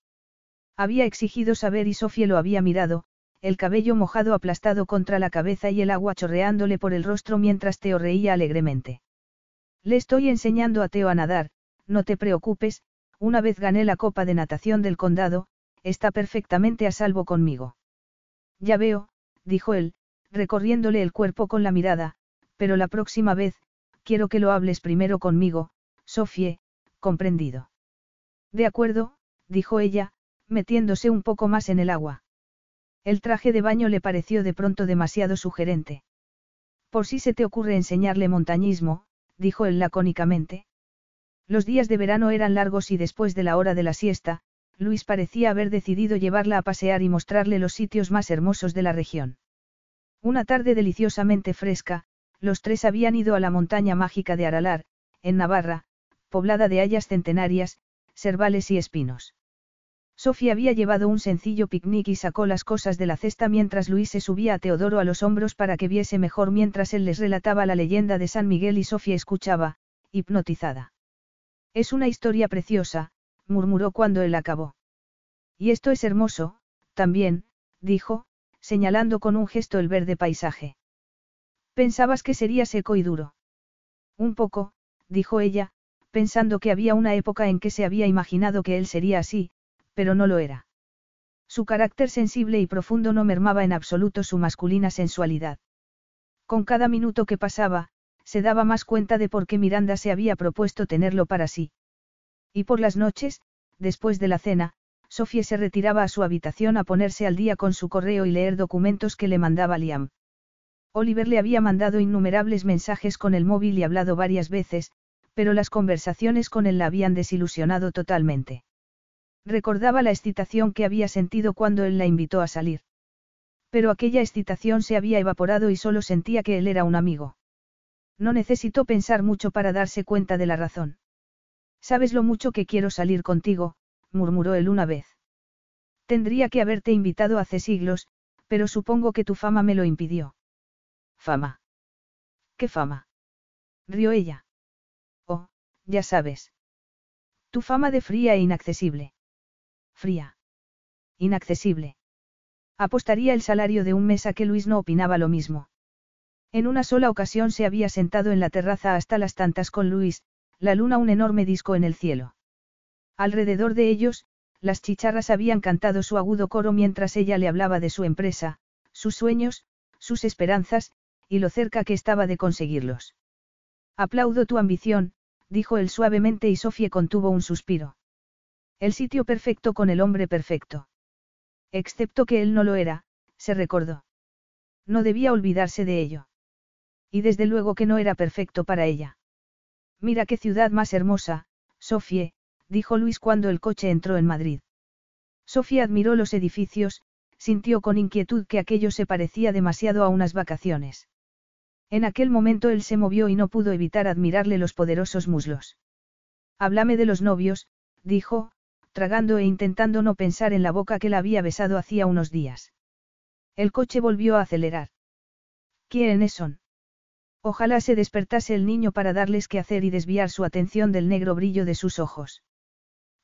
Había exigido saber y Sofía lo había mirado, el cabello mojado aplastado contra la cabeza y el agua chorreándole por el rostro mientras Teo reía alegremente. Le estoy enseñando a Teo a nadar, no te preocupes, una vez gané la copa de natación del condado, está perfectamente a salvo conmigo. Ya veo, dijo él, recorriéndole el cuerpo con la mirada, pero la próxima vez, quiero que lo hables primero conmigo, Sofie, comprendido. De acuerdo, dijo ella, metiéndose un poco más en el agua. El traje de baño le pareció de pronto demasiado sugerente. Por si se te ocurre enseñarle montañismo, dijo él lacónicamente. Los días de verano eran largos y después de la hora de la siesta, Luis parecía haber decidido llevarla a pasear y mostrarle los sitios más hermosos de la región. Una tarde deliciosamente fresca, los tres habían ido a la montaña mágica de Aralar, en Navarra, poblada de hayas centenarias, cervales y espinos. Sofía había llevado un sencillo picnic y sacó las cosas de la cesta mientras Luis se subía a Teodoro a los hombros para que viese mejor mientras él les relataba la leyenda de San Miguel y Sofía escuchaba, hipnotizada. Es una historia preciosa, murmuró cuando él acabó. Y esto es hermoso, también, dijo, señalando con un gesto el verde paisaje. Pensabas que sería seco y duro. Un poco, dijo ella, pensando que había una época en que se había imaginado que él sería así, pero no lo era. Su carácter sensible y profundo no mermaba en absoluto su masculina sensualidad. Con cada minuto que pasaba, se daba más cuenta de por qué Miranda se había propuesto tenerlo para sí. Y por las noches, después de la cena, Sofía se retiraba a su habitación a ponerse al día con su correo y leer documentos que le mandaba Liam. Oliver le había mandado innumerables mensajes con el móvil y hablado varias veces, pero las conversaciones con él la habían desilusionado totalmente. Recordaba la excitación que había sentido cuando él la invitó a salir. Pero aquella excitación se había evaporado y solo sentía que él era un amigo. No necesitó pensar mucho para darse cuenta de la razón. Sabes lo mucho que quiero salir contigo, murmuró él una vez. Tendría que haberte invitado hace siglos, pero supongo que tu fama me lo impidió. Fama. ¿Qué fama? Rió ella. Oh, ya sabes. Tu fama de fría e inaccesible. Fría. Inaccesible. Apostaría el salario de un mes a que Luis no opinaba lo mismo. En una sola ocasión se había sentado en la terraza hasta las tantas con Luis, la luna un enorme disco en el cielo. Alrededor de ellos, las chicharras habían cantado su agudo coro mientras ella le hablaba de su empresa, sus sueños, sus esperanzas, y lo cerca que estaba de conseguirlos. Aplaudo tu ambición, dijo él suavemente y Sofía contuvo un suspiro. El sitio perfecto con el hombre perfecto. Excepto que él no lo era, se recordó. No debía olvidarse de ello. Y desde luego que no era perfecto para ella. Mira qué ciudad más hermosa, Sofía, dijo Luis cuando el coche entró en Madrid. Sofía admiró los edificios, sintió con inquietud que aquello se parecía demasiado a unas vacaciones. En aquel momento él se movió y no pudo evitar admirarle los poderosos muslos. Háblame de los novios, dijo, tragando e intentando no pensar en la boca que la había besado hacía unos días. El coche volvió a acelerar. ¿Quiénes son? Ojalá se despertase el niño para darles que hacer y desviar su atención del negro brillo de sus ojos.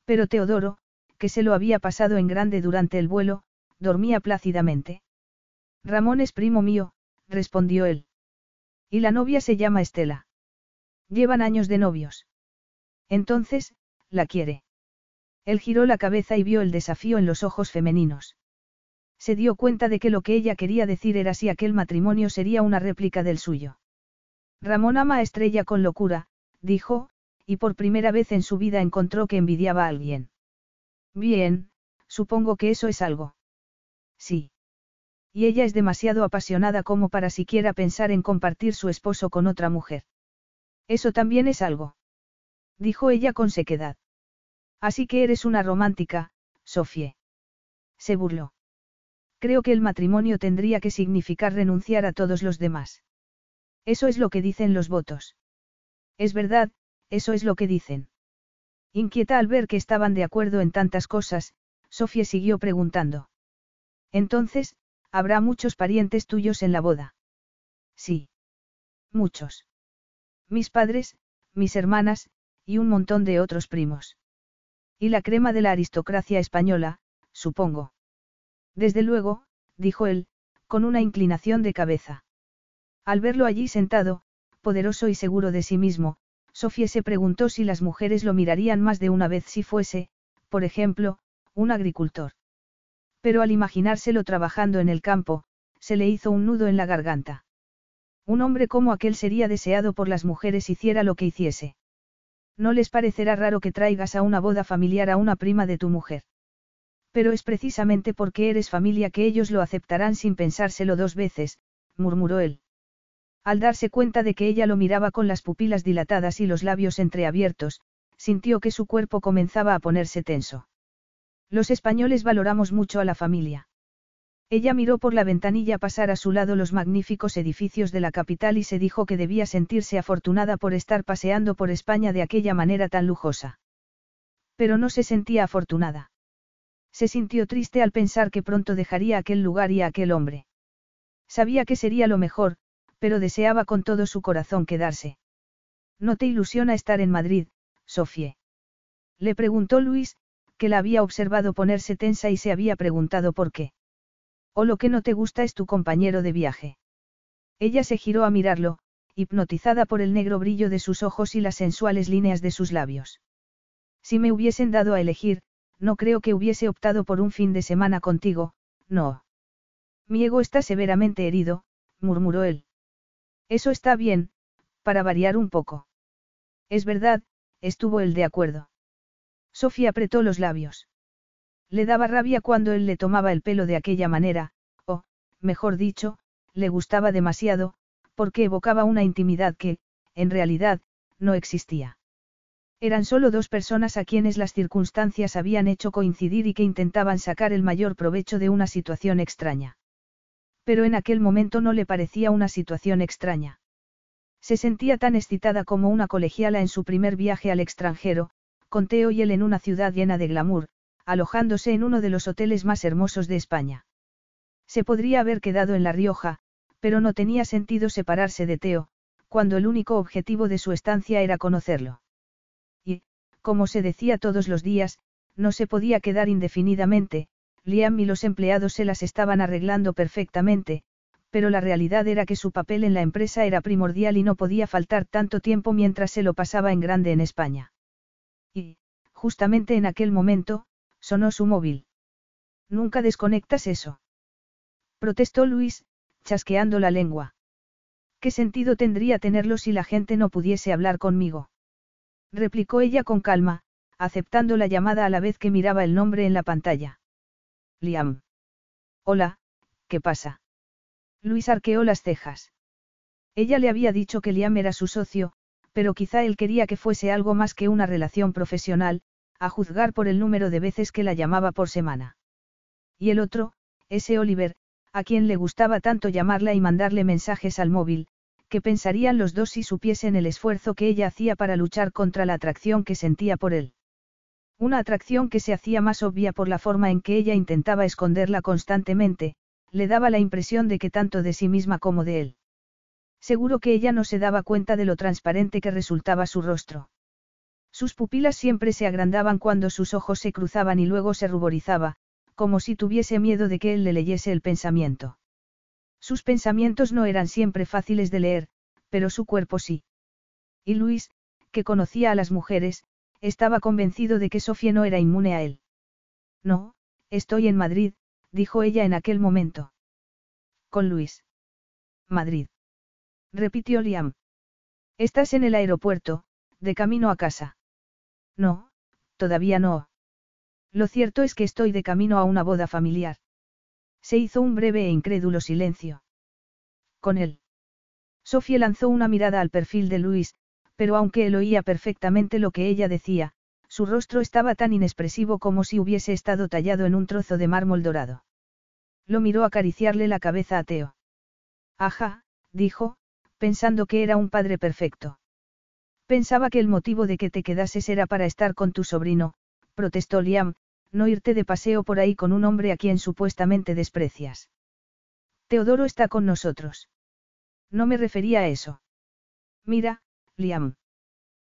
Pero Teodoro, que se lo había pasado en grande durante el vuelo, dormía plácidamente. Ramón es primo mío, respondió él. Y la novia se llama Estela. Llevan años de novios. Entonces, la quiere. Él giró la cabeza y vio el desafío en los ojos femeninos. Se dio cuenta de que lo que ella quería decir era si aquel matrimonio sería una réplica del suyo. Ramón ama a Estrella con locura, dijo, y por primera vez en su vida encontró que envidiaba a alguien. Bien, supongo que eso es algo. Sí. Y ella es demasiado apasionada como para siquiera pensar en compartir su esposo con otra mujer. Eso también es algo. Dijo ella con sequedad. Así que eres una romántica, Sofie. Se burló. Creo que el matrimonio tendría que significar renunciar a todos los demás. Eso es lo que dicen los votos. Es verdad, eso es lo que dicen. Inquieta al ver que estaban de acuerdo en tantas cosas, Sofía siguió preguntando. Entonces, ¿habrá muchos parientes tuyos en la boda? Sí. Muchos. Mis padres, mis hermanas, y un montón de otros primos. Y la crema de la aristocracia española, supongo. Desde luego, dijo él, con una inclinación de cabeza. Al verlo allí sentado, poderoso y seguro de sí mismo, Sofía se preguntó si las mujeres lo mirarían más de una vez si fuese, por ejemplo, un agricultor. Pero al imaginárselo trabajando en el campo, se le hizo un nudo en la garganta. Un hombre como aquel sería deseado por las mujeres hiciera lo que hiciese. No les parecerá raro que traigas a una boda familiar a una prima de tu mujer. Pero es precisamente porque eres familia que ellos lo aceptarán sin pensárselo dos veces, murmuró él. Al darse cuenta de que ella lo miraba con las pupilas dilatadas y los labios entreabiertos, sintió que su cuerpo comenzaba a ponerse tenso. Los españoles valoramos mucho a la familia. Ella miró por la ventanilla pasar a su lado los magníficos edificios de la capital y se dijo que debía sentirse afortunada por estar paseando por España de aquella manera tan lujosa. Pero no se sentía afortunada. Se sintió triste al pensar que pronto dejaría aquel lugar y aquel hombre. Sabía que sería lo mejor, pero deseaba con todo su corazón quedarse. ¿No te ilusiona estar en Madrid, Sofie? Le preguntó Luis, que la había observado ponerse tensa y se había preguntado por qué. O lo que no te gusta es tu compañero de viaje. Ella se giró a mirarlo, hipnotizada por el negro brillo de sus ojos y las sensuales líneas de sus labios. Si me hubiesen dado a elegir, no creo que hubiese optado por un fin de semana contigo, no. Mi ego está severamente herido, murmuró él. Eso está bien, para variar un poco. Es verdad, estuvo él de acuerdo. Sofía apretó los labios. Le daba rabia cuando él le tomaba el pelo de aquella manera, o, mejor dicho, le gustaba demasiado, porque evocaba una intimidad que, en realidad, no existía. Eran solo dos personas a quienes las circunstancias habían hecho coincidir y que intentaban sacar el mayor provecho de una situación extraña. Pero en aquel momento no le parecía una situación extraña. Se sentía tan excitada como una colegiala en su primer viaje al extranjero, con Teo y él en una ciudad llena de glamour, alojándose en uno de los hoteles más hermosos de España. Se podría haber quedado en La Rioja, pero no tenía sentido separarse de Teo, cuando el único objetivo de su estancia era conocerlo como se decía todos los días, no se podía quedar indefinidamente, Liam y los empleados se las estaban arreglando perfectamente, pero la realidad era que su papel en la empresa era primordial y no podía faltar tanto tiempo mientras se lo pasaba en grande en España. Y, justamente en aquel momento, sonó su móvil. Nunca desconectas eso. Protestó Luis, chasqueando la lengua. ¿Qué sentido tendría tenerlo si la gente no pudiese hablar conmigo? replicó ella con calma, aceptando la llamada a la vez que miraba el nombre en la pantalla. Liam. Hola, ¿qué pasa? Luis arqueó las cejas. Ella le había dicho que Liam era su socio, pero quizá él quería que fuese algo más que una relación profesional, a juzgar por el número de veces que la llamaba por semana. Y el otro, ese Oliver, a quien le gustaba tanto llamarla y mandarle mensajes al móvil, ¿qué pensarían los dos si supiesen el esfuerzo que ella hacía para luchar contra la atracción que sentía por él? Una atracción que se hacía más obvia por la forma en que ella intentaba esconderla constantemente, le daba la impresión de que tanto de sí misma como de él. Seguro que ella no se daba cuenta de lo transparente que resultaba su rostro. Sus pupilas siempre se agrandaban cuando sus ojos se cruzaban y luego se ruborizaba, como si tuviese miedo de que él le leyese el pensamiento. Sus pensamientos no eran siempre fáciles de leer, pero su cuerpo sí. Y Luis, que conocía a las mujeres, estaba convencido de que Sofía no era inmune a él. No, estoy en Madrid, dijo ella en aquel momento. Con Luis. Madrid. Repitió Liam. Estás en el aeropuerto, de camino a casa. No, todavía no. Lo cierto es que estoy de camino a una boda familiar. Se hizo un breve e incrédulo silencio. Con él. Sofía lanzó una mirada al perfil de Luis, pero aunque él oía perfectamente lo que ella decía, su rostro estaba tan inexpresivo como si hubiese estado tallado en un trozo de mármol dorado. Lo miró acariciarle la cabeza a Teo. Ajá, dijo, pensando que era un padre perfecto. Pensaba que el motivo de que te quedases era para estar con tu sobrino, protestó Liam, no irte de paseo por ahí con un hombre a quien supuestamente desprecias. Teodoro está con nosotros. No me refería a eso. Mira, Liam.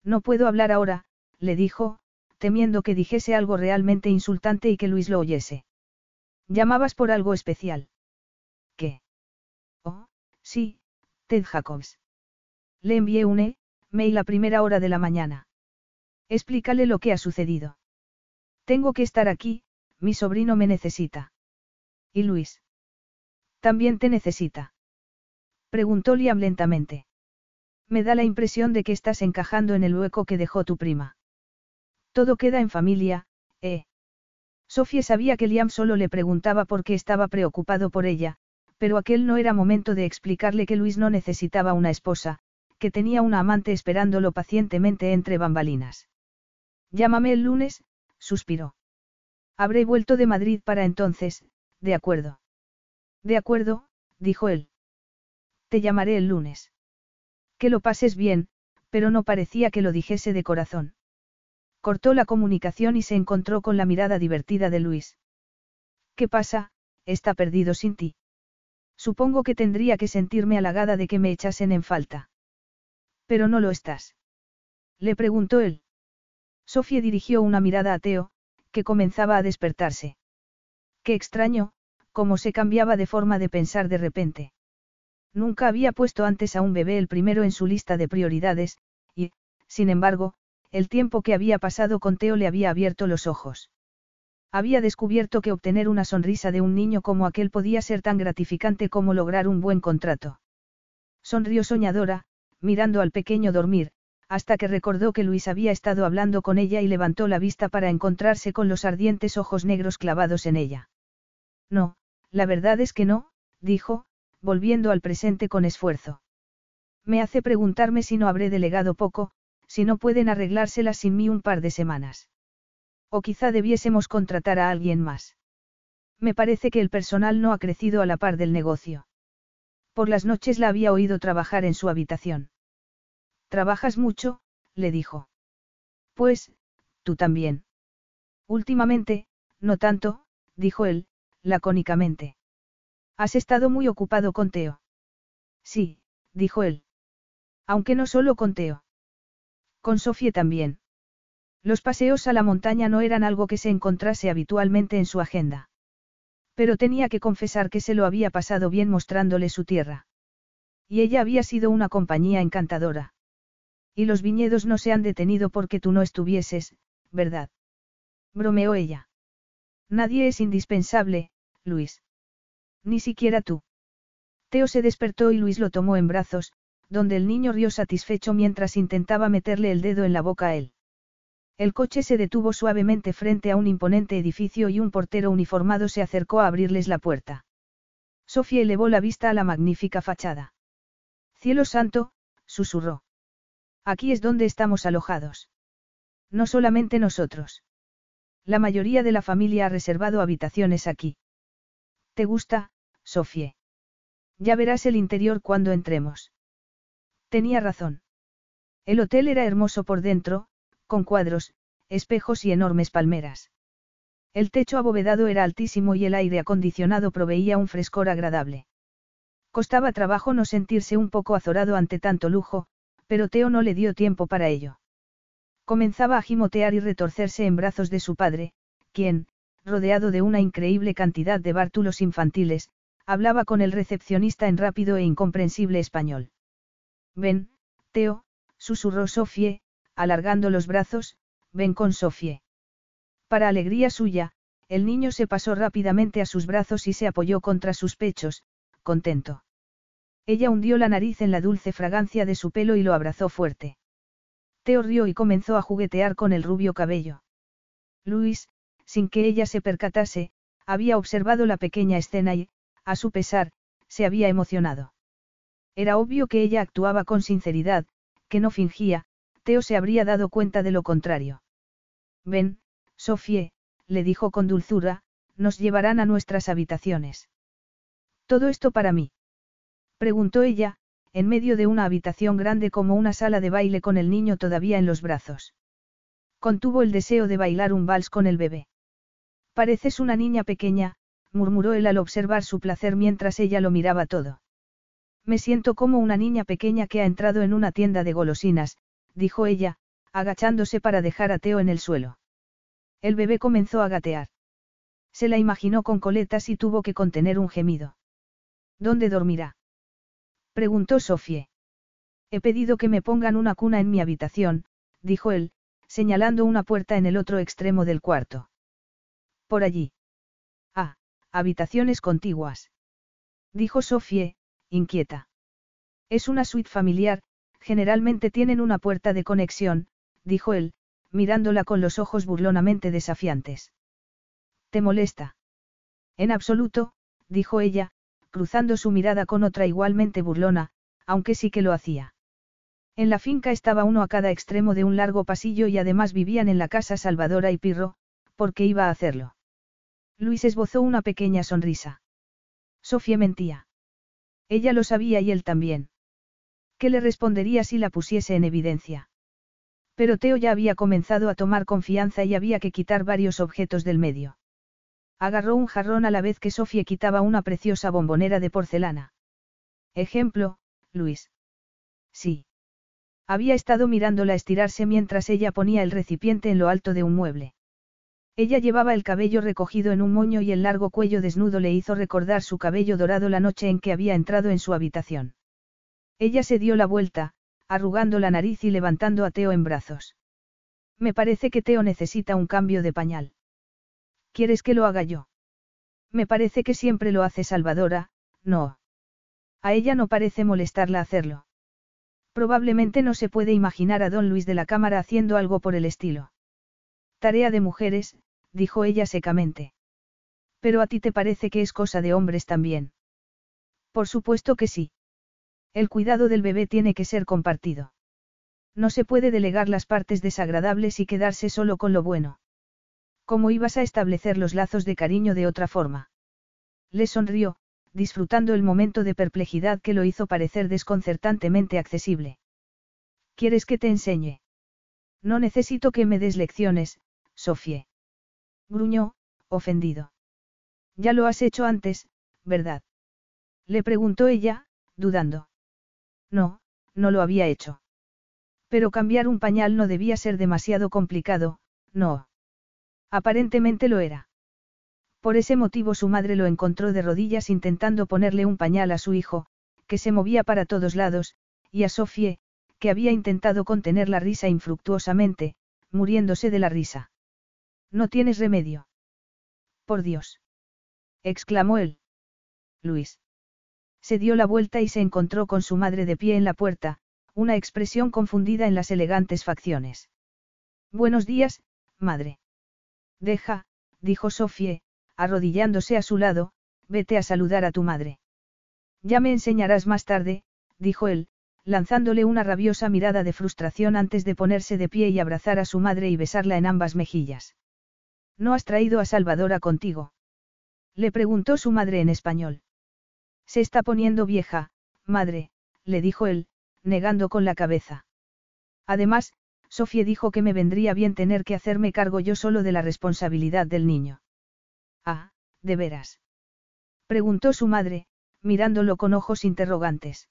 No puedo hablar ahora, le dijo, temiendo que dijese algo realmente insultante y que Luis lo oyese. Llamabas por algo especial. ¿Qué? Oh, sí, Ted Jacobs. Le envié un e-mail a primera hora de la mañana. Explícale lo que ha sucedido. Tengo que estar aquí, mi sobrino me necesita. ¿Y Luis? También te necesita. Preguntó Liam lentamente. Me da la impresión de que estás encajando en el hueco que dejó tu prima. Todo queda en familia, ¿eh? Sofía sabía que Liam solo le preguntaba por qué estaba preocupado por ella, pero aquel no era momento de explicarle que Luis no necesitaba una esposa, que tenía una amante esperándolo pacientemente entre bambalinas. Llámame el lunes, suspiró. Habré vuelto de Madrid para entonces, de acuerdo. De acuerdo, dijo él. Te llamaré el lunes. Que lo pases bien, pero no parecía que lo dijese de corazón. Cortó la comunicación y se encontró con la mirada divertida de Luis. ¿Qué pasa? Está perdido sin ti. Supongo que tendría que sentirme halagada de que me echasen en falta. Pero no lo estás. Le preguntó él. Sofía dirigió una mirada a Teo, que comenzaba a despertarse. Qué extraño, cómo se cambiaba de forma de pensar de repente. Nunca había puesto antes a un bebé el primero en su lista de prioridades, y, sin embargo, el tiempo que había pasado con Teo le había abierto los ojos. Había descubierto que obtener una sonrisa de un niño como aquel podía ser tan gratificante como lograr un buen contrato. Sonrió soñadora, mirando al pequeño dormir, hasta que recordó que Luis había estado hablando con ella y levantó la vista para encontrarse con los ardientes ojos negros clavados en ella. No, la verdad es que no, dijo, volviendo al presente con esfuerzo. Me hace preguntarme si no habré delegado poco, si no pueden arreglárselas sin mí un par de semanas. O quizá debiésemos contratar a alguien más. Me parece que el personal no ha crecido a la par del negocio. Por las noches la había oído trabajar en su habitación. ¿Trabajas mucho? le dijo. Pues, tú también. Últimamente, no tanto, dijo él, lacónicamente. ¿Has estado muy ocupado con Teo? Sí, dijo él. Aunque no solo con Teo. Con Sofía también. Los paseos a la montaña no eran algo que se encontrase habitualmente en su agenda. Pero tenía que confesar que se lo había pasado bien mostrándole su tierra. Y ella había sido una compañía encantadora. Y los viñedos no se han detenido porque tú no estuvieses, ¿verdad? Bromeó ella. Nadie es indispensable, Luis. Ni siquiera tú. Teo se despertó y Luis lo tomó en brazos, donde el niño rió satisfecho mientras intentaba meterle el dedo en la boca a él. El coche se detuvo suavemente frente a un imponente edificio y un portero uniformado se acercó a abrirles la puerta. Sofía elevó la vista a la magnífica fachada. Cielo santo, susurró. Aquí es donde estamos alojados. No solamente nosotros. La mayoría de la familia ha reservado habitaciones aquí. ¿Te gusta, Sofía? Ya verás el interior cuando entremos. Tenía razón. El hotel era hermoso por dentro, con cuadros, espejos y enormes palmeras. El techo abovedado era altísimo y el aire acondicionado proveía un frescor agradable. Costaba trabajo no sentirse un poco azorado ante tanto lujo, pero Teo no le dio tiempo para ello. Comenzaba a gimotear y retorcerse en brazos de su padre, quien, rodeado de una increíble cantidad de bártulos infantiles, hablaba con el recepcionista en rápido e incomprensible español. Ven, Teo, susurró Sofie, alargando los brazos, ven con Sofie. Para alegría suya, el niño se pasó rápidamente a sus brazos y se apoyó contra sus pechos, contento. Ella hundió la nariz en la dulce fragancia de su pelo y lo abrazó fuerte. Teo rió y comenzó a juguetear con el rubio cabello. Luis, sin que ella se percatase, había observado la pequeña escena y, a su pesar, se había emocionado. Era obvio que ella actuaba con sinceridad, que no fingía, Teo se habría dado cuenta de lo contrario. Ven, Sofie, le dijo con dulzura, nos llevarán a nuestras habitaciones. ¿Todo esto para mí? Preguntó ella, en medio de una habitación grande como una sala de baile con el niño todavía en los brazos. Contuvo el deseo de bailar un vals con el bebé. Pareces una niña pequeña, murmuró él al observar su placer mientras ella lo miraba todo. Me siento como una niña pequeña que ha entrado en una tienda de golosinas, dijo ella, agachándose para dejar a Teo en el suelo. El bebé comenzó a gatear. Se la imaginó con coletas y tuvo que contener un gemido. ¿Dónde dormirá? preguntó Sofie. He pedido que me pongan una cuna en mi habitación, dijo él, señalando una puerta en el otro extremo del cuarto. Por allí. Habitaciones contiguas. Dijo Sofie, inquieta. Es una suite familiar, generalmente tienen una puerta de conexión, dijo él, mirándola con los ojos burlonamente desafiantes. ¿Te molesta? En absoluto, dijo ella, cruzando su mirada con otra igualmente burlona, aunque sí que lo hacía. En la finca estaba uno a cada extremo de un largo pasillo y además vivían en la casa Salvadora y Pirro, porque iba a hacerlo. Luis esbozó una pequeña sonrisa. Sofía mentía. Ella lo sabía y él también. ¿Qué le respondería si la pusiese en evidencia? Pero Teo ya había comenzado a tomar confianza y había que quitar varios objetos del medio. Agarró un jarrón a la vez que Sofía quitaba una preciosa bombonera de porcelana. Ejemplo, Luis. Sí. Había estado mirándola estirarse mientras ella ponía el recipiente en lo alto de un mueble. Ella llevaba el cabello recogido en un moño y el largo cuello desnudo le hizo recordar su cabello dorado la noche en que había entrado en su habitación. Ella se dio la vuelta, arrugando la nariz y levantando a Teo en brazos. Me parece que Teo necesita un cambio de pañal. ¿Quieres que lo haga yo? Me parece que siempre lo hace Salvadora, no. A ella no parece molestarla hacerlo. Probablemente no se puede imaginar a don Luis de la Cámara haciendo algo por el estilo. Tarea de mujeres, dijo ella secamente. Pero a ti te parece que es cosa de hombres también. Por supuesto que sí. El cuidado del bebé tiene que ser compartido. No se puede delegar las partes desagradables y quedarse solo con lo bueno. ¿Cómo ibas a establecer los lazos de cariño de otra forma? Le sonrió, disfrutando el momento de perplejidad que lo hizo parecer desconcertantemente accesible. ¿Quieres que te enseñe? No necesito que me des lecciones, Sofie. Gruñó, ofendido. Ya lo has hecho antes, ¿verdad? Le preguntó ella, dudando. No, no lo había hecho. Pero cambiar un pañal no debía ser demasiado complicado, no. Aparentemente lo era. Por ese motivo su madre lo encontró de rodillas intentando ponerle un pañal a su hijo, que se movía para todos lados, y a Sofie, que había intentado contener la risa infructuosamente, muriéndose de la risa. No tienes remedio. Por Dios. exclamó él. Luis. Se dio la vuelta y se encontró con su madre de pie en la puerta, una expresión confundida en las elegantes facciones. Buenos días, madre. Deja, dijo Sofie, arrodillándose a su lado, vete a saludar a tu madre. Ya me enseñarás más tarde, dijo él, lanzándole una rabiosa mirada de frustración antes de ponerse de pie y abrazar a su madre y besarla en ambas mejillas. ¿No has traído a Salvadora contigo? Le preguntó su madre en español. Se está poniendo vieja, madre, le dijo él, negando con la cabeza. Además, Sofía dijo que me vendría bien tener que hacerme cargo yo solo de la responsabilidad del niño. Ah, de veras. Preguntó su madre, mirándolo con ojos interrogantes.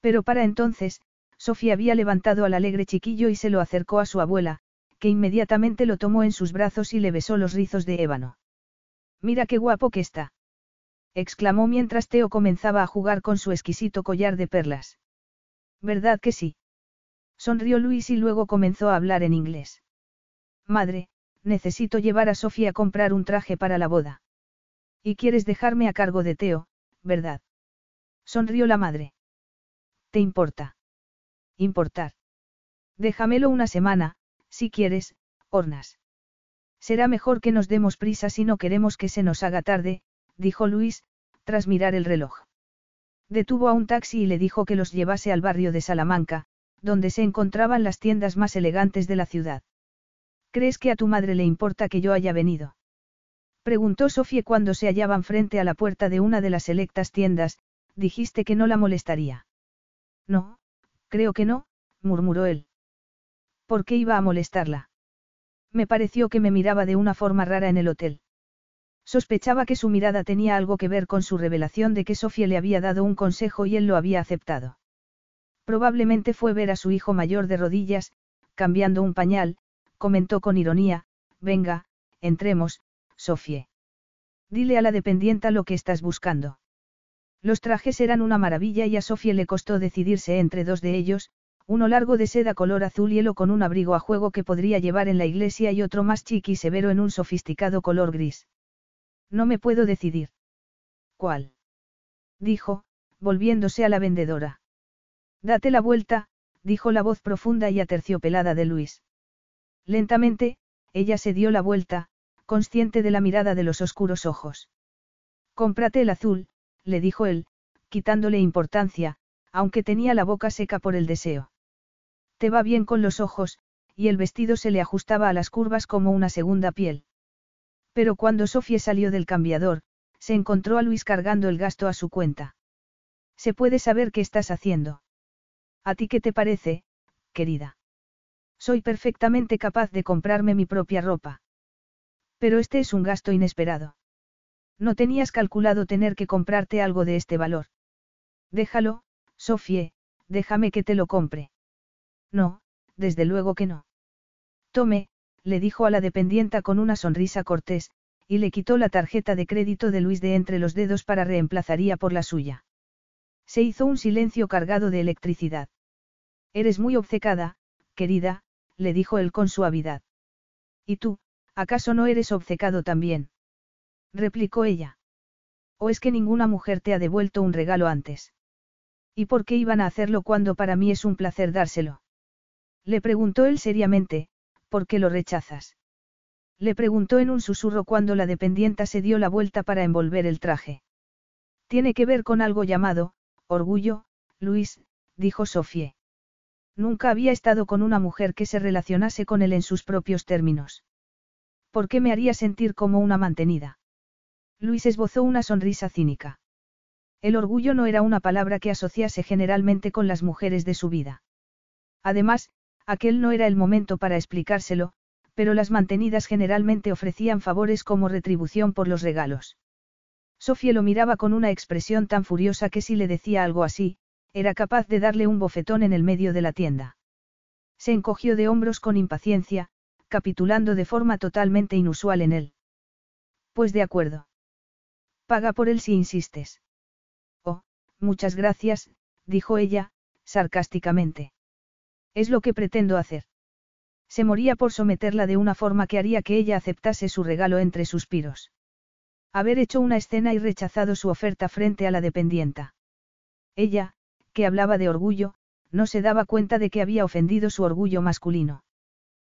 Pero para entonces, Sofía había levantado al alegre chiquillo y se lo acercó a su abuela, que inmediatamente lo tomó en sus brazos y le besó los rizos de ébano. Mira qué guapo que está. exclamó mientras Teo comenzaba a jugar con su exquisito collar de perlas. ¿Verdad que sí? Sonrió Luis y luego comenzó a hablar en inglés. Madre, necesito llevar a Sofía a comprar un traje para la boda. Y quieres dejarme a cargo de Teo, ¿verdad? Sonrió la madre. ¿Te importa? Importar. Déjamelo una semana, si quieres, Ornas. Será mejor que nos demos prisa si no queremos que se nos haga tarde, dijo Luis, tras mirar el reloj. Detuvo a un taxi y le dijo que los llevase al barrio de Salamanca, donde se encontraban las tiendas más elegantes de la ciudad. ¿Crees que a tu madre le importa que yo haya venido? Preguntó Sofía cuando se hallaban frente a la puerta de una de las selectas tiendas, dijiste que no la molestaría. No, creo que no, murmuró él. ¿Por qué iba a molestarla? Me pareció que me miraba de una forma rara en el hotel. Sospechaba que su mirada tenía algo que ver con su revelación de que Sofía le había dado un consejo y él lo había aceptado. Probablemente fue ver a su hijo mayor de rodillas, cambiando un pañal, comentó con ironía, venga, entremos, Sofía. Dile a la dependienta lo que estás buscando. Los trajes eran una maravilla y a Sofía le costó decidirse entre dos de ellos, uno largo de seda color azul hielo con un abrigo a juego que podría llevar en la iglesia y otro más chiqui y severo en un sofisticado color gris. No me puedo decidir. ¿Cuál? dijo, volviéndose a la vendedora. Date la vuelta, dijo la voz profunda y aterciopelada de Luis. Lentamente, ella se dio la vuelta, consciente de la mirada de los oscuros ojos. Cómprate el azul, le dijo él, quitándole importancia, aunque tenía la boca seca por el deseo. Te va bien con los ojos, y el vestido se le ajustaba a las curvas como una segunda piel. Pero cuando Sofía salió del cambiador, se encontró a Luis cargando el gasto a su cuenta. ¿Se puede saber qué estás haciendo? ¿A ti qué te parece, querida? Soy perfectamente capaz de comprarme mi propia ropa. Pero este es un gasto inesperado. No tenías calculado tener que comprarte algo de este valor. Déjalo, Sofie, déjame que te lo compre. No, desde luego que no. Tome, le dijo a la dependienta con una sonrisa cortés, y le quitó la tarjeta de crédito de Luis de entre los dedos para reemplazaría por la suya. Se hizo un silencio cargado de electricidad. Eres muy obcecada, querida, le dijo él con suavidad. ¿Y tú, acaso no eres obcecado también? replicó ella. ¿O es que ninguna mujer te ha devuelto un regalo antes? ¿Y por qué iban a hacerlo cuando para mí es un placer dárselo? Le preguntó él seriamente, ¿por qué lo rechazas? Le preguntó en un susurro cuando la dependienta se dio la vuelta para envolver el traje. Tiene que ver con algo llamado, orgullo, Luis, dijo Sofie. Nunca había estado con una mujer que se relacionase con él en sus propios términos. ¿Por qué me haría sentir como una mantenida? Luis esbozó una sonrisa cínica. El orgullo no era una palabra que asociase generalmente con las mujeres de su vida. Además, aquel no era el momento para explicárselo, pero las mantenidas generalmente ofrecían favores como retribución por los regalos. Sofía lo miraba con una expresión tan furiosa que si le decía algo así, era capaz de darle un bofetón en el medio de la tienda. Se encogió de hombros con impaciencia, capitulando de forma totalmente inusual en él. Pues de acuerdo. Paga por él si insistes. Oh, muchas gracias, dijo ella, sarcásticamente. Es lo que pretendo hacer. Se moría por someterla de una forma que haría que ella aceptase su regalo entre suspiros. Haber hecho una escena y rechazado su oferta frente a la dependienta. Ella, que hablaba de orgullo, no se daba cuenta de que había ofendido su orgullo masculino.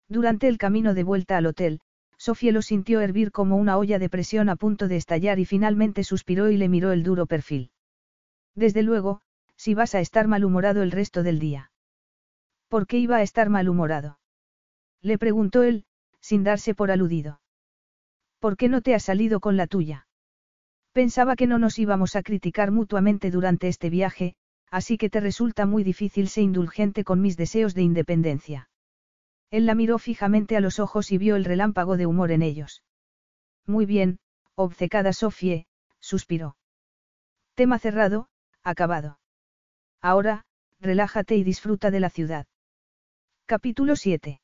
Durante el camino de vuelta al hotel, Sofía lo sintió hervir como una olla de presión a punto de estallar y finalmente suspiró y le miró el duro perfil. Desde luego, si vas a estar malhumorado el resto del día. ¿Por qué iba a estar malhumorado? Le preguntó él, sin darse por aludido. ¿Por qué no te has salido con la tuya? Pensaba que no nos íbamos a criticar mutuamente durante este viaje, así que te resulta muy difícil ser indulgente con mis deseos de independencia. Él la miró fijamente a los ojos y vio el relámpago de humor en ellos. Muy bien, obcecada Sofie, suspiró. Tema cerrado, acabado. Ahora, relájate y disfruta de la ciudad. Capítulo 7.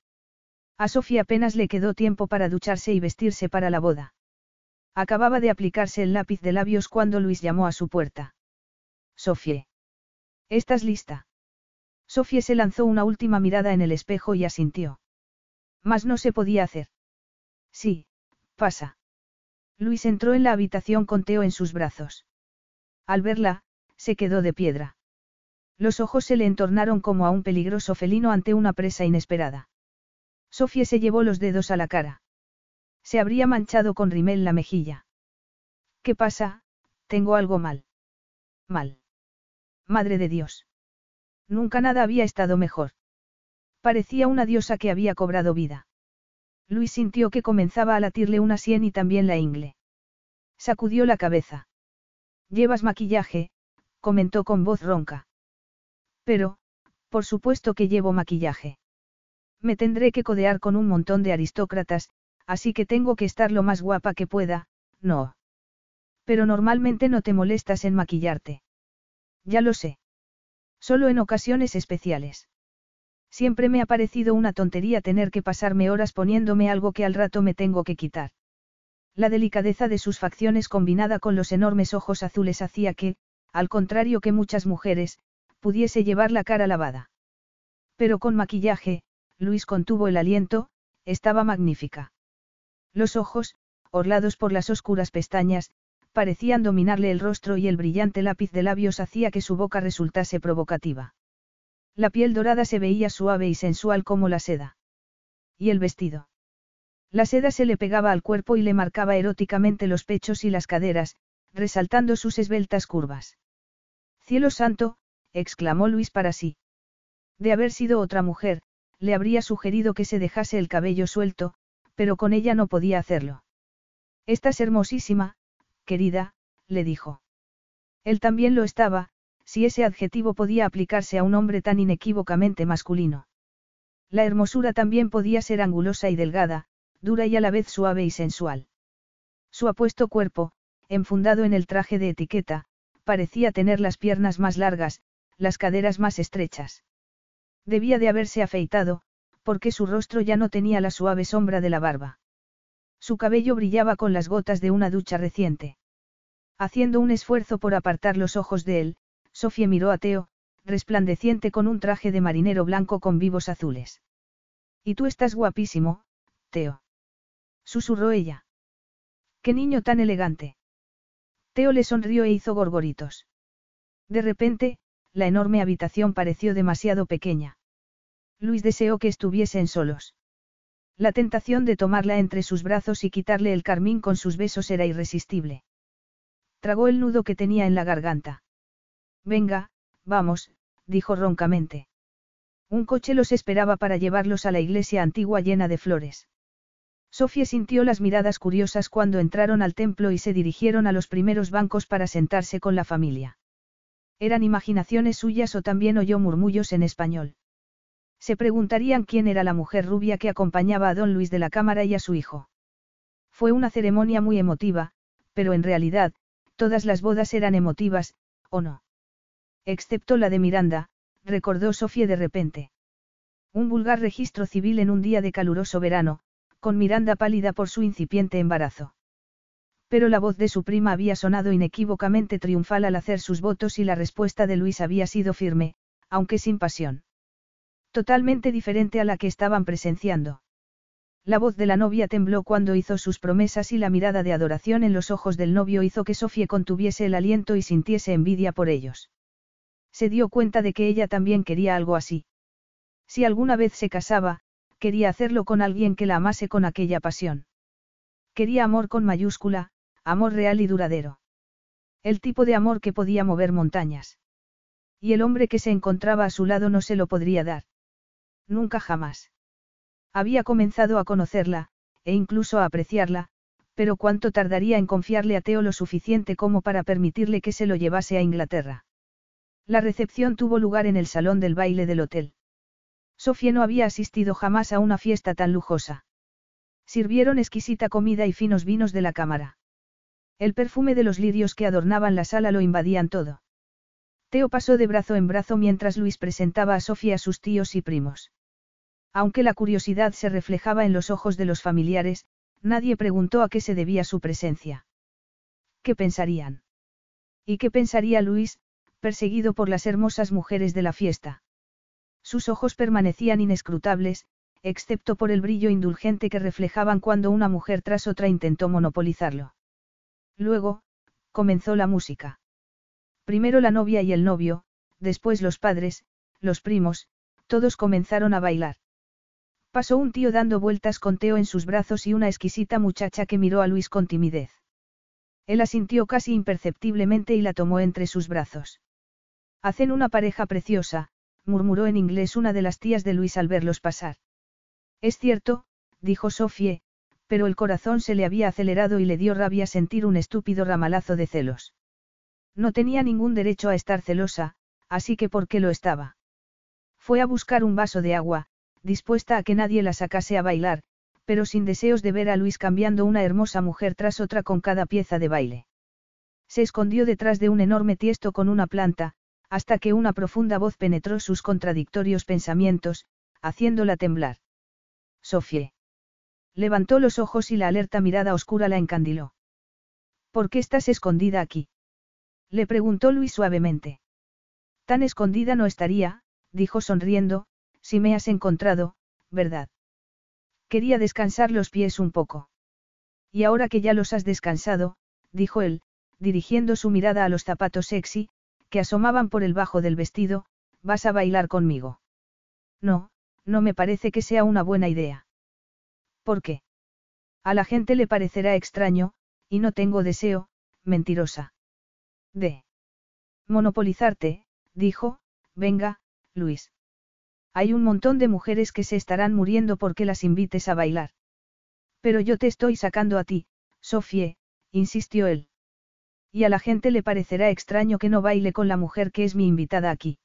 A Sofía apenas le quedó tiempo para ducharse y vestirse para la boda. Acababa de aplicarse el lápiz de labios cuando Luis llamó a su puerta. Sofía. ¿Estás lista? Sofía se lanzó una última mirada en el espejo y asintió. Mas no se podía hacer. Sí, pasa. Luis entró en la habitación con Teo en sus brazos. Al verla, se quedó de piedra. Los ojos se le entornaron como a un peligroso felino ante una presa inesperada. Sofía se llevó los dedos a la cara. Se habría manchado con rimel la mejilla. ¿Qué pasa? Tengo algo mal. Mal. Madre de Dios. Nunca nada había estado mejor. Parecía una diosa que había cobrado vida. Luis sintió que comenzaba a latirle una sien y también la ingle. Sacudió la cabeza. Llevas maquillaje, comentó con voz ronca. Pero, por supuesto que llevo maquillaje. Me tendré que codear con un montón de aristócratas, así que tengo que estar lo más guapa que pueda, no. Pero normalmente no te molestas en maquillarte. Ya lo sé. Solo en ocasiones especiales. Siempre me ha parecido una tontería tener que pasarme horas poniéndome algo que al rato me tengo que quitar. La delicadeza de sus facciones combinada con los enormes ojos azules hacía que, al contrario que muchas mujeres, pudiese llevar la cara lavada. Pero con maquillaje, Luis contuvo el aliento, estaba magnífica. Los ojos, orlados por las oscuras pestañas, parecían dominarle el rostro y el brillante lápiz de labios hacía que su boca resultase provocativa. La piel dorada se veía suave y sensual como la seda. ¿Y el vestido? La seda se le pegaba al cuerpo y le marcaba eróticamente los pechos y las caderas, resaltando sus esbeltas curvas. Cielo santo, exclamó Luis para sí. De haber sido otra mujer, le habría sugerido que se dejase el cabello suelto, pero con ella no podía hacerlo. Estás hermosísima, querida, le dijo. Él también lo estaba, si ese adjetivo podía aplicarse a un hombre tan inequívocamente masculino. La hermosura también podía ser angulosa y delgada, dura y a la vez suave y sensual. Su apuesto cuerpo, enfundado en el traje de etiqueta, parecía tener las piernas más largas, las caderas más estrechas. Debía de haberse afeitado, porque su rostro ya no tenía la suave sombra de la barba. Su cabello brillaba con las gotas de una ducha reciente. Haciendo un esfuerzo por apartar los ojos de él, Sofía miró a Teo, resplandeciente con un traje de marinero blanco con vivos azules. Y tú estás guapísimo, Teo. Susurró ella. Qué niño tan elegante. Teo le sonrió e hizo gorgoritos. De repente, la enorme habitación pareció demasiado pequeña. Luis deseó que estuviesen solos. La tentación de tomarla entre sus brazos y quitarle el carmín con sus besos era irresistible. Tragó el nudo que tenía en la garganta. Venga, vamos, dijo roncamente. Un coche los esperaba para llevarlos a la iglesia antigua llena de flores. Sofía sintió las miradas curiosas cuando entraron al templo y se dirigieron a los primeros bancos para sentarse con la familia. ¿Eran imaginaciones suyas o también oyó murmullos en español? Se preguntarían quién era la mujer rubia que acompañaba a don Luis de la Cámara y a su hijo. Fue una ceremonia muy emotiva, pero en realidad, todas las bodas eran emotivas, ¿o no? Excepto la de Miranda, recordó Sofía de repente. Un vulgar registro civil en un día de caluroso verano, con Miranda pálida por su incipiente embarazo. Pero la voz de su prima había sonado inequívocamente triunfal al hacer sus votos y la respuesta de Luis había sido firme, aunque sin pasión. Totalmente diferente a la que estaban presenciando. La voz de la novia tembló cuando hizo sus promesas y la mirada de adoración en los ojos del novio hizo que Sofía contuviese el aliento y sintiese envidia por ellos se dio cuenta de que ella también quería algo así. Si alguna vez se casaba, quería hacerlo con alguien que la amase con aquella pasión. Quería amor con mayúscula, amor real y duradero. El tipo de amor que podía mover montañas. Y el hombre que se encontraba a su lado no se lo podría dar. Nunca jamás. Había comenzado a conocerla, e incluso a apreciarla, pero cuánto tardaría en confiarle a Teo lo suficiente como para permitirle que se lo llevase a Inglaterra. La recepción tuvo lugar en el salón del baile del hotel. Sofía no había asistido jamás a una fiesta tan lujosa. Sirvieron exquisita comida y finos vinos de la cámara. El perfume de los lirios que adornaban la sala lo invadían todo. Teo pasó de brazo en brazo mientras Luis presentaba a Sofía a sus tíos y primos. Aunque la curiosidad se reflejaba en los ojos de los familiares, nadie preguntó a qué se debía su presencia. ¿Qué pensarían? ¿Y qué pensaría Luis, perseguido por las hermosas mujeres de la fiesta. Sus ojos permanecían inescrutables, excepto por el brillo indulgente que reflejaban cuando una mujer tras otra intentó monopolizarlo. Luego, comenzó la música. Primero la novia y el novio, después los padres, los primos, todos comenzaron a bailar. Pasó un tío dando vueltas con Teo en sus brazos y una exquisita muchacha que miró a Luis con timidez. Él asintió casi imperceptiblemente y la tomó entre sus brazos. Hacen una pareja preciosa, murmuró en inglés una de las tías de Luis al verlos pasar. Es cierto, dijo Sofie, pero el corazón se le había acelerado y le dio rabia sentir un estúpido ramalazo de celos. No tenía ningún derecho a estar celosa, así que ¿por qué lo estaba? Fue a buscar un vaso de agua, dispuesta a que nadie la sacase a bailar, pero sin deseos de ver a Luis cambiando una hermosa mujer tras otra con cada pieza de baile. Se escondió detrás de un enorme tiesto con una planta, hasta que una profunda voz penetró sus contradictorios pensamientos, haciéndola temblar. Sofie. Levantó los ojos y la alerta mirada oscura la encandiló. ¿Por qué estás escondida aquí? Le preguntó Luis suavemente. Tan escondida no estaría, dijo sonriendo, si me has encontrado, ¿verdad? Quería descansar los pies un poco. Y ahora que ya los has descansado, dijo él, dirigiendo su mirada a los zapatos sexy, que asomaban por el bajo del vestido, ¿vas a bailar conmigo? No, no me parece que sea una buena idea. ¿Por qué? A la gente le parecerá extraño, y no tengo deseo, mentirosa. De. Monopolizarte, dijo, venga, Luis. Hay un montón de mujeres que se estarán muriendo porque las invites a bailar. Pero yo te estoy sacando a ti, Sofie, insistió él. Y a la gente le parecerá extraño que no baile con la mujer que es mi invitada aquí.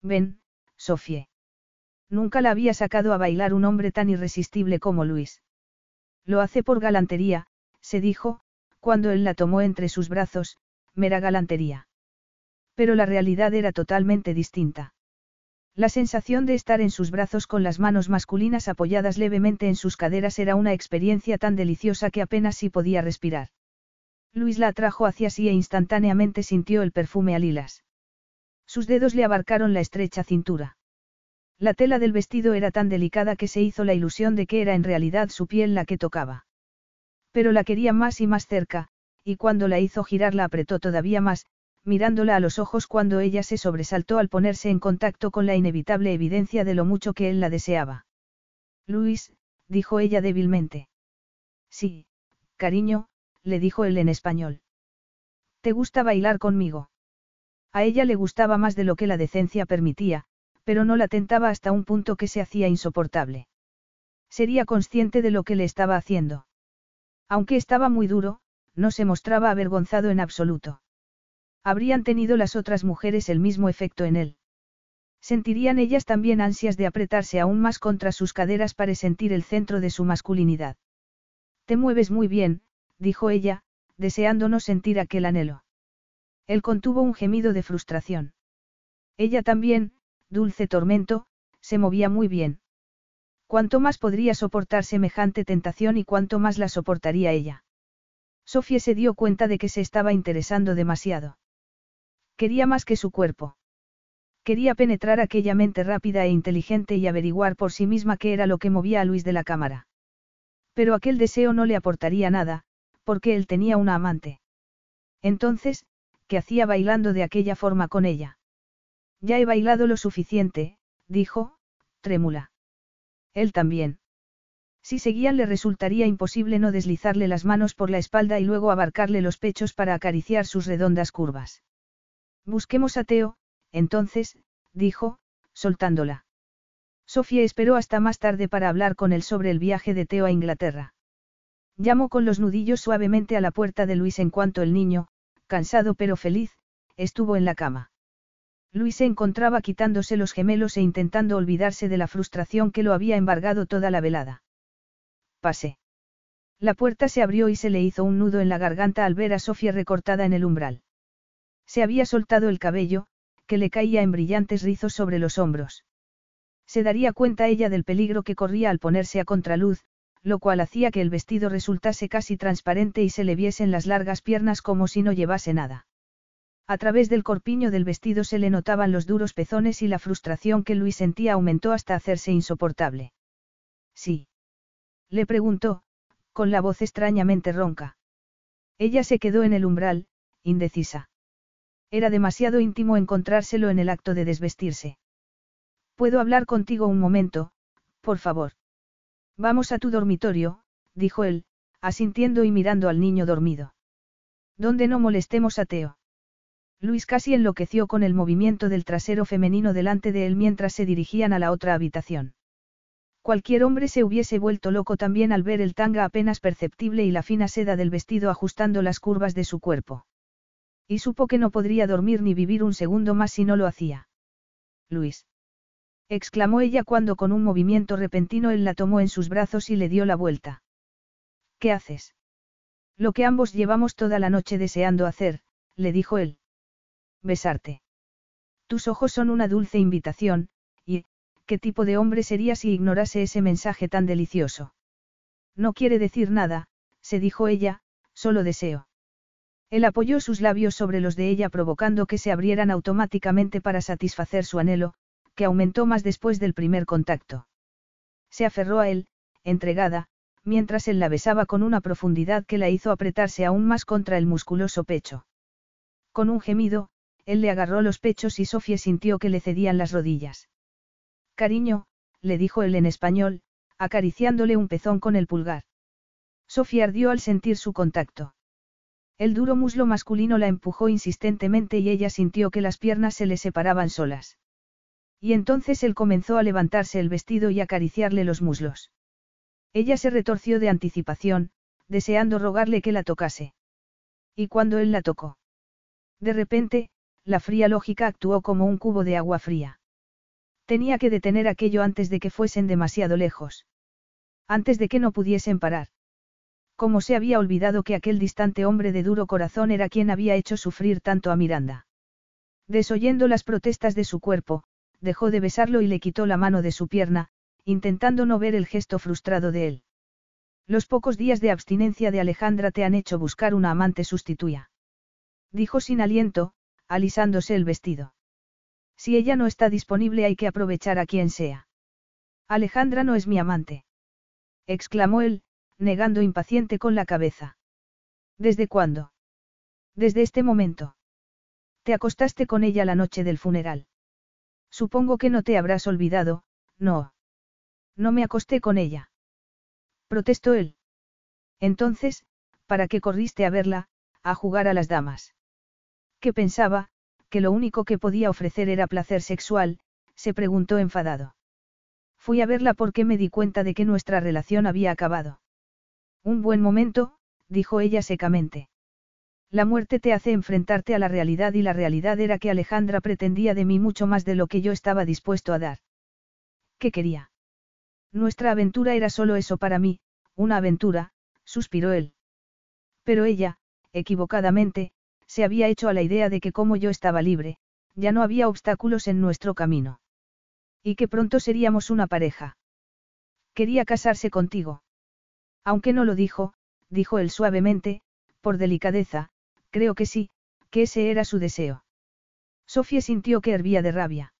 Ven, Sofie. Nunca la había sacado a bailar un hombre tan irresistible como Luis. Lo hace por galantería, se dijo, cuando él la tomó entre sus brazos, mera galantería. Pero la realidad era totalmente distinta. La sensación de estar en sus brazos con las manos masculinas apoyadas levemente en sus caderas era una experiencia tan deliciosa que apenas sí podía respirar. Luis la atrajo hacia sí e instantáneamente sintió el perfume a lilas. Sus dedos le abarcaron la estrecha cintura. La tela del vestido era tan delicada que se hizo la ilusión de que era en realidad su piel la que tocaba. Pero la quería más y más cerca, y cuando la hizo girar la apretó todavía más, mirándola a los ojos cuando ella se sobresaltó al ponerse en contacto con la inevitable evidencia de lo mucho que él la deseaba. Luis, dijo ella débilmente. Sí, cariño, le dijo él en español. ¿Te gusta bailar conmigo? A ella le gustaba más de lo que la decencia permitía, pero no la tentaba hasta un punto que se hacía insoportable. Sería consciente de lo que le estaba haciendo. Aunque estaba muy duro, no se mostraba avergonzado en absoluto. Habrían tenido las otras mujeres el mismo efecto en él. Sentirían ellas también ansias de apretarse aún más contra sus caderas para sentir el centro de su masculinidad. Te mueves muy bien, dijo ella, deseando no sentir aquel anhelo. Él contuvo un gemido de frustración. Ella también, dulce tormento, se movía muy bien. Cuánto más podría soportar semejante tentación y cuánto más la soportaría ella. Sofía se dio cuenta de que se estaba interesando demasiado. Quería más que su cuerpo. Quería penetrar aquella mente rápida e inteligente y averiguar por sí misma qué era lo que movía a Luis de la cámara. Pero aquel deseo no le aportaría nada, porque él tenía una amante. Entonces, ¿qué hacía bailando de aquella forma con ella? Ya he bailado lo suficiente, dijo, trémula. Él también. Si seguían le resultaría imposible no deslizarle las manos por la espalda y luego abarcarle los pechos para acariciar sus redondas curvas. Busquemos a Teo, entonces, dijo, soltándola. Sofía esperó hasta más tarde para hablar con él sobre el viaje de Teo a Inglaterra. Llamó con los nudillos suavemente a la puerta de Luis en cuanto el niño, cansado pero feliz, estuvo en la cama. Luis se encontraba quitándose los gemelos e intentando olvidarse de la frustración que lo había embargado toda la velada. Pase. La puerta se abrió y se le hizo un nudo en la garganta al ver a Sofía recortada en el umbral. Se había soltado el cabello, que le caía en brillantes rizos sobre los hombros. Se daría cuenta ella del peligro que corría al ponerse a contraluz, lo cual hacía que el vestido resultase casi transparente y se le viesen las largas piernas como si no llevase nada. A través del corpiño del vestido se le notaban los duros pezones y la frustración que Luis sentía aumentó hasta hacerse insoportable. Sí. Le preguntó, con la voz extrañamente ronca. Ella se quedó en el umbral, indecisa. Era demasiado íntimo encontrárselo en el acto de desvestirse. ¿Puedo hablar contigo un momento, por favor? Vamos a tu dormitorio, dijo él, asintiendo y mirando al niño dormido. Donde no molestemos a Teo. Luis casi enloqueció con el movimiento del trasero femenino delante de él mientras se dirigían a la otra habitación. Cualquier hombre se hubiese vuelto loco también al ver el tanga apenas perceptible y la fina seda del vestido ajustando las curvas de su cuerpo. Y supo que no podría dormir ni vivir un segundo más si no lo hacía. Luis. exclamó ella cuando con un movimiento repentino él la tomó en sus brazos y le dio la vuelta. ¿Qué haces? Lo que ambos llevamos toda la noche deseando hacer, le dijo él. Besarte. Tus ojos son una dulce invitación, y, ¿qué tipo de hombre sería si ignorase ese mensaje tan delicioso? No quiere decir nada, se dijo ella, solo deseo. Él apoyó sus labios sobre los de ella provocando que se abrieran automáticamente para satisfacer su anhelo, que aumentó más después del primer contacto. Se aferró a él, entregada, mientras él la besaba con una profundidad que la hizo apretarse aún más contra el musculoso pecho. Con un gemido, él le agarró los pechos y Sofía sintió que le cedían las rodillas. Cariño, le dijo él en español, acariciándole un pezón con el pulgar. Sofía ardió al sentir su contacto. El duro muslo masculino la empujó insistentemente y ella sintió que las piernas se le separaban solas. Y entonces él comenzó a levantarse el vestido y acariciarle los muslos. Ella se retorció de anticipación, deseando rogarle que la tocase. Y cuando él la tocó. De repente, la fría lógica actuó como un cubo de agua fría. Tenía que detener aquello antes de que fuesen demasiado lejos. Antes de que no pudiesen parar. Como se había olvidado que aquel distante hombre de duro corazón era quien había hecho sufrir tanto a Miranda. Desoyendo las protestas de su cuerpo, dejó de besarlo y le quitó la mano de su pierna, intentando no ver el gesto frustrado de él. Los pocos días de abstinencia de Alejandra te han hecho buscar una amante sustituya. Dijo sin aliento, alisándose el vestido. Si ella no está disponible hay que aprovechar a quien sea. Alejandra no es mi amante. Exclamó él, negando impaciente con la cabeza. ¿Desde cuándo? Desde este momento. Te acostaste con ella la noche del funeral. Supongo que no te habrás olvidado, no. No me acosté con ella. Protestó él. Entonces, ¿para qué corriste a verla, a jugar a las damas? ¿Qué pensaba, que lo único que podía ofrecer era placer sexual, se preguntó enfadado. Fui a verla porque me di cuenta de que nuestra relación había acabado. Un buen momento, dijo ella secamente. La muerte te hace enfrentarte a la realidad y la realidad era que Alejandra pretendía de mí mucho más de lo que yo estaba dispuesto a dar. ¿Qué quería? Nuestra aventura era solo eso para mí, una aventura, suspiró él. Pero ella, equivocadamente, se había hecho a la idea de que como yo estaba libre, ya no había obstáculos en nuestro camino. Y que pronto seríamos una pareja. Quería casarse contigo. Aunque no lo dijo, dijo él suavemente, por delicadeza, creo que sí, que ese era su deseo. Sofía sintió que hervía de rabia.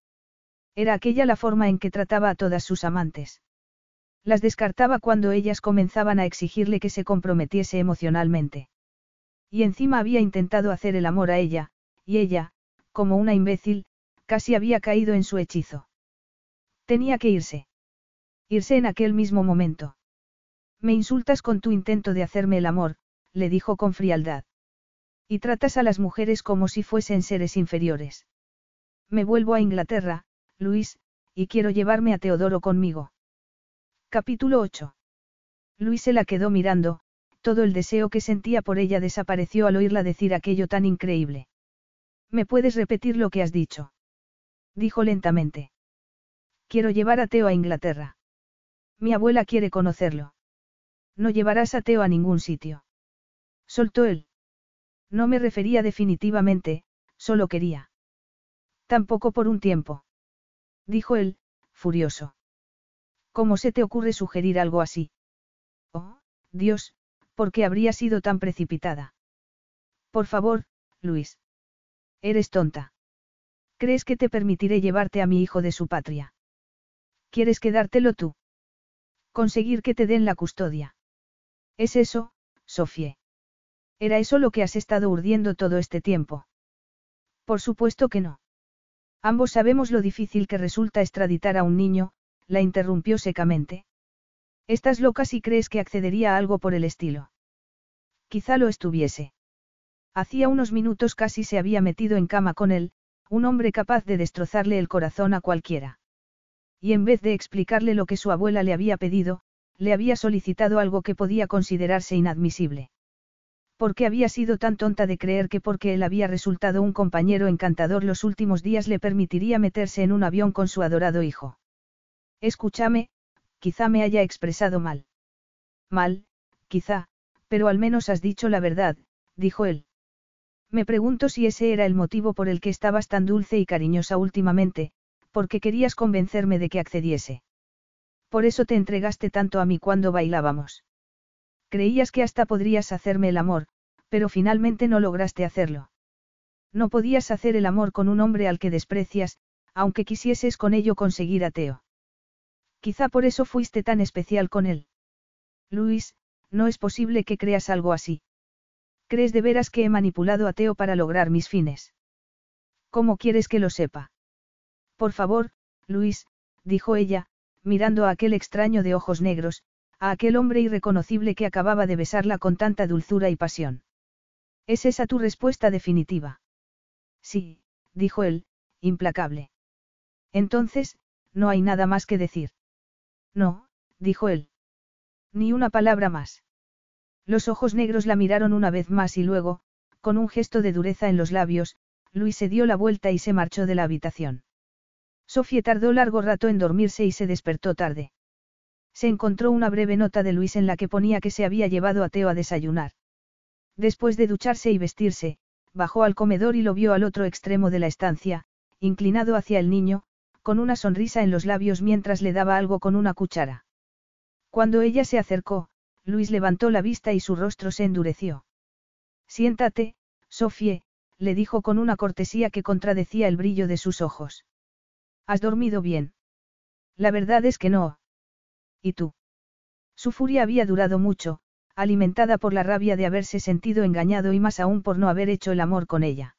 Era aquella la forma en que trataba a todas sus amantes. Las descartaba cuando ellas comenzaban a exigirle que se comprometiese emocionalmente. Y encima había intentado hacer el amor a ella, y ella, como una imbécil, casi había caído en su hechizo. Tenía que irse. Irse en aquel mismo momento. Me insultas con tu intento de hacerme el amor, le dijo con frialdad. Y tratas a las mujeres como si fuesen seres inferiores. Me vuelvo a Inglaterra, Luis, y quiero llevarme a Teodoro conmigo. Capítulo 8. Luis se la quedó mirando, todo el deseo que sentía por ella desapareció al oírla decir aquello tan increíble. ¿Me puedes repetir lo que has dicho? Dijo lentamente. Quiero llevar a Teo a Inglaterra. Mi abuela quiere conocerlo. No llevarás a Teo a ningún sitio. Soltó él. No me refería definitivamente, solo quería. Tampoco por un tiempo. Dijo él, furioso. ¿Cómo se te ocurre sugerir algo así? Oh, Dios, ¿por qué habría sido tan precipitada? Por favor, Luis. Eres tonta. ¿Crees que te permitiré llevarte a mi hijo de su patria? ¿Quieres quedártelo tú? Conseguir que te den la custodia. ¿Es eso, Sofie? ¿Era eso lo que has estado urdiendo todo este tiempo? Por supuesto que no. Ambos sabemos lo difícil que resulta extraditar a un niño, la interrumpió secamente. Estás loca si crees que accedería a algo por el estilo. Quizá lo estuviese. Hacía unos minutos casi se había metido en cama con él, un hombre capaz de destrozarle el corazón a cualquiera. Y en vez de explicarle lo que su abuela le había pedido, le había solicitado algo que podía considerarse inadmisible. Porque había sido tan tonta de creer que porque él había resultado un compañero encantador los últimos días le permitiría meterse en un avión con su adorado hijo. Escúchame, quizá me haya expresado mal. Mal, quizá, pero al menos has dicho la verdad, dijo él. Me pregunto si ese era el motivo por el que estabas tan dulce y cariñosa últimamente, porque querías convencerme de que accediese. Por eso te entregaste tanto a mí cuando bailábamos. Creías que hasta podrías hacerme el amor, pero finalmente no lograste hacerlo. No podías hacer el amor con un hombre al que desprecias, aunque quisieses con ello conseguir a Teo. Quizá por eso fuiste tan especial con él. Luis, no es posible que creas algo así. ¿Crees de veras que he manipulado a Teo para lograr mis fines? ¿Cómo quieres que lo sepa? Por favor, Luis, dijo ella, mirando a aquel extraño de ojos negros, a aquel hombre irreconocible que acababa de besarla con tanta dulzura y pasión. ¿Es esa tu respuesta definitiva? Sí, dijo él, implacable. Entonces, no hay nada más que decir. No, dijo él. Ni una palabra más. Los ojos negros la miraron una vez más y luego, con un gesto de dureza en los labios, Luis se dio la vuelta y se marchó de la habitación. Sofía tardó largo rato en dormirse y se despertó tarde. Se encontró una breve nota de Luis en la que ponía que se había llevado a Teo a desayunar. Después de ducharse y vestirse, bajó al comedor y lo vio al otro extremo de la estancia, inclinado hacia el niño, con una sonrisa en los labios mientras le daba algo con una cuchara. Cuando ella se acercó, Luis levantó la vista y su rostro se endureció. Siéntate, Sofie, le dijo con una cortesía que contradecía el brillo de sus ojos. ¿Has dormido bien? La verdad es que no. ¿Y tú? Su furia había durado mucho, alimentada por la rabia de haberse sentido engañado y más aún por no haber hecho el amor con ella.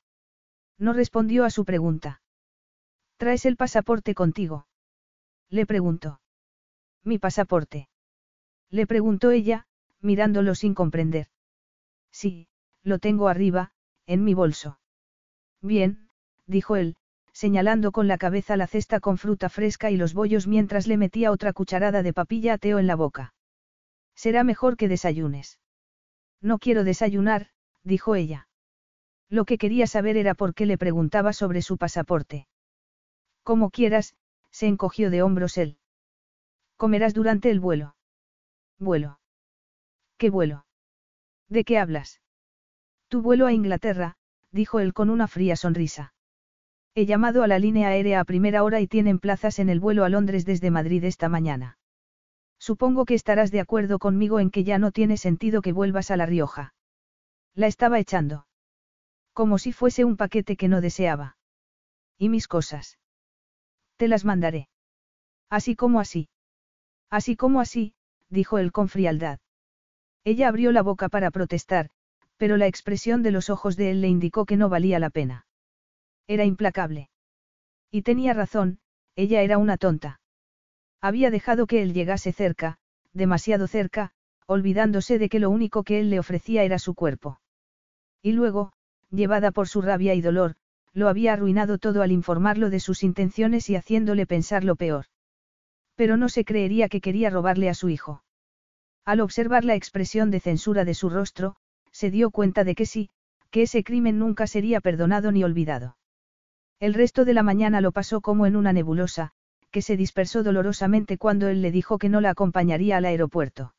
No respondió a su pregunta. ¿Traes el pasaporte contigo? Le preguntó. Mi pasaporte. Le preguntó ella, mirándolo sin comprender. Sí, lo tengo arriba, en mi bolso. Bien, dijo él, señalando con la cabeza la cesta con fruta fresca y los bollos mientras le metía otra cucharada de papilla ateo en la boca. Será mejor que desayunes. No quiero desayunar, dijo ella. Lo que quería saber era por qué le preguntaba sobre su pasaporte. Como quieras, se encogió de hombros él. Comerás durante el vuelo. Vuelo. ¿Qué vuelo? ¿De qué hablas? Tu vuelo a Inglaterra, dijo él con una fría sonrisa. He llamado a la línea aérea a primera hora y tienen plazas en el vuelo a Londres desde Madrid esta mañana. Supongo que estarás de acuerdo conmigo en que ya no tiene sentido que vuelvas a La Rioja. La estaba echando. Como si fuese un paquete que no deseaba. ¿Y mis cosas? Te las mandaré. Así como así. Así como así, dijo él con frialdad. Ella abrió la boca para protestar, pero la expresión de los ojos de él le indicó que no valía la pena. Era implacable. Y tenía razón, ella era una tonta. Había dejado que él llegase cerca, demasiado cerca, olvidándose de que lo único que él le ofrecía era su cuerpo. Y luego, llevada por su rabia y dolor, lo había arruinado todo al informarlo de sus intenciones y haciéndole pensar lo peor. Pero no se creería que quería robarle a su hijo. Al observar la expresión de censura de su rostro, se dio cuenta de que sí, que ese crimen nunca sería perdonado ni olvidado. El resto de la mañana lo pasó como en una nebulosa, que se dispersó dolorosamente cuando él le dijo que no la acompañaría al aeropuerto.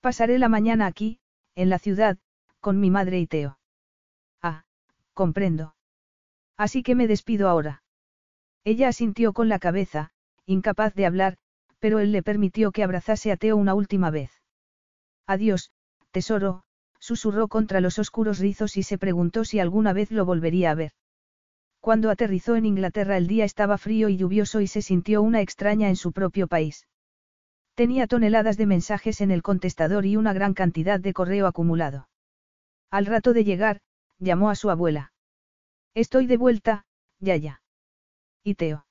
Pasaré la mañana aquí, en la ciudad, con mi madre y Teo. Ah, comprendo. Así que me despido ahora. Ella asintió con la cabeza, incapaz de hablar, pero él le permitió que abrazase a Teo una última vez. Adiós, tesoro, susurró contra los oscuros rizos y se preguntó si alguna vez lo volvería a ver. Cuando aterrizó en Inglaterra el día estaba frío y lluvioso y se sintió una extraña en su propio país. Tenía toneladas de mensajes en el contestador y una gran cantidad de correo acumulado. Al rato de llegar, llamó a su abuela. Estoy de vuelta, ya ya. ¿Y Teo?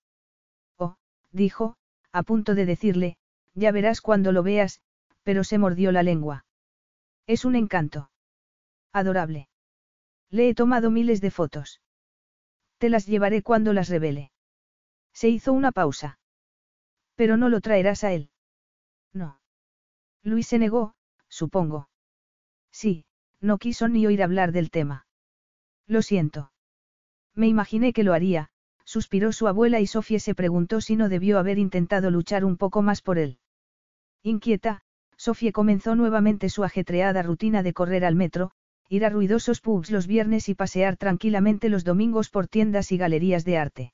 Oh, dijo, a punto de decirle, ya verás cuando lo veas, pero se mordió la lengua. Es un encanto. Adorable. Le he tomado miles de fotos. Te las llevaré cuando las revele. Se hizo una pausa. Pero no lo traerás a él. No. Luis se negó, supongo. Sí, no quiso ni oír hablar del tema. Lo siento. Me imaginé que lo haría, suspiró su abuela y Sofía se preguntó si no debió haber intentado luchar un poco más por él. Inquieta, Sofía comenzó nuevamente su ajetreada rutina de correr al metro, ir a ruidosos pubs los viernes y pasear tranquilamente los domingos por tiendas y galerías de arte.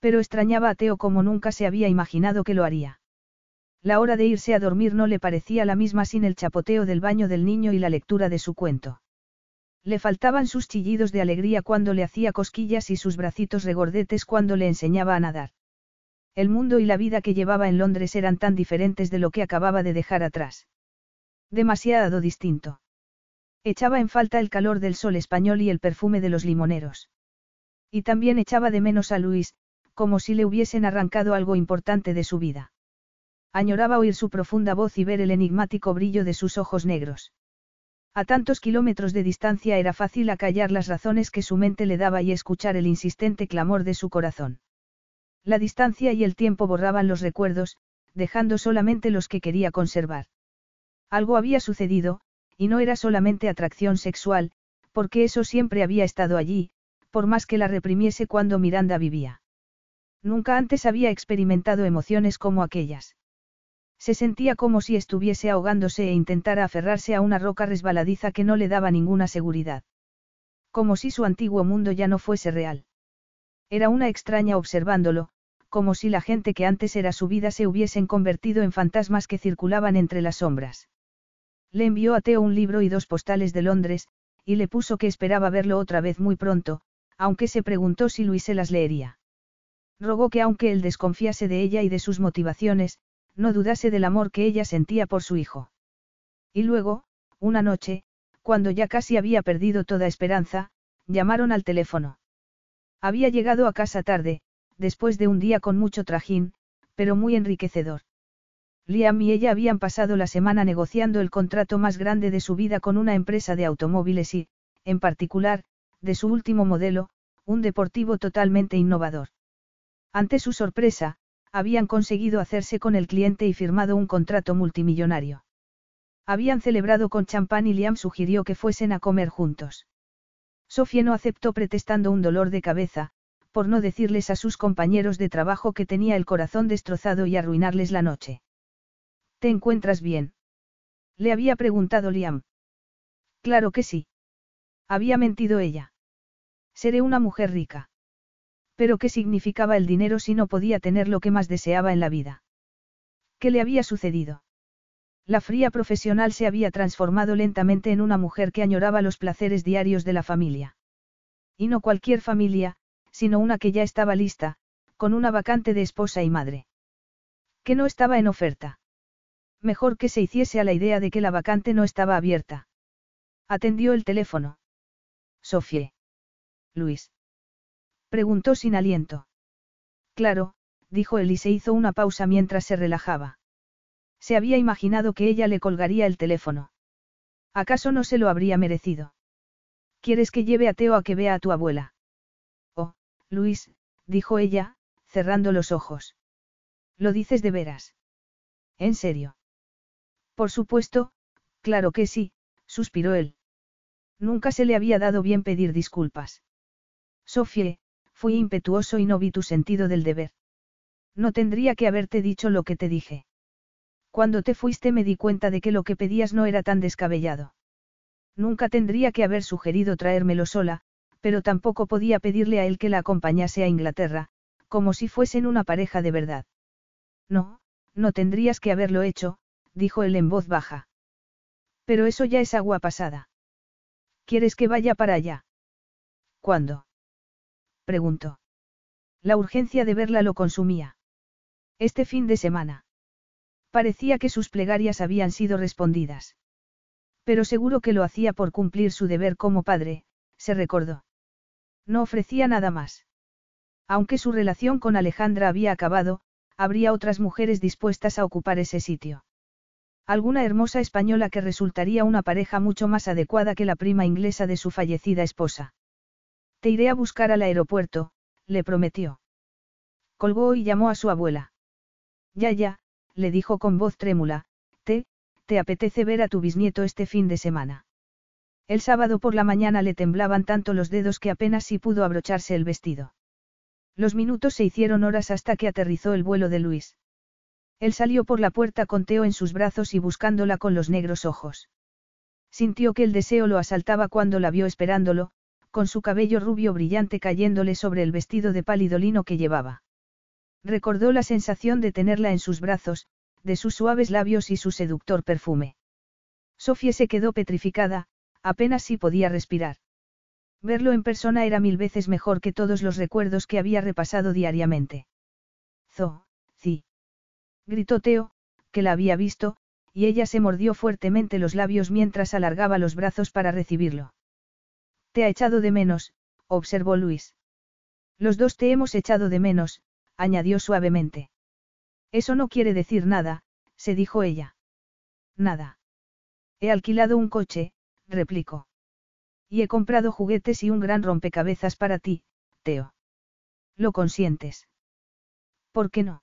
Pero extrañaba a Teo como nunca se había imaginado que lo haría. La hora de irse a dormir no le parecía la misma sin el chapoteo del baño del niño y la lectura de su cuento. Le faltaban sus chillidos de alegría cuando le hacía cosquillas y sus bracitos regordetes cuando le enseñaba a nadar. El mundo y la vida que llevaba en Londres eran tan diferentes de lo que acababa de dejar atrás. Demasiado distinto. Echaba en falta el calor del sol español y el perfume de los limoneros. Y también echaba de menos a Luis, como si le hubiesen arrancado algo importante de su vida. Añoraba oír su profunda voz y ver el enigmático brillo de sus ojos negros. A tantos kilómetros de distancia era fácil acallar las razones que su mente le daba y escuchar el insistente clamor de su corazón. La distancia y el tiempo borraban los recuerdos, dejando solamente los que quería conservar. Algo había sucedido, y no era solamente atracción sexual, porque eso siempre había estado allí, por más que la reprimiese cuando Miranda vivía. Nunca antes había experimentado emociones como aquellas. Se sentía como si estuviese ahogándose e intentara aferrarse a una roca resbaladiza que no le daba ninguna seguridad. Como si su antiguo mundo ya no fuese real. Era una extraña observándolo, como si la gente que antes era su vida se hubiesen convertido en fantasmas que circulaban entre las sombras. Le envió a Teo un libro y dos postales de Londres, y le puso que esperaba verlo otra vez muy pronto, aunque se preguntó si Luis se las leería. Rogó que aunque él desconfiase de ella y de sus motivaciones, no dudase del amor que ella sentía por su hijo. Y luego, una noche, cuando ya casi había perdido toda esperanza, llamaron al teléfono. Había llegado a casa tarde, después de un día con mucho trajín, pero muy enriquecedor. Liam y ella habían pasado la semana negociando el contrato más grande de su vida con una empresa de automóviles y, en particular, de su último modelo, un deportivo totalmente innovador. Ante su sorpresa, habían conseguido hacerse con el cliente y firmado un contrato multimillonario. Habían celebrado con champán y Liam sugirió que fuesen a comer juntos. Sofía no aceptó protestando un dolor de cabeza, por no decirles a sus compañeros de trabajo que tenía el corazón destrozado y arruinarles la noche. ¿Te encuentras bien? Le había preguntado Liam. Claro que sí. Había mentido ella. Seré una mujer rica. Pero ¿qué significaba el dinero si no podía tener lo que más deseaba en la vida? ¿Qué le había sucedido? La fría profesional se había transformado lentamente en una mujer que añoraba los placeres diarios de la familia. Y no cualquier familia, sino una que ya estaba lista, con una vacante de esposa y madre. Que no estaba en oferta. Mejor que se hiciese a la idea de que la vacante no estaba abierta. Atendió el teléfono. Sofie. Luis. Preguntó sin aliento. Claro, dijo él y se hizo una pausa mientras se relajaba. Se había imaginado que ella le colgaría el teléfono. ¿Acaso no se lo habría merecido? ¿Quieres que lleve a Teo a que vea a tu abuela? Luis, dijo ella, cerrando los ojos. ¿Lo dices de veras? ¿En serio? Por supuesto, claro que sí, suspiró él. Nunca se le había dado bien pedir disculpas. Sofie, fui impetuoso y no vi tu sentido del deber. No tendría que haberte dicho lo que te dije. Cuando te fuiste me di cuenta de que lo que pedías no era tan descabellado. Nunca tendría que haber sugerido traérmelo sola, pero tampoco podía pedirle a él que la acompañase a Inglaterra, como si fuesen una pareja de verdad. No, no tendrías que haberlo hecho, dijo él en voz baja. Pero eso ya es agua pasada. ¿Quieres que vaya para allá? ¿Cuándo? Preguntó. La urgencia de verla lo consumía. Este fin de semana. Parecía que sus plegarias habían sido respondidas. Pero seguro que lo hacía por cumplir su deber como padre, se recordó. No ofrecía nada más. Aunque su relación con Alejandra había acabado, habría otras mujeres dispuestas a ocupar ese sitio. Alguna hermosa española que resultaría una pareja mucho más adecuada que la prima inglesa de su fallecida esposa. Te iré a buscar al aeropuerto, le prometió. Colgó y llamó a su abuela. Ya, ya, le dijo con voz trémula, te, te apetece ver a tu bisnieto este fin de semana. El sábado por la mañana le temblaban tanto los dedos que apenas si pudo abrocharse el vestido. Los minutos se hicieron horas hasta que aterrizó el vuelo de Luis. Él salió por la puerta con Teo en sus brazos y buscándola con los negros ojos. Sintió que el deseo lo asaltaba cuando la vio esperándolo, con su cabello rubio brillante cayéndole sobre el vestido de pálido lino que llevaba. Recordó la sensación de tenerla en sus brazos, de sus suaves labios y su seductor perfume. Sofía se quedó petrificada, apenas si podía respirar. Verlo en persona era mil veces mejor que todos los recuerdos que había repasado diariamente. Zo, sí. Gritó Teo, que la había visto, y ella se mordió fuertemente los labios mientras alargaba los brazos para recibirlo. Te ha echado de menos, observó Luis. Los dos te hemos echado de menos, añadió suavemente. Eso no quiere decir nada, se dijo ella. Nada. He alquilado un coche, replicó. Y he comprado juguetes y un gran rompecabezas para ti, Teo. ¿Lo consientes? ¿Por qué no?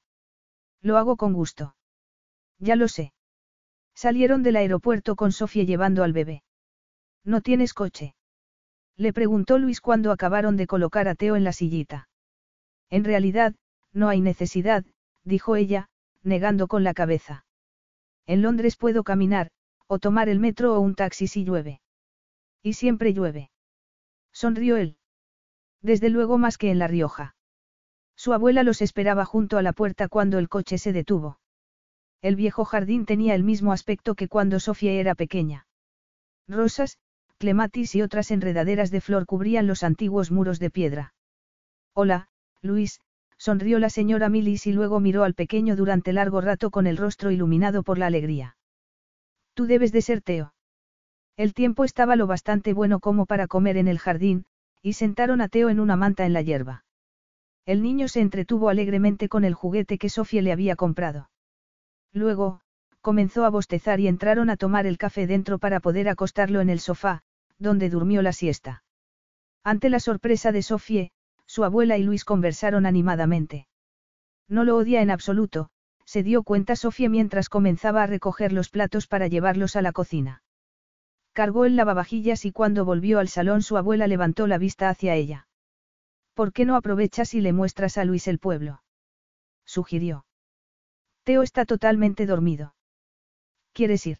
Lo hago con gusto. Ya lo sé. Salieron del aeropuerto con Sofía llevando al bebé. ¿No tienes coche? Le preguntó Luis cuando acabaron de colocar a Teo en la sillita. En realidad, no hay necesidad, dijo ella, negando con la cabeza. En Londres puedo caminar, o tomar el metro o un taxi si llueve. Y siempre llueve. Sonrió él. Desde luego más que en La Rioja. Su abuela los esperaba junto a la puerta cuando el coche se detuvo. El viejo jardín tenía el mismo aspecto que cuando Sofía era pequeña. Rosas, clematis y otras enredaderas de flor cubrían los antiguos muros de piedra. Hola, Luis, sonrió la señora Millis y luego miró al pequeño durante largo rato con el rostro iluminado por la alegría. Tú debes de ser Teo. El tiempo estaba lo bastante bueno como para comer en el jardín, y sentaron a Teo en una manta en la hierba. El niño se entretuvo alegremente con el juguete que Sofía le había comprado. Luego, comenzó a bostezar y entraron a tomar el café dentro para poder acostarlo en el sofá, donde durmió la siesta. Ante la sorpresa de Sofía, su abuela y Luis conversaron animadamente. No lo odia en absoluto, se dio cuenta Sofía mientras comenzaba a recoger los platos para llevarlos a la cocina. Cargó el lavavajillas y cuando volvió al salón su abuela levantó la vista hacia ella. ¿Por qué no aprovechas y le muestras a Luis el pueblo? sugirió. Teo está totalmente dormido. ¿Quieres ir?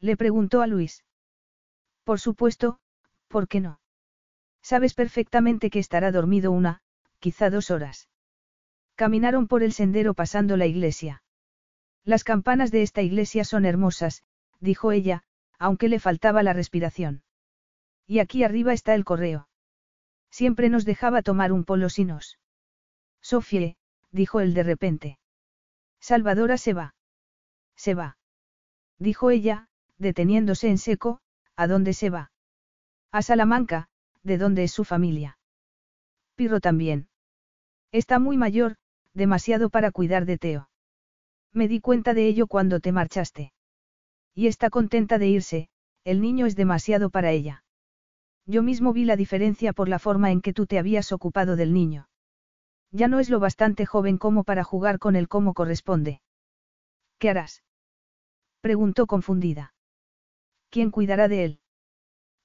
Le preguntó a Luis. Por supuesto, ¿por qué no? Sabes perfectamente que estará dormido una, quizá dos horas. Caminaron por el sendero pasando la iglesia. Las campanas de esta iglesia son hermosas, dijo ella, aunque le faltaba la respiración. Y aquí arriba está el correo. Siempre nos dejaba tomar un polo si nos. Sofie, dijo él de repente. Salvadora se va. Se va. Dijo ella, deteniéndose en seco, ¿a dónde se va? A Salamanca, de dónde es su familia. Pirro también. Está muy mayor, demasiado para cuidar de Teo. Me di cuenta de ello cuando te marchaste. Y está contenta de irse, el niño es demasiado para ella. Yo mismo vi la diferencia por la forma en que tú te habías ocupado del niño. Ya no es lo bastante joven como para jugar con él como corresponde. ¿Qué harás? Preguntó confundida. ¿Quién cuidará de él?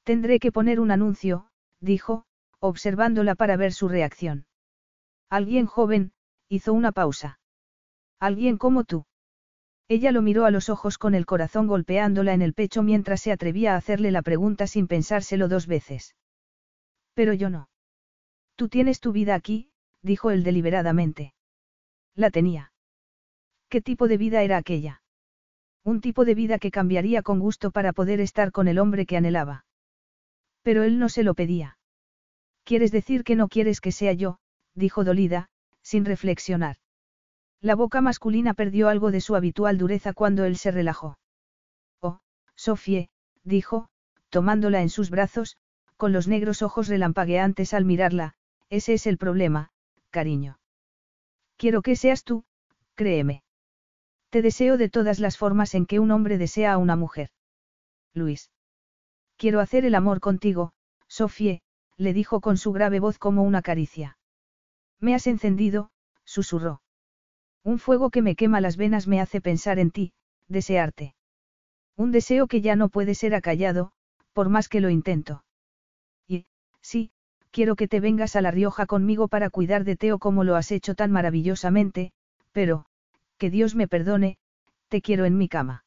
Tendré que poner un anuncio, dijo, observándola para ver su reacción. Alguien joven, hizo una pausa. Alguien como tú. Ella lo miró a los ojos con el corazón golpeándola en el pecho mientras se atrevía a hacerle la pregunta sin pensárselo dos veces. Pero yo no. Tú tienes tu vida aquí, dijo él deliberadamente. La tenía. ¿Qué tipo de vida era aquella? Un tipo de vida que cambiaría con gusto para poder estar con el hombre que anhelaba. Pero él no se lo pedía. ¿Quieres decir que no quieres que sea yo? dijo dolida, sin reflexionar. La boca masculina perdió algo de su habitual dureza cuando él se relajó. Oh, Sofie, dijo, tomándola en sus brazos, con los negros ojos relampagueantes al mirarla, ese es el problema, cariño. Quiero que seas tú, créeme. Te deseo de todas las formas en que un hombre desea a una mujer. Luis. Quiero hacer el amor contigo, Sofie, le dijo con su grave voz como una caricia. Me has encendido, susurró. Un fuego que me quema las venas me hace pensar en ti, desearte. Un deseo que ya no puede ser acallado, por más que lo intento. Y, sí, quiero que te vengas a La Rioja conmigo para cuidar de Teo como lo has hecho tan maravillosamente, pero, que Dios me perdone, te quiero en mi cama.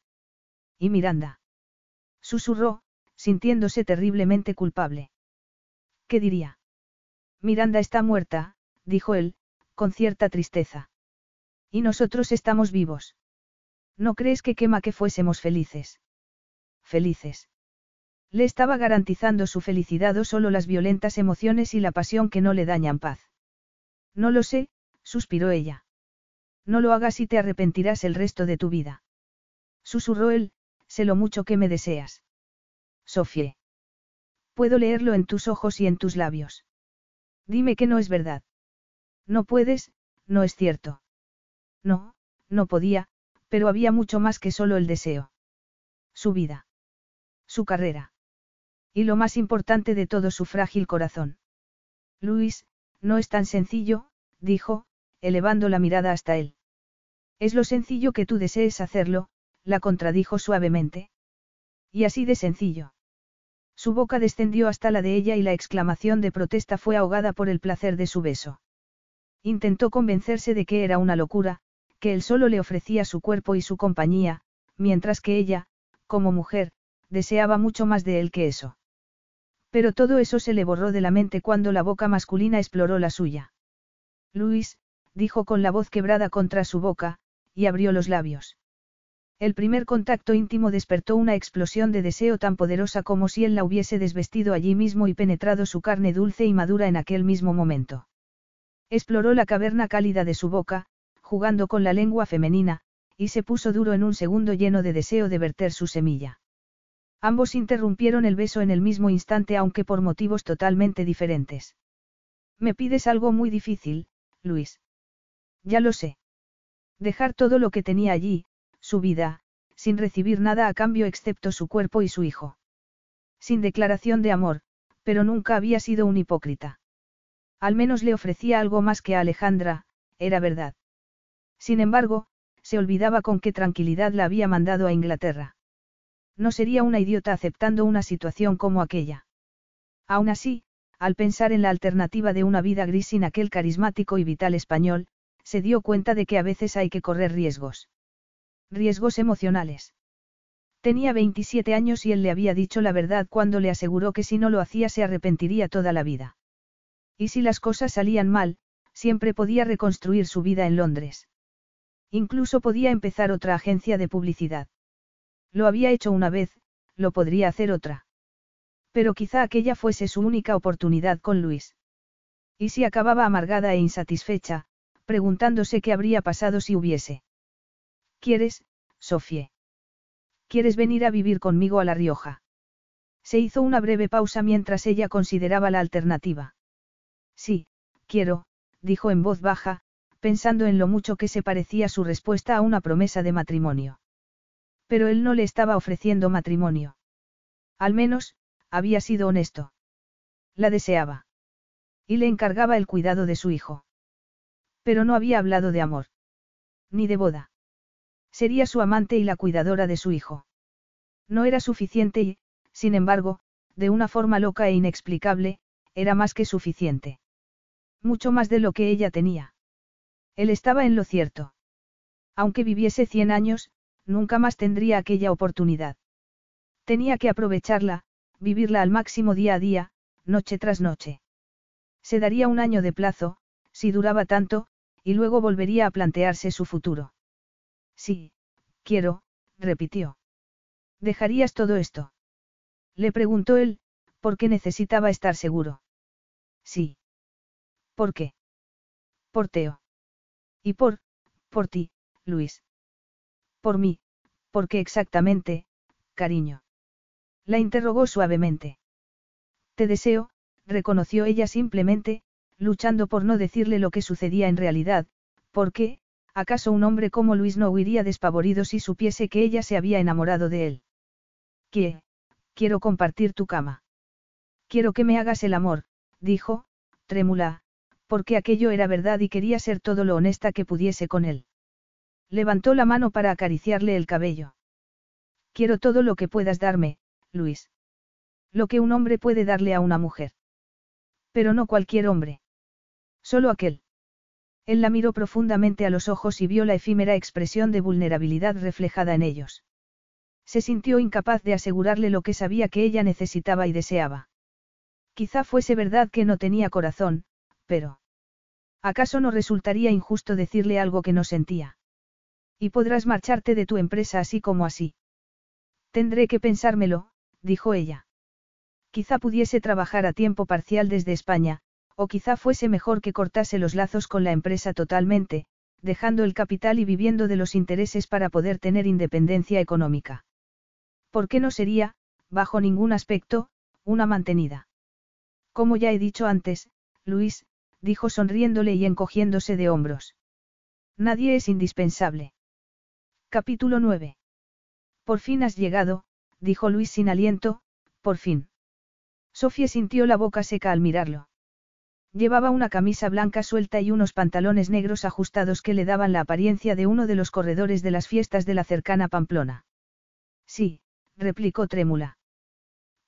Y Miranda. Susurró, sintiéndose terriblemente culpable. ¿Qué diría? Miranda está muerta, dijo él, con cierta tristeza. Y nosotros estamos vivos. ¿No crees que quema que fuésemos felices? Felices. Le estaba garantizando su felicidad o solo las violentas emociones y la pasión que no le dañan paz. No lo sé, suspiró ella. No lo hagas y te arrepentirás el resto de tu vida. Susurró él, sé lo mucho que me deseas. Sofie. Puedo leerlo en tus ojos y en tus labios. Dime que no es verdad. No puedes, no es cierto. No, no podía, Pero había mucho más que solo el deseo. Su vida. Su carrera. Y lo más importante de todo su frágil corazón. Luis, no es tan sencillo, dijo, elevando la mirada hasta él. Es lo sencillo que tú desees hacerlo, la contradijo suavemente. Y así de sencillo. Su boca descendió hasta la de ella y la exclamación de protesta fue ahogada por el placer de su beso. Intentó convencerse de que era una locura, que él solo le ofrecía su cuerpo y su compañía, mientras que ella, como mujer, deseaba mucho más de él que eso. Pero todo eso se le borró de la mente cuando la boca masculina exploró la suya. Luis, dijo con la voz quebrada contra su boca, y abrió los labios. El primer contacto íntimo despertó una explosión de deseo tan poderosa como si él la hubiese desvestido allí mismo y penetrado su carne dulce y madura en aquel mismo momento. Exploró la caverna cálida de su boca, jugando con la lengua femenina, y se puso duro en un segundo lleno de deseo de verter su semilla. Ambos interrumpieron el beso en el mismo instante aunque por motivos totalmente diferentes. Me pides algo muy difícil, Luis. Ya lo sé. Dejar todo lo que tenía allí, su vida, sin recibir nada a cambio excepto su cuerpo y su hijo. Sin declaración de amor, pero nunca había sido un hipócrita. Al menos le ofrecía algo más que a Alejandra, era verdad. Sin embargo, se olvidaba con qué tranquilidad la había mandado a Inglaterra. No sería una idiota aceptando una situación como aquella. Aún así, al pensar en la alternativa de una vida gris sin aquel carismático y vital español, se dio cuenta de que a veces hay que correr riesgos. Riesgos emocionales. Tenía 27 años y él le había dicho la verdad cuando le aseguró que si no lo hacía se arrepentiría toda la vida. Y si las cosas salían mal, siempre podía reconstruir su vida en Londres. Incluso podía empezar otra agencia de publicidad. Lo había hecho una vez, lo podría hacer otra. Pero quizá aquella fuese su única oportunidad con Luis. Y si acababa amargada e insatisfecha, preguntándose qué habría pasado si hubiese. ¿Quieres, Sofie? ¿Quieres venir a vivir conmigo a La Rioja? Se hizo una breve pausa mientras ella consideraba la alternativa. Sí, quiero, dijo en voz baja, pensando en lo mucho que se parecía su respuesta a una promesa de matrimonio. Pero él no le estaba ofreciendo matrimonio. Al menos, había sido honesto. La deseaba. Y le encargaba el cuidado de su hijo. Pero no había hablado de amor. Ni de boda. Sería su amante y la cuidadora de su hijo. No era suficiente y, sin embargo, de una forma loca e inexplicable, era más que suficiente. Mucho más de lo que ella tenía. Él estaba en lo cierto. Aunque viviese cien años, nunca más tendría aquella oportunidad. Tenía que aprovecharla, vivirla al máximo día a día, noche tras noche. Se daría un año de plazo, si duraba tanto, y luego volvería a plantearse su futuro. Sí, quiero, repitió. ¿Dejarías todo esto? Le preguntó él, porque necesitaba estar seguro. Sí. ¿Por qué? Por Teo. Y por, por ti, Luis. Por mí, ¿por qué exactamente, cariño? La interrogó suavemente. Te deseo, reconoció ella simplemente, luchando por no decirle lo que sucedía en realidad, porque, ¿acaso un hombre como Luis no huiría despavorido si supiese que ella se había enamorado de él? ¿Qué? Quiero compartir tu cama. Quiero que me hagas el amor, dijo, trémula, porque aquello era verdad y quería ser todo lo honesta que pudiese con él. Levantó la mano para acariciarle el cabello. Quiero todo lo que puedas darme, Luis. Lo que un hombre puede darle a una mujer. Pero no cualquier hombre. Solo aquel. Él la miró profundamente a los ojos y vio la efímera expresión de vulnerabilidad reflejada en ellos. Se sintió incapaz de asegurarle lo que sabía que ella necesitaba y deseaba. Quizá fuese verdad que no tenía corazón, pero... ¿Acaso no resultaría injusto decirle algo que no sentía? Y podrás marcharte de tu empresa así como así. Tendré que pensármelo, dijo ella. Quizá pudiese trabajar a tiempo parcial desde España, o quizá fuese mejor que cortase los lazos con la empresa totalmente, dejando el capital y viviendo de los intereses para poder tener independencia económica. ¿Por qué no sería, bajo ningún aspecto, una mantenida? Como ya he dicho antes, Luis, dijo sonriéndole y encogiéndose de hombros. Nadie es indispensable. Capítulo 9. Por fin has llegado, dijo Luis sin aliento, por fin. Sofía sintió la boca seca al mirarlo. Llevaba una camisa blanca suelta y unos pantalones negros ajustados que le daban la apariencia de uno de los corredores de las fiestas de la cercana Pamplona. Sí, replicó trémula.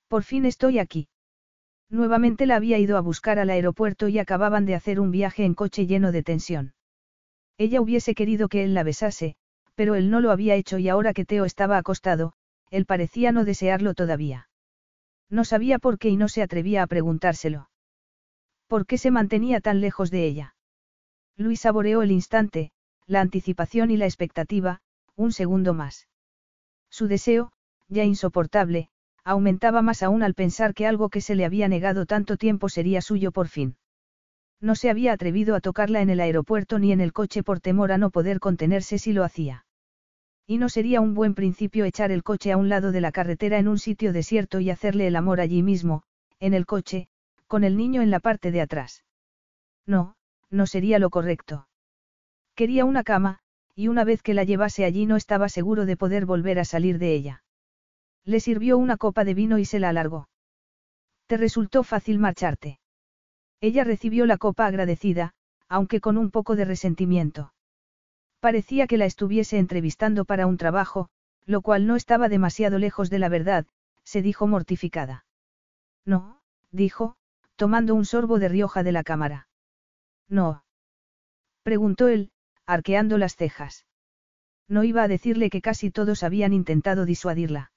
Por fin estoy aquí. Nuevamente la había ido a buscar al aeropuerto y acababan de hacer un viaje en coche lleno de tensión. Ella hubiese querido que él la besase, pero él no lo había hecho y ahora que Teo estaba acostado, él parecía no desearlo todavía. No sabía por qué y no se atrevía a preguntárselo. ¿Por qué se mantenía tan lejos de ella? Luis saboreó el instante, la anticipación y la expectativa, un segundo más. Su deseo, ya insoportable, aumentaba más aún al pensar que algo que se le había negado tanto tiempo sería suyo por fin. No se había atrevido a tocarla en el aeropuerto ni en el coche por temor a no poder contenerse si lo hacía. Y no sería un buen principio echar el coche a un lado de la carretera en un sitio desierto y hacerle el amor allí mismo, en el coche, con el niño en la parte de atrás. No, no sería lo correcto. Quería una cama, y una vez que la llevase allí no estaba seguro de poder volver a salir de ella. Le sirvió una copa de vino y se la alargó. ¿Te resultó fácil marcharte? Ella recibió la copa agradecida, aunque con un poco de resentimiento. Parecía que la estuviese entrevistando para un trabajo, lo cual no estaba demasiado lejos de la verdad, se dijo mortificada. No, dijo, tomando un sorbo de rioja de la cámara. No. Preguntó él, arqueando las cejas. No iba a decirle que casi todos habían intentado disuadirla.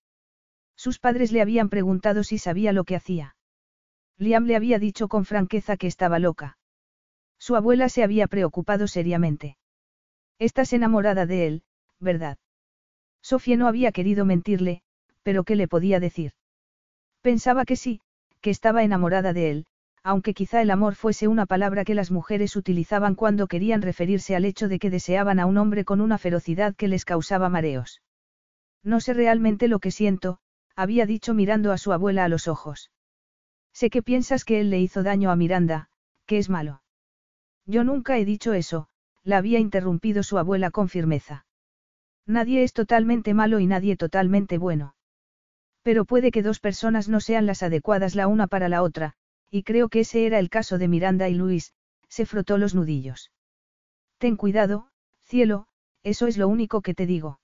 Sus padres le habían preguntado si sabía lo que hacía. Liam le había dicho con franqueza que estaba loca. Su abuela se había preocupado seriamente. Estás enamorada de él, ¿verdad? Sofía no había querido mentirle, pero ¿qué le podía decir? Pensaba que sí, que estaba enamorada de él, aunque quizá el amor fuese una palabra que las mujeres utilizaban cuando querían referirse al hecho de que deseaban a un hombre con una ferocidad que les causaba mareos. No sé realmente lo que siento, había dicho mirando a su abuela a los ojos. Sé que piensas que él le hizo daño a Miranda, que es malo. Yo nunca he dicho eso, la había interrumpido su abuela con firmeza. Nadie es totalmente malo y nadie totalmente bueno. Pero puede que dos personas no sean las adecuadas la una para la otra, y creo que ese era el caso de Miranda y Luis, se frotó los nudillos. Ten cuidado, cielo, eso es lo único que te digo.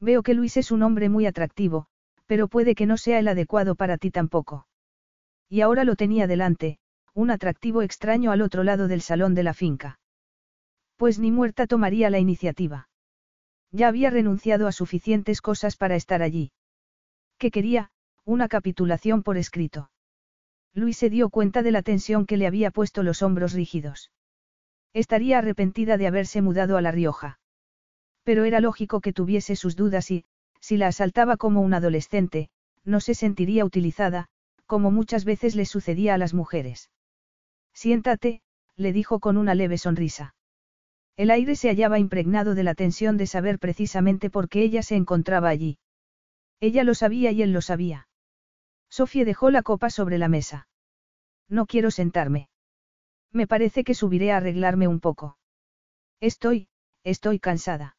Veo que Luis es un hombre muy atractivo, pero puede que no sea el adecuado para ti tampoco. Y ahora lo tenía delante, un atractivo extraño al otro lado del salón de la finca. Pues ni muerta tomaría la iniciativa. Ya había renunciado a suficientes cosas para estar allí. ¿Qué quería? Una capitulación por escrito. Luis se dio cuenta de la tensión que le había puesto los hombros rígidos. Estaría arrepentida de haberse mudado a La Rioja. Pero era lógico que tuviese sus dudas y, si la asaltaba como un adolescente, no se sentiría utilizada, como muchas veces le sucedía a las mujeres. Siéntate, le dijo con una leve sonrisa. El aire se hallaba impregnado de la tensión de saber precisamente por qué ella se encontraba allí. Ella lo sabía y él lo sabía. Sofía dejó la copa sobre la mesa. No quiero sentarme. Me parece que subiré a arreglarme un poco. Estoy, estoy cansada.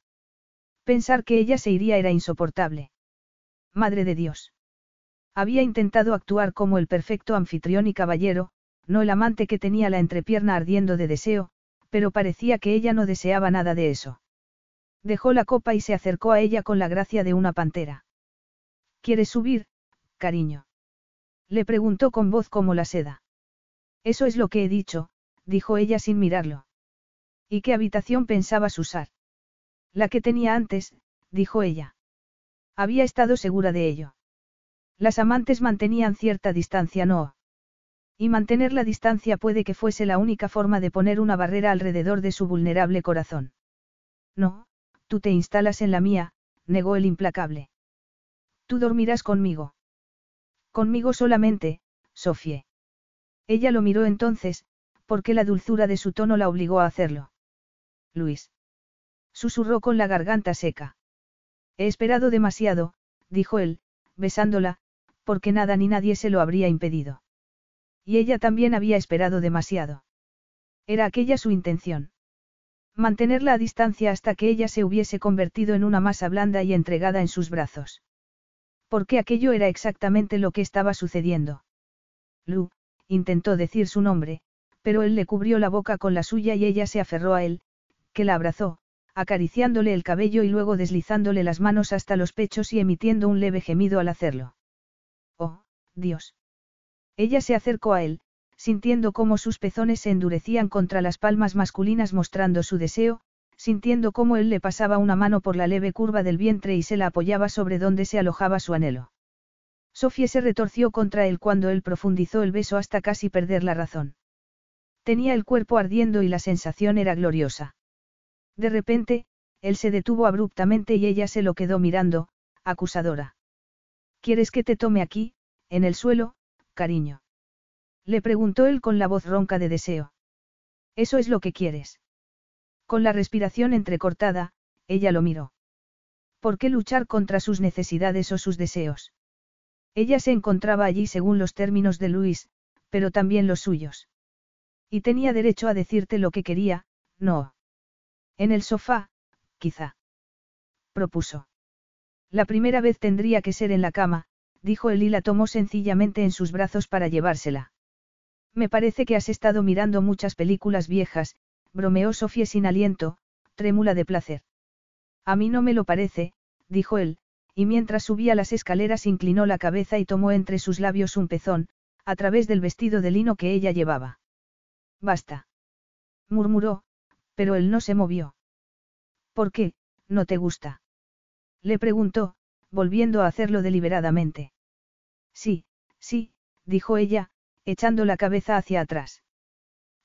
Pensar que ella se iría era insoportable. Madre de Dios. Había intentado actuar como el perfecto anfitrión y caballero, no el amante que tenía la entrepierna ardiendo de deseo, pero parecía que ella no deseaba nada de eso. Dejó la copa y se acercó a ella con la gracia de una pantera. ¿Quieres subir, cariño? Le preguntó con voz como la seda. Eso es lo que he dicho, dijo ella sin mirarlo. ¿Y qué habitación pensabas usar? La que tenía antes, dijo ella. Había estado segura de ello. Las amantes mantenían cierta distancia, no. Y mantener la distancia puede que fuese la única forma de poner una barrera alrededor de su vulnerable corazón. No, tú te instalas en la mía, negó el implacable. Tú dormirás conmigo. Conmigo solamente, Sofie. Ella lo miró entonces, porque la dulzura de su tono la obligó a hacerlo. Luis. Susurró con la garganta seca. He esperado demasiado, dijo él, besándola, porque nada ni nadie se lo habría impedido. Y ella también había esperado demasiado. Era aquella su intención. Mantenerla a distancia hasta que ella se hubiese convertido en una masa blanda y entregada en sus brazos. Porque aquello era exactamente lo que estaba sucediendo. Lu, intentó decir su nombre, pero él le cubrió la boca con la suya y ella se aferró a él, que la abrazó, acariciándole el cabello y luego deslizándole las manos hasta los pechos y emitiendo un leve gemido al hacerlo. Oh, Dios. Ella se acercó a él, sintiendo cómo sus pezones se endurecían contra las palmas masculinas mostrando su deseo, sintiendo cómo él le pasaba una mano por la leve curva del vientre y se la apoyaba sobre donde se alojaba su anhelo. Sofía se retorció contra él cuando él profundizó el beso hasta casi perder la razón. Tenía el cuerpo ardiendo y la sensación era gloriosa. De repente, él se detuvo abruptamente y ella se lo quedó mirando, acusadora. ¿Quieres que te tome aquí, en el suelo, cariño? Le preguntó él con la voz ronca de deseo. ¿Eso es lo que quieres? Con la respiración entrecortada, ella lo miró. ¿Por qué luchar contra sus necesidades o sus deseos? Ella se encontraba allí según los términos de Luis, pero también los suyos. Y tenía derecho a decirte lo que quería, no. En el sofá, quizá. Propuso. La primera vez tendría que ser en la cama, dijo él y la tomó sencillamente en sus brazos para llevársela. Me parece que has estado mirando muchas películas viejas, bromeó Sofía sin aliento, trémula de placer. A mí no me lo parece, dijo él, y mientras subía las escaleras inclinó la cabeza y tomó entre sus labios un pezón, a través del vestido de lino que ella llevaba. Basta. murmuró, pero él no se movió. ¿Por qué, no te gusta? Le preguntó, volviendo a hacerlo deliberadamente. Sí, sí, dijo ella, echando la cabeza hacia atrás.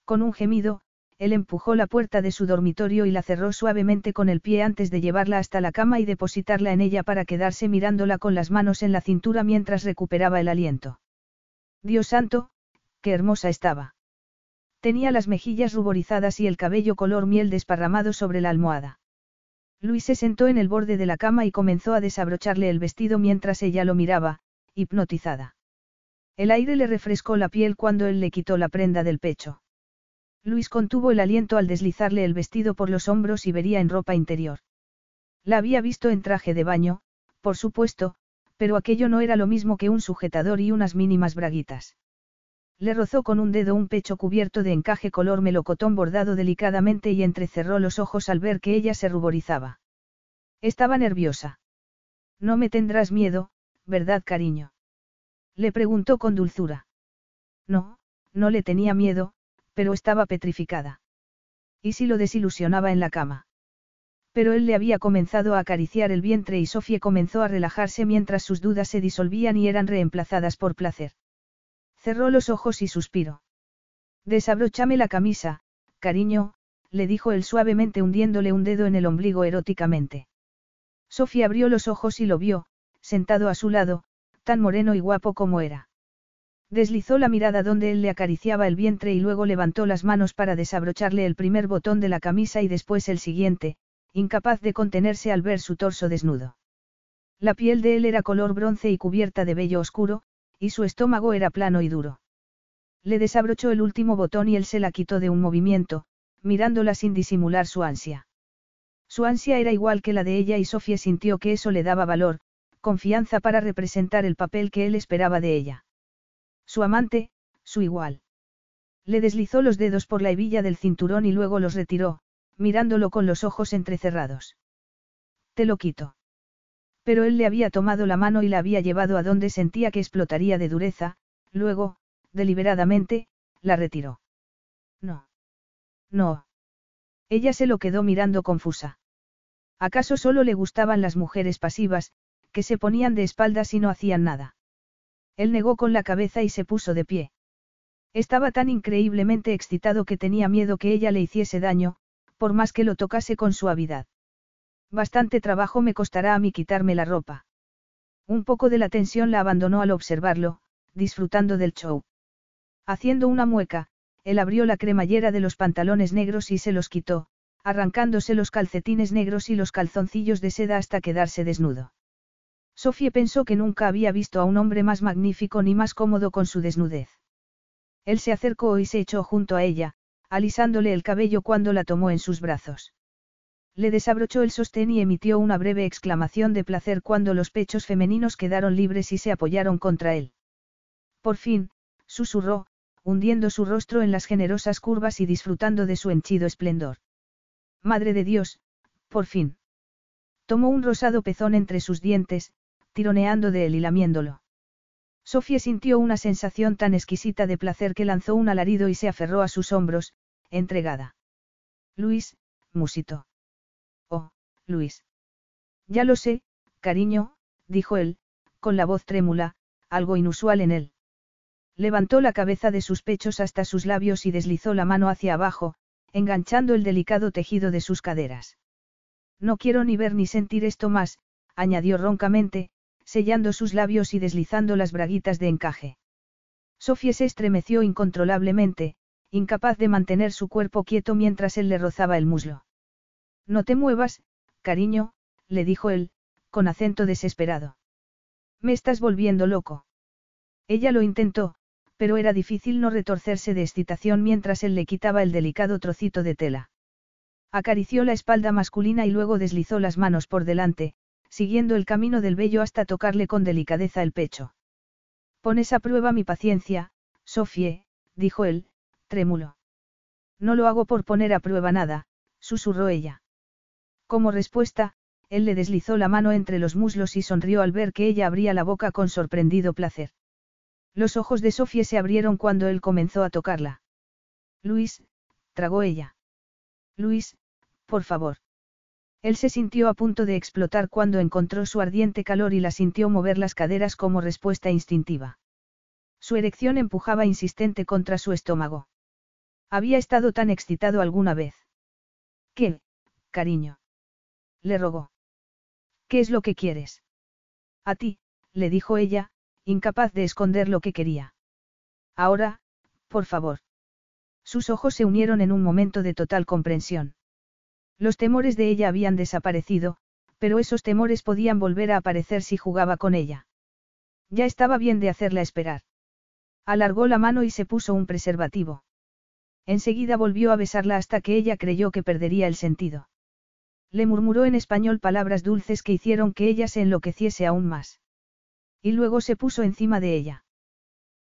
Con un gemido, él empujó la puerta de su dormitorio y la cerró suavemente con el pie antes de llevarla hasta la cama y depositarla en ella para quedarse mirándola con las manos en la cintura mientras recuperaba el aliento. Dios santo, qué hermosa estaba. Tenía las mejillas ruborizadas y el cabello color miel desparramado sobre la almohada. Luis se sentó en el borde de la cama y comenzó a desabrocharle el vestido mientras ella lo miraba, hipnotizada. El aire le refrescó la piel cuando él le quitó la prenda del pecho. Luis contuvo el aliento al deslizarle el vestido por los hombros y vería en ropa interior. La había visto en traje de baño, por supuesto, pero aquello no era lo mismo que un sujetador y unas mínimas braguitas. Le rozó con un dedo un pecho cubierto de encaje color melocotón bordado delicadamente y entrecerró los ojos al ver que ella se ruborizaba. Estaba nerviosa. No me tendrás miedo, ¿verdad, cariño? Le preguntó con dulzura. No, no le tenía miedo, pero estaba petrificada. ¿Y si lo desilusionaba en la cama? Pero él le había comenzado a acariciar el vientre y Sofía comenzó a relajarse mientras sus dudas se disolvían y eran reemplazadas por placer. Cerró los ojos y suspiró. Desabróchame la camisa, cariño, le dijo él suavemente hundiéndole un dedo en el ombligo eróticamente. Sofía abrió los ojos y lo vio, sentado a su lado, tan moreno y guapo como era. Deslizó la mirada donde él le acariciaba el vientre y luego levantó las manos para desabrocharle el primer botón de la camisa y después el siguiente, incapaz de contenerse al ver su torso desnudo. La piel de él era color bronce y cubierta de vello oscuro, y su estómago era plano y duro. Le desabrochó el último botón y él se la quitó de un movimiento, mirándola sin disimular su ansia. Su ansia era igual que la de ella y Sofía sintió que eso le daba valor, confianza para representar el papel que él esperaba de ella. Su amante, su igual. Le deslizó los dedos por la hebilla del cinturón y luego los retiró, mirándolo con los ojos entrecerrados. Te lo quito. Pero él le había tomado la mano y la había llevado a donde sentía que explotaría de dureza, luego, deliberadamente, la retiró. No. No. Ella se lo quedó mirando confusa. ¿Acaso solo le gustaban las mujeres pasivas, que se ponían de espaldas y no hacían nada? Él negó con la cabeza y se puso de pie. Estaba tan increíblemente excitado que tenía miedo que ella le hiciese daño, por más que lo tocase con suavidad. Bastante trabajo me costará a mí quitarme la ropa. Un poco de la tensión la abandonó al observarlo, disfrutando del show. Haciendo una mueca, él abrió la cremallera de los pantalones negros y se los quitó, arrancándose los calcetines negros y los calzoncillos de seda hasta quedarse desnudo. Sofía pensó que nunca había visto a un hombre más magnífico ni más cómodo con su desnudez. Él se acercó y se echó junto a ella, alisándole el cabello cuando la tomó en sus brazos. Le desabrochó el sostén y emitió una breve exclamación de placer cuando los pechos femeninos quedaron libres y se apoyaron contra él. Por fin, susurró, hundiendo su rostro en las generosas curvas y disfrutando de su henchido esplendor. Madre de Dios, por fin. Tomó un rosado pezón entre sus dientes, tironeando de él y lamiéndolo. Sofía sintió una sensación tan exquisita de placer que lanzó un alarido y se aferró a sus hombros, entregada. Luis, musito. Oh, Luis. Ya lo sé, cariño, dijo él, con la voz trémula, algo inusual en él. Levantó la cabeza de sus pechos hasta sus labios y deslizó la mano hacia abajo, enganchando el delicado tejido de sus caderas. No quiero ni ver ni sentir esto más, añadió roncamente, sellando sus labios y deslizando las braguitas de encaje. Sofía se estremeció incontrolablemente, incapaz de mantener su cuerpo quieto mientras él le rozaba el muslo. No te muevas, cariño, le dijo él, con acento desesperado. Me estás volviendo loco. Ella lo intentó, pero era difícil no retorcerse de excitación mientras él le quitaba el delicado trocito de tela. Acarició la espalda masculina y luego deslizó las manos por delante, siguiendo el camino del vello hasta tocarle con delicadeza el pecho. Pones a prueba mi paciencia, Sofie, dijo él, trémulo. No lo hago por poner a prueba nada, susurró ella. Como respuesta, él le deslizó la mano entre los muslos y sonrió al ver que ella abría la boca con sorprendido placer. Los ojos de Sofía se abrieron cuando él comenzó a tocarla. Luis, tragó ella. Luis, por favor. Él se sintió a punto de explotar cuando encontró su ardiente calor y la sintió mover las caderas como respuesta instintiva. Su erección empujaba insistente contra su estómago. Había estado tan excitado alguna vez. ¿Qué, cariño? Le rogó. ¿Qué es lo que quieres? A ti, le dijo ella, incapaz de esconder lo que quería. Ahora, por favor. Sus ojos se unieron en un momento de total comprensión. Los temores de ella habían desaparecido, pero esos temores podían volver a aparecer si jugaba con ella. Ya estaba bien de hacerla esperar. Alargó la mano y se puso un preservativo. Enseguida volvió a besarla hasta que ella creyó que perdería el sentido. Le murmuró en español palabras dulces que hicieron que ella se enloqueciese aún más. Y luego se puso encima de ella.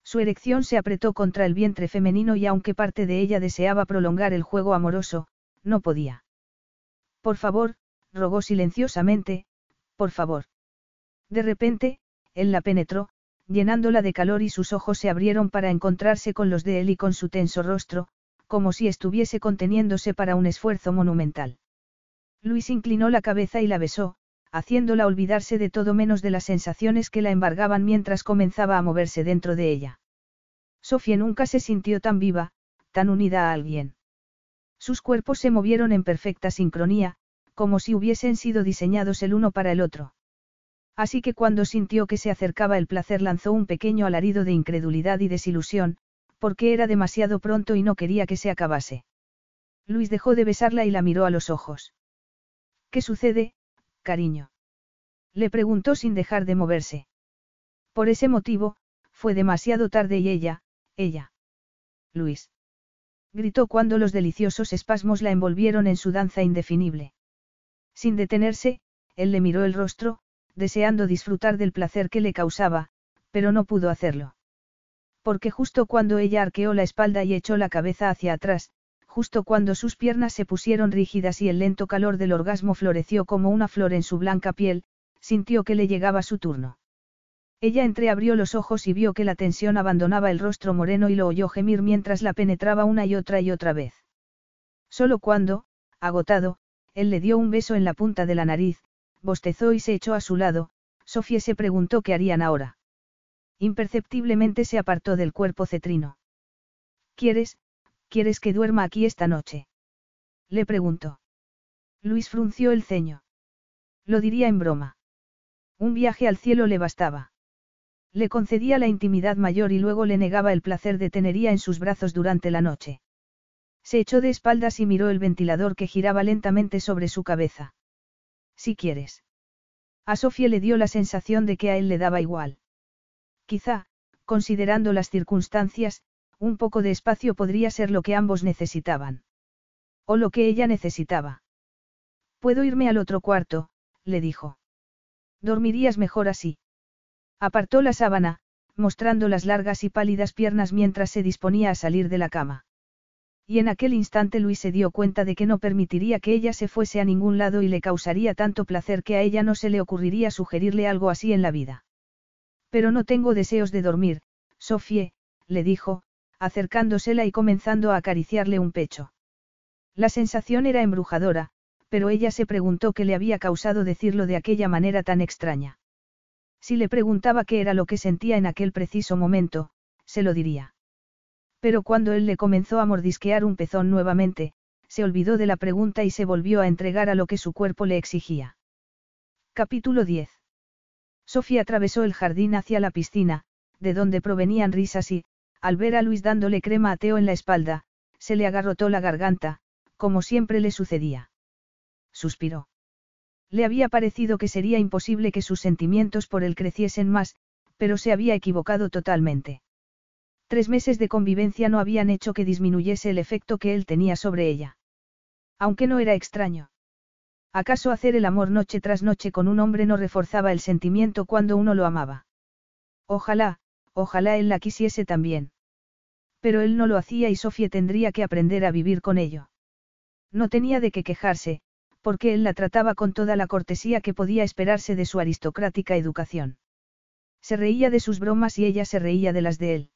Su erección se apretó contra el vientre femenino y aunque parte de ella deseaba prolongar el juego amoroso, no podía. Por favor, rogó silenciosamente, por favor. De repente, él la penetró, llenándola de calor y sus ojos se abrieron para encontrarse con los de él y con su tenso rostro, como si estuviese conteniéndose para un esfuerzo monumental. Luis inclinó la cabeza y la besó, haciéndola olvidarse de todo menos de las sensaciones que la embargaban mientras comenzaba a moverse dentro de ella. Sofía nunca se sintió tan viva, tan unida a alguien. Sus cuerpos se movieron en perfecta sincronía, como si hubiesen sido diseñados el uno para el otro. Así que cuando sintió que se acercaba el placer lanzó un pequeño alarido de incredulidad y desilusión, porque era demasiado pronto y no quería que se acabase. Luis dejó de besarla y la miró a los ojos. ¿Qué sucede, cariño? Le preguntó sin dejar de moverse. Por ese motivo, fue demasiado tarde y ella, ella. Luis. Gritó cuando los deliciosos espasmos la envolvieron en su danza indefinible. Sin detenerse, él le miró el rostro, deseando disfrutar del placer que le causaba, pero no pudo hacerlo. Porque justo cuando ella arqueó la espalda y echó la cabeza hacia atrás, justo cuando sus piernas se pusieron rígidas y el lento calor del orgasmo floreció como una flor en su blanca piel, sintió que le llegaba su turno. Ella entreabrió los ojos y vio que la tensión abandonaba el rostro moreno y lo oyó gemir mientras la penetraba una y otra y otra vez. Solo cuando, agotado, él le dio un beso en la punta de la nariz, bostezó y se echó a su lado, Sofía se preguntó qué harían ahora. Imperceptiblemente se apartó del cuerpo cetrino. ¿Quieres, ¿Quieres que duerma aquí esta noche? Le preguntó. Luis frunció el ceño. Lo diría en broma. Un viaje al cielo le bastaba. Le concedía la intimidad mayor y luego le negaba el placer de tenería en sus brazos durante la noche. Se echó de espaldas y miró el ventilador que giraba lentamente sobre su cabeza. Si quieres. A Sofía le dio la sensación de que a él le daba igual. Quizá, considerando las circunstancias, un poco de espacio podría ser lo que ambos necesitaban. O lo que ella necesitaba. Puedo irme al otro cuarto, le dijo. Dormirías mejor así. Apartó la sábana, mostrando las largas y pálidas piernas mientras se disponía a salir de la cama. Y en aquel instante Luis se dio cuenta de que no permitiría que ella se fuese a ningún lado y le causaría tanto placer que a ella no se le ocurriría sugerirle algo así en la vida. Pero no tengo deseos de dormir, Sofie, le dijo, acercándosela y comenzando a acariciarle un pecho. La sensación era embrujadora, pero ella se preguntó qué le había causado decirlo de aquella manera tan extraña. Si le preguntaba qué era lo que sentía en aquel preciso momento, se lo diría. Pero cuando él le comenzó a mordisquear un pezón nuevamente, se olvidó de la pregunta y se volvió a entregar a lo que su cuerpo le exigía. Capítulo 10. Sofía atravesó el jardín hacia la piscina, de donde provenían risas y, al ver a Luis dándole crema a Teo en la espalda, se le agarrotó la garganta, como siempre le sucedía. Suspiró. Le había parecido que sería imposible que sus sentimientos por él creciesen más, pero se había equivocado totalmente. Tres meses de convivencia no habían hecho que disminuyese el efecto que él tenía sobre ella. Aunque no era extraño. ¿Acaso hacer el amor noche tras noche con un hombre no reforzaba el sentimiento cuando uno lo amaba? Ojalá, ojalá él la quisiese también. Pero él no lo hacía y Sofía tendría que aprender a vivir con ello. No tenía de qué quejarse, porque él la trataba con toda la cortesía que podía esperarse de su aristocrática educación. Se reía de sus bromas y ella se reía de las de él.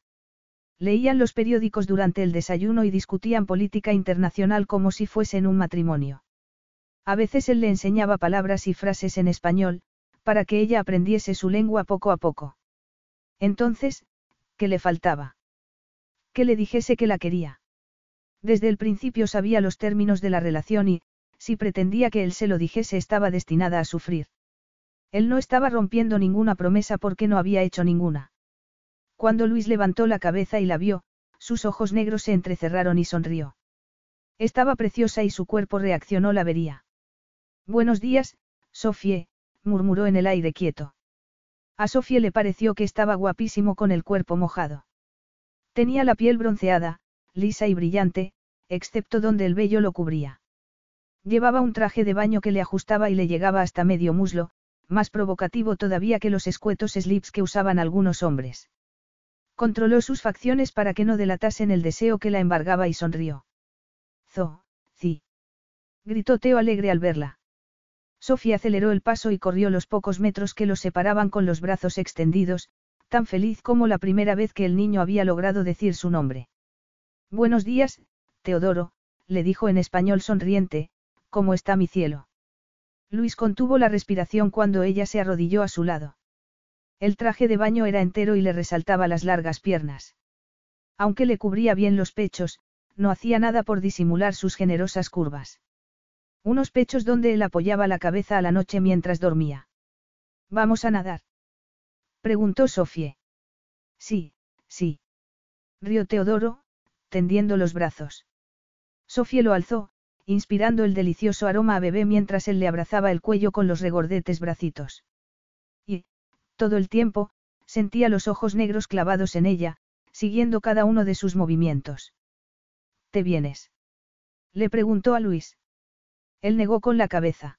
Leían los periódicos durante el desayuno y discutían política internacional como si fuesen un matrimonio. A veces él le enseñaba palabras y frases en español, para que ella aprendiese su lengua poco a poco. Entonces, ¿qué le faltaba? Que le dijese que la quería. Desde el principio sabía los términos de la relación y, si pretendía que él se lo dijese estaba destinada a sufrir. Él no estaba rompiendo ninguna promesa porque no había hecho ninguna. Cuando Luis levantó la cabeza y la vio, sus ojos negros se entrecerraron y sonrió. Estaba preciosa y su cuerpo reaccionó la vería. Buenos días, Sofie, murmuró en el aire quieto. A Sofie le pareció que estaba guapísimo con el cuerpo mojado. Tenía la piel bronceada, lisa y brillante, excepto donde el vello lo cubría. Llevaba un traje de baño que le ajustaba y le llegaba hasta medio muslo, más provocativo todavía que los escuetos slips que usaban algunos hombres. Controló sus facciones para que no delatasen el deseo que la embargaba y sonrió. Zo, sí. Gritó Teo alegre al verla. Sofía aceleró el paso y corrió los pocos metros que los separaban con los brazos extendidos, tan feliz como la primera vez que el niño había logrado decir su nombre. Buenos días, Teodoro, le dijo en español sonriente, ¿cómo está mi cielo? Luis contuvo la respiración cuando ella se arrodilló a su lado. El traje de baño era entero y le resaltaba las largas piernas. Aunque le cubría bien los pechos, no hacía nada por disimular sus generosas curvas. Unos pechos donde él apoyaba la cabeza a la noche mientras dormía. ¿Vamos a nadar? Preguntó Sofie. Sí, sí. Río Teodoro, tendiendo los brazos. Sofie lo alzó, inspirando el delicioso aroma a bebé mientras él le abrazaba el cuello con los regordetes bracitos. Y, todo el tiempo, sentía los ojos negros clavados en ella, siguiendo cada uno de sus movimientos. ¿Te vienes? Le preguntó a Luis. Él negó con la cabeza.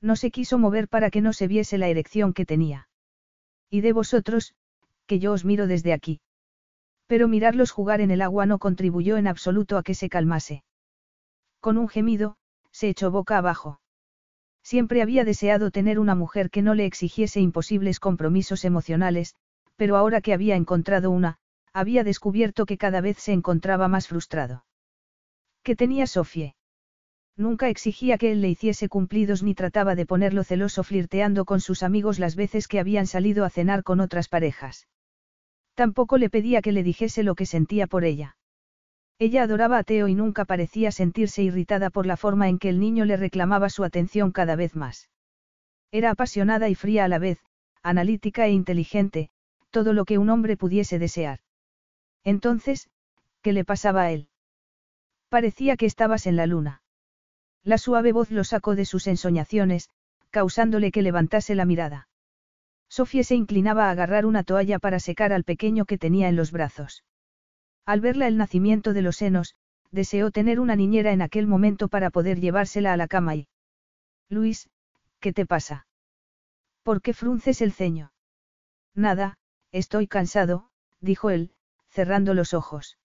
No se quiso mover para que no se viese la erección que tenía. Y de vosotros, que yo os miro desde aquí. Pero mirarlos jugar en el agua no contribuyó en absoluto a que se calmase. Con un gemido, se echó boca abajo. Siempre había deseado tener una mujer que no le exigiese imposibles compromisos emocionales, pero ahora que había encontrado una, había descubierto que cada vez se encontraba más frustrado. ¿Qué tenía Sofie? Nunca exigía que él le hiciese cumplidos ni trataba de ponerlo celoso flirteando con sus amigos las veces que habían salido a cenar con otras parejas. Tampoco le pedía que le dijese lo que sentía por ella. Ella adoraba a Teo y nunca parecía sentirse irritada por la forma en que el niño le reclamaba su atención cada vez más. Era apasionada y fría a la vez, analítica e inteligente, todo lo que un hombre pudiese desear. Entonces, ¿qué le pasaba a él? Parecía que estabas en la luna. La suave voz lo sacó de sus ensoñaciones, causándole que levantase la mirada. Sofía se inclinaba a agarrar una toalla para secar al pequeño que tenía en los brazos. Al verla el nacimiento de los senos, deseó tener una niñera en aquel momento para poder llevársela a la cama y... Luis, ¿qué te pasa? ¿Por qué frunces el ceño? Nada, estoy cansado, dijo él, cerrando los ojos.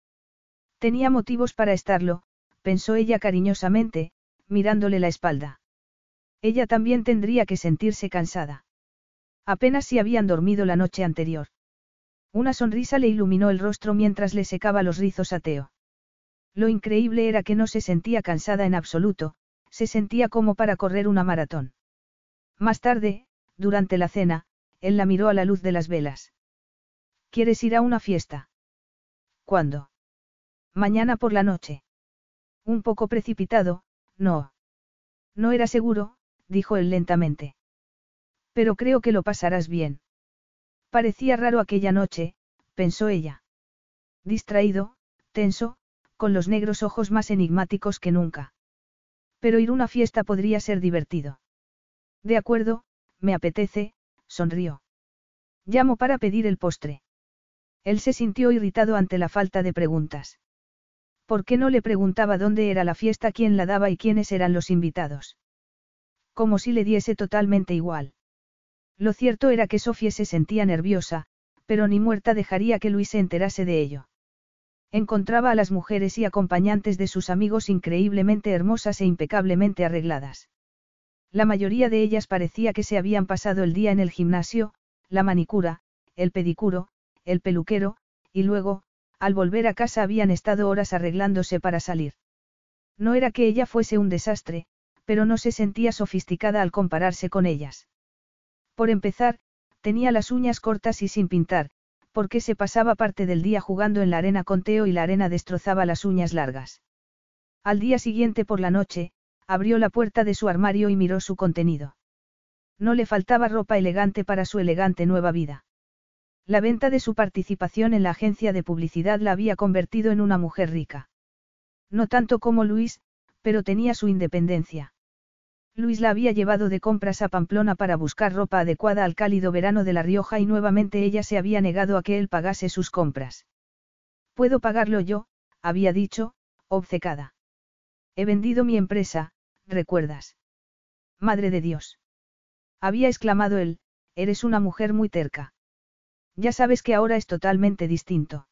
Tenía motivos para estarlo, pensó ella cariñosamente, mirándole la espalda. Ella también tendría que sentirse cansada. Apenas si habían dormido la noche anterior. Una sonrisa le iluminó el rostro mientras le secaba los rizos a Teo. Lo increíble era que no se sentía cansada en absoluto, se sentía como para correr una maratón. Más tarde, durante la cena, él la miró a la luz de las velas. ¿Quieres ir a una fiesta? ¿Cuándo? Mañana por la noche. Un poco precipitado, no. No era seguro, dijo él lentamente. Pero creo que lo pasarás bien. Parecía raro aquella noche, pensó ella. Distraído, tenso, con los negros ojos más enigmáticos que nunca. Pero ir a una fiesta podría ser divertido. De acuerdo, me apetece, sonrió. Llamo para pedir el postre. Él se sintió irritado ante la falta de preguntas. ¿Por qué no le preguntaba dónde era la fiesta, quién la daba y quiénes eran los invitados? Como si le diese totalmente igual. Lo cierto era que Sofía se sentía nerviosa, pero ni muerta dejaría que Luis se enterase de ello. Encontraba a las mujeres y acompañantes de sus amigos increíblemente hermosas e impecablemente arregladas. La mayoría de ellas parecía que se habían pasado el día en el gimnasio, la manicura, el pedicuro, el peluquero, y luego, al volver a casa habían estado horas arreglándose para salir. No era que ella fuese un desastre, pero no se sentía sofisticada al compararse con ellas. Por empezar, tenía las uñas cortas y sin pintar, porque se pasaba parte del día jugando en la arena con Teo y la arena destrozaba las uñas largas. Al día siguiente por la noche, abrió la puerta de su armario y miró su contenido. No le faltaba ropa elegante para su elegante nueva vida. La venta de su participación en la agencia de publicidad la había convertido en una mujer rica. No tanto como Luis, pero tenía su independencia. Luis la había llevado de compras a Pamplona para buscar ropa adecuada al cálido verano de La Rioja y nuevamente ella se había negado a que él pagase sus compras. Puedo pagarlo yo, había dicho, obcecada. He vendido mi empresa, ¿recuerdas? Madre de Dios. Había exclamado él, eres una mujer muy terca. Ya sabes que ahora es totalmente distinto.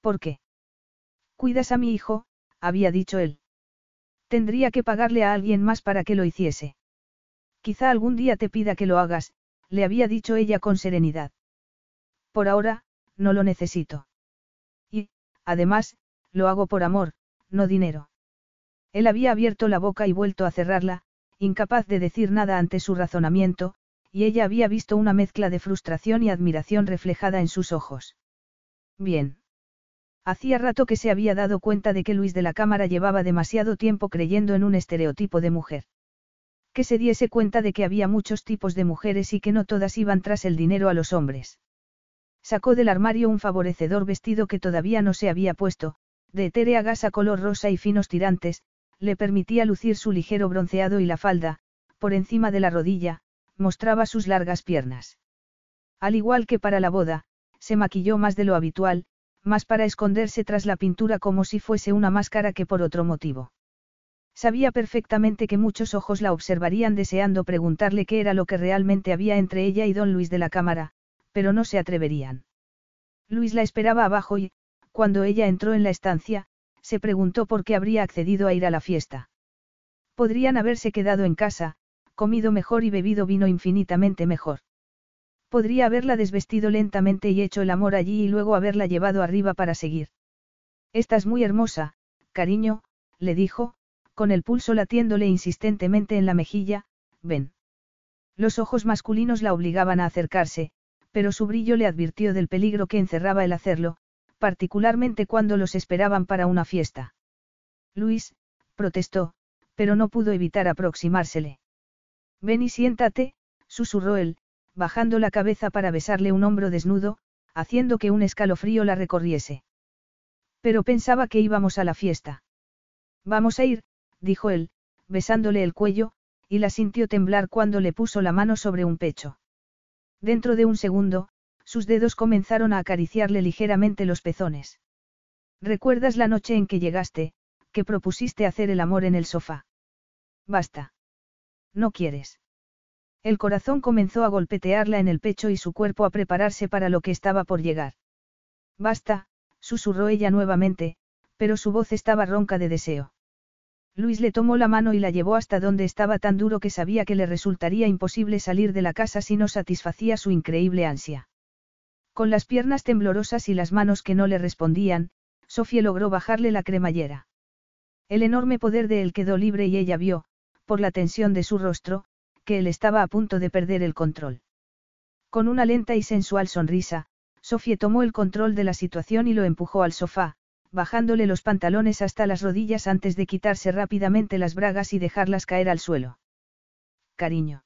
¿Por qué? Cuidas a mi hijo, había dicho él. Tendría que pagarle a alguien más para que lo hiciese. Quizá algún día te pida que lo hagas, le había dicho ella con serenidad. Por ahora, no lo necesito. Y, además, lo hago por amor, no dinero. Él había abierto la boca y vuelto a cerrarla, incapaz de decir nada ante su razonamiento, y ella había visto una mezcla de frustración y admiración reflejada en sus ojos. Bien. Hacía rato que se había dado cuenta de que Luis de la Cámara llevaba demasiado tiempo creyendo en un estereotipo de mujer. Que se diese cuenta de que había muchos tipos de mujeres y que no todas iban tras el dinero a los hombres. Sacó del armario un favorecedor vestido que todavía no se había puesto, de etérea gasa color rosa y finos tirantes, le permitía lucir su ligero bronceado y la falda, por encima de la rodilla, mostraba sus largas piernas. Al igual que para la boda, se maquilló más de lo habitual, más para esconderse tras la pintura como si fuese una máscara que por otro motivo. Sabía perfectamente que muchos ojos la observarían deseando preguntarle qué era lo que realmente había entre ella y don Luis de la Cámara, pero no se atreverían. Luis la esperaba abajo y, cuando ella entró en la estancia, se preguntó por qué habría accedido a ir a la fiesta. Podrían haberse quedado en casa, comido mejor y bebido vino infinitamente mejor. Podría haberla desvestido lentamente y hecho el amor allí y luego haberla llevado arriba para seguir. Estás muy hermosa, cariño, le dijo, con el pulso latiéndole insistentemente en la mejilla, ven. Los ojos masculinos la obligaban a acercarse, pero su brillo le advirtió del peligro que encerraba el hacerlo, particularmente cuando los esperaban para una fiesta. Luis, protestó, pero no pudo evitar aproximársele. Ven y siéntate, susurró él, bajando la cabeza para besarle un hombro desnudo, haciendo que un escalofrío la recorriese. Pero pensaba que íbamos a la fiesta. Vamos a ir, dijo él, besándole el cuello, y la sintió temblar cuando le puso la mano sobre un pecho. Dentro de un segundo, sus dedos comenzaron a acariciarle ligeramente los pezones. ¿Recuerdas la noche en que llegaste, que propusiste hacer el amor en el sofá? Basta. No quieres. El corazón comenzó a golpetearla en el pecho y su cuerpo a prepararse para lo que estaba por llegar. Basta, susurró ella nuevamente, pero su voz estaba ronca de deseo. Luis le tomó la mano y la llevó hasta donde estaba tan duro que sabía que le resultaría imposible salir de la casa si no satisfacía su increíble ansia. Con las piernas temblorosas y las manos que no le respondían, Sofía logró bajarle la cremallera. El enorme poder de él quedó libre y ella vio, por la tensión de su rostro, que él estaba a punto de perder el control. Con una lenta y sensual sonrisa, Sofía tomó el control de la situación y lo empujó al sofá, bajándole los pantalones hasta las rodillas antes de quitarse rápidamente las bragas y dejarlas caer al suelo. Cariño.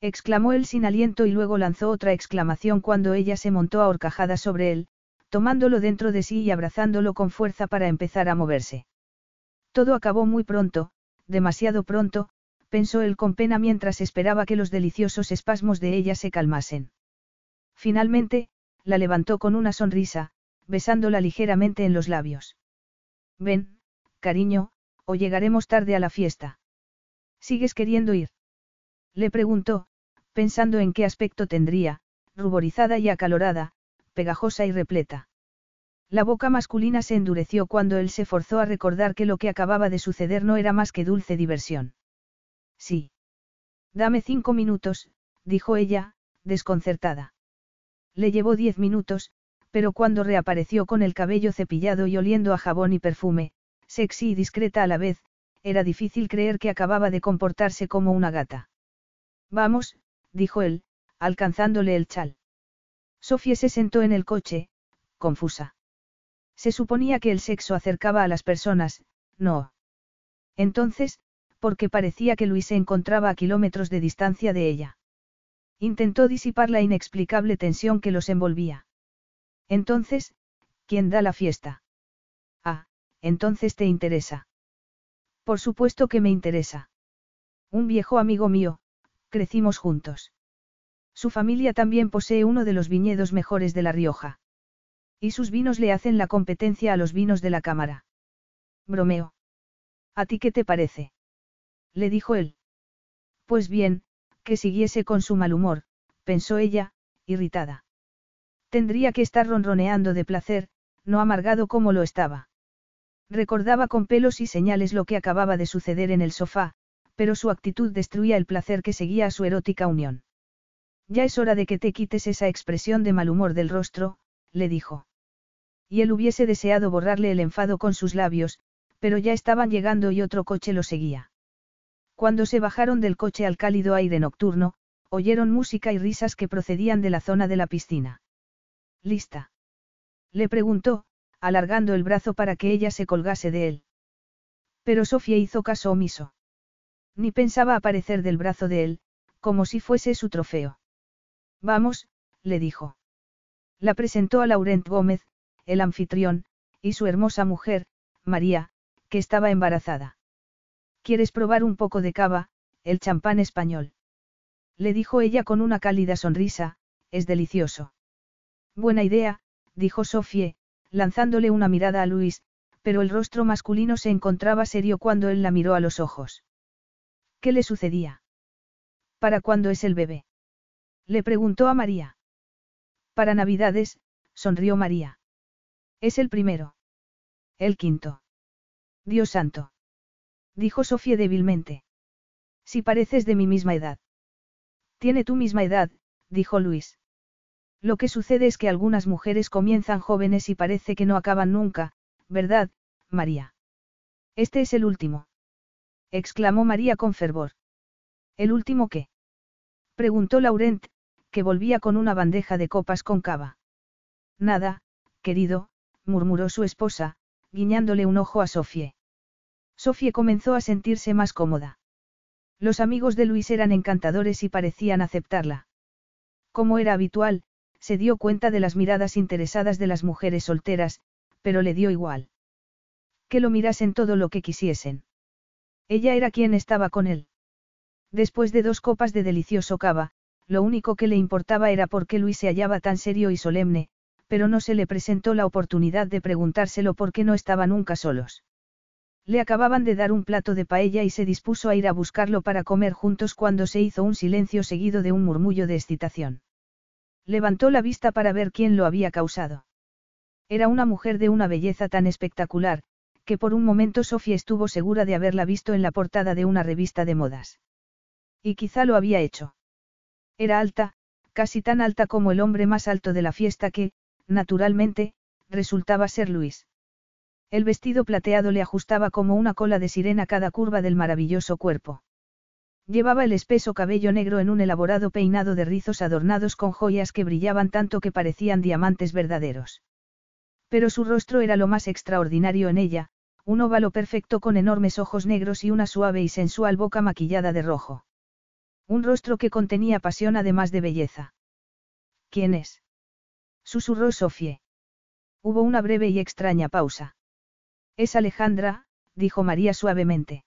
exclamó él sin aliento y luego lanzó otra exclamación cuando ella se montó a sobre él, tomándolo dentro de sí y abrazándolo con fuerza para empezar a moverse. Todo acabó muy pronto, demasiado pronto, pensó él con pena mientras esperaba que los deliciosos espasmos de ella se calmasen. Finalmente, la levantó con una sonrisa, besándola ligeramente en los labios. Ven, cariño, o llegaremos tarde a la fiesta. ¿Sigues queriendo ir? Le preguntó, pensando en qué aspecto tendría, ruborizada y acalorada, pegajosa y repleta. La boca masculina se endureció cuando él se forzó a recordar que lo que acababa de suceder no era más que dulce diversión. Sí. Dame cinco minutos, dijo ella, desconcertada. Le llevó diez minutos, pero cuando reapareció con el cabello cepillado y oliendo a jabón y perfume, sexy y discreta a la vez, era difícil creer que acababa de comportarse como una gata. Vamos, dijo él, alcanzándole el chal. Sofía se sentó en el coche, confusa. Se suponía que el sexo acercaba a las personas, no. Entonces, porque parecía que Luis se encontraba a kilómetros de distancia de ella. Intentó disipar la inexplicable tensión que los envolvía. Entonces, ¿quién da la fiesta? Ah, entonces te interesa. Por supuesto que me interesa. Un viejo amigo mío, crecimos juntos. Su familia también posee uno de los viñedos mejores de La Rioja. Y sus vinos le hacen la competencia a los vinos de la Cámara. Bromeo. ¿A ti qué te parece? Le dijo él. Pues bien, que siguiese con su mal humor, pensó ella, irritada. Tendría que estar ronroneando de placer, no amargado como lo estaba. Recordaba con pelos y señales lo que acababa de suceder en el sofá, pero su actitud destruía el placer que seguía a su erótica unión. Ya es hora de que te quites esa expresión de mal humor del rostro, le dijo. Y él hubiese deseado borrarle el enfado con sus labios, pero ya estaban llegando y otro coche lo seguía. Cuando se bajaron del coche al cálido aire nocturno, oyeron música y risas que procedían de la zona de la piscina. ¿Lista? Le preguntó, alargando el brazo para que ella se colgase de él. Pero Sofía hizo caso omiso. Ni pensaba aparecer del brazo de él, como si fuese su trofeo. Vamos, le dijo. La presentó a Laurent Gómez, el anfitrión, y su hermosa mujer, María, que estaba embarazada. ¿Quieres probar un poco de cava, el champán español? Le dijo ella con una cálida sonrisa, es delicioso. Buena idea, dijo Sofie, lanzándole una mirada a Luis, pero el rostro masculino se encontraba serio cuando él la miró a los ojos. ¿Qué le sucedía? ¿Para cuándo es el bebé? Le preguntó a María. Para Navidades, sonrió María. Es el primero. El quinto. Dios santo dijo Sofía débilmente. Si pareces de mi misma edad. Tiene tu misma edad, dijo Luis. Lo que sucede es que algunas mujeres comienzan jóvenes y parece que no acaban nunca, ¿verdad, María? Este es el último. exclamó María con fervor. ¿El último qué? preguntó Laurent, que volvía con una bandeja de copas con cava. Nada, querido, murmuró su esposa, guiñándole un ojo a Sofía. Sofía comenzó a sentirse más cómoda. Los amigos de Luis eran encantadores y parecían aceptarla. Como era habitual, se dio cuenta de las miradas interesadas de las mujeres solteras, pero le dio igual. Que lo mirasen todo lo que quisiesen. Ella era quien estaba con él. Después de dos copas de delicioso cava, lo único que le importaba era por qué Luis se hallaba tan serio y solemne, pero no se le presentó la oportunidad de preguntárselo por qué no estaba nunca solos. Le acababan de dar un plato de paella y se dispuso a ir a buscarlo para comer juntos cuando se hizo un silencio seguido de un murmullo de excitación. Levantó la vista para ver quién lo había causado. Era una mujer de una belleza tan espectacular, que por un momento Sofía estuvo segura de haberla visto en la portada de una revista de modas. Y quizá lo había hecho. Era alta, casi tan alta como el hombre más alto de la fiesta que, naturalmente, resultaba ser Luis. El vestido plateado le ajustaba como una cola de sirena cada curva del maravilloso cuerpo. Llevaba el espeso cabello negro en un elaborado peinado de rizos adornados con joyas que brillaban tanto que parecían diamantes verdaderos. Pero su rostro era lo más extraordinario en ella, un óvalo perfecto con enormes ojos negros y una suave y sensual boca maquillada de rojo. Un rostro que contenía pasión además de belleza. ¿Quién es? susurró Sofie. Hubo una breve y extraña pausa. Es Alejandra, dijo María suavemente.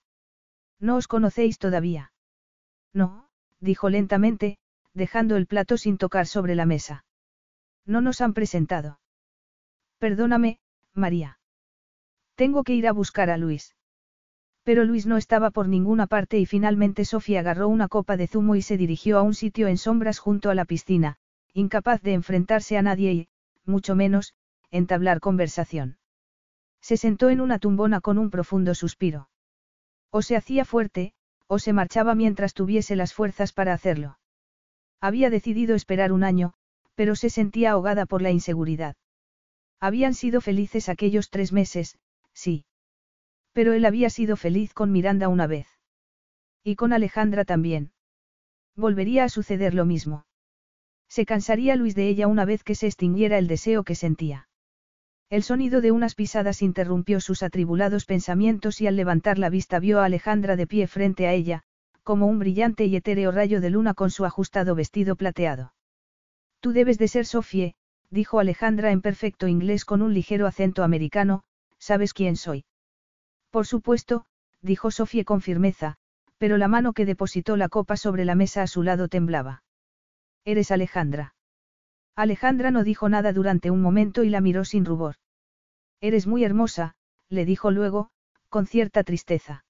¿No os conocéis todavía? No, dijo lentamente, dejando el plato sin tocar sobre la mesa. No nos han presentado. Perdóname, María. Tengo que ir a buscar a Luis. Pero Luis no estaba por ninguna parte y finalmente Sofía agarró una copa de zumo y se dirigió a un sitio en sombras junto a la piscina, incapaz de enfrentarse a nadie y, mucho menos, entablar conversación. Se sentó en una tumbona con un profundo suspiro. O se hacía fuerte, o se marchaba mientras tuviese las fuerzas para hacerlo. Había decidido esperar un año, pero se sentía ahogada por la inseguridad. Habían sido felices aquellos tres meses, sí. Pero él había sido feliz con Miranda una vez. Y con Alejandra también. Volvería a suceder lo mismo. Se cansaría Luis de ella una vez que se extinguiera el deseo que sentía. El sonido de unas pisadas interrumpió sus atribulados pensamientos y al levantar la vista vio a Alejandra de pie frente a ella, como un brillante y etéreo rayo de luna con su ajustado vestido plateado. Tú debes de ser Sofie, dijo Alejandra en perfecto inglés con un ligero acento americano, ¿sabes quién soy? Por supuesto, dijo Sofie con firmeza, pero la mano que depositó la copa sobre la mesa a su lado temblaba. Eres Alejandra. Alejandra no dijo nada durante un momento y la miró sin rubor. Eres muy hermosa, le dijo luego, con cierta tristeza.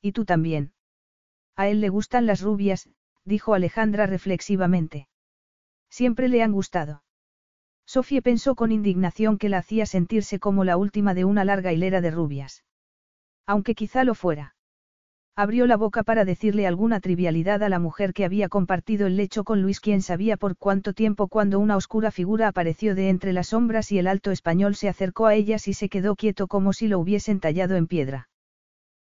Y tú también. A él le gustan las rubias, dijo Alejandra reflexivamente. Siempre le han gustado. Sofía pensó con indignación que la hacía sentirse como la última de una larga hilera de rubias. Aunque quizá lo fuera. Abrió la boca para decirle alguna trivialidad a la mujer que había compartido el lecho con Luis quien sabía por cuánto tiempo cuando una oscura figura apareció de entre las sombras y el alto español se acercó a ellas y se quedó quieto como si lo hubiesen tallado en piedra.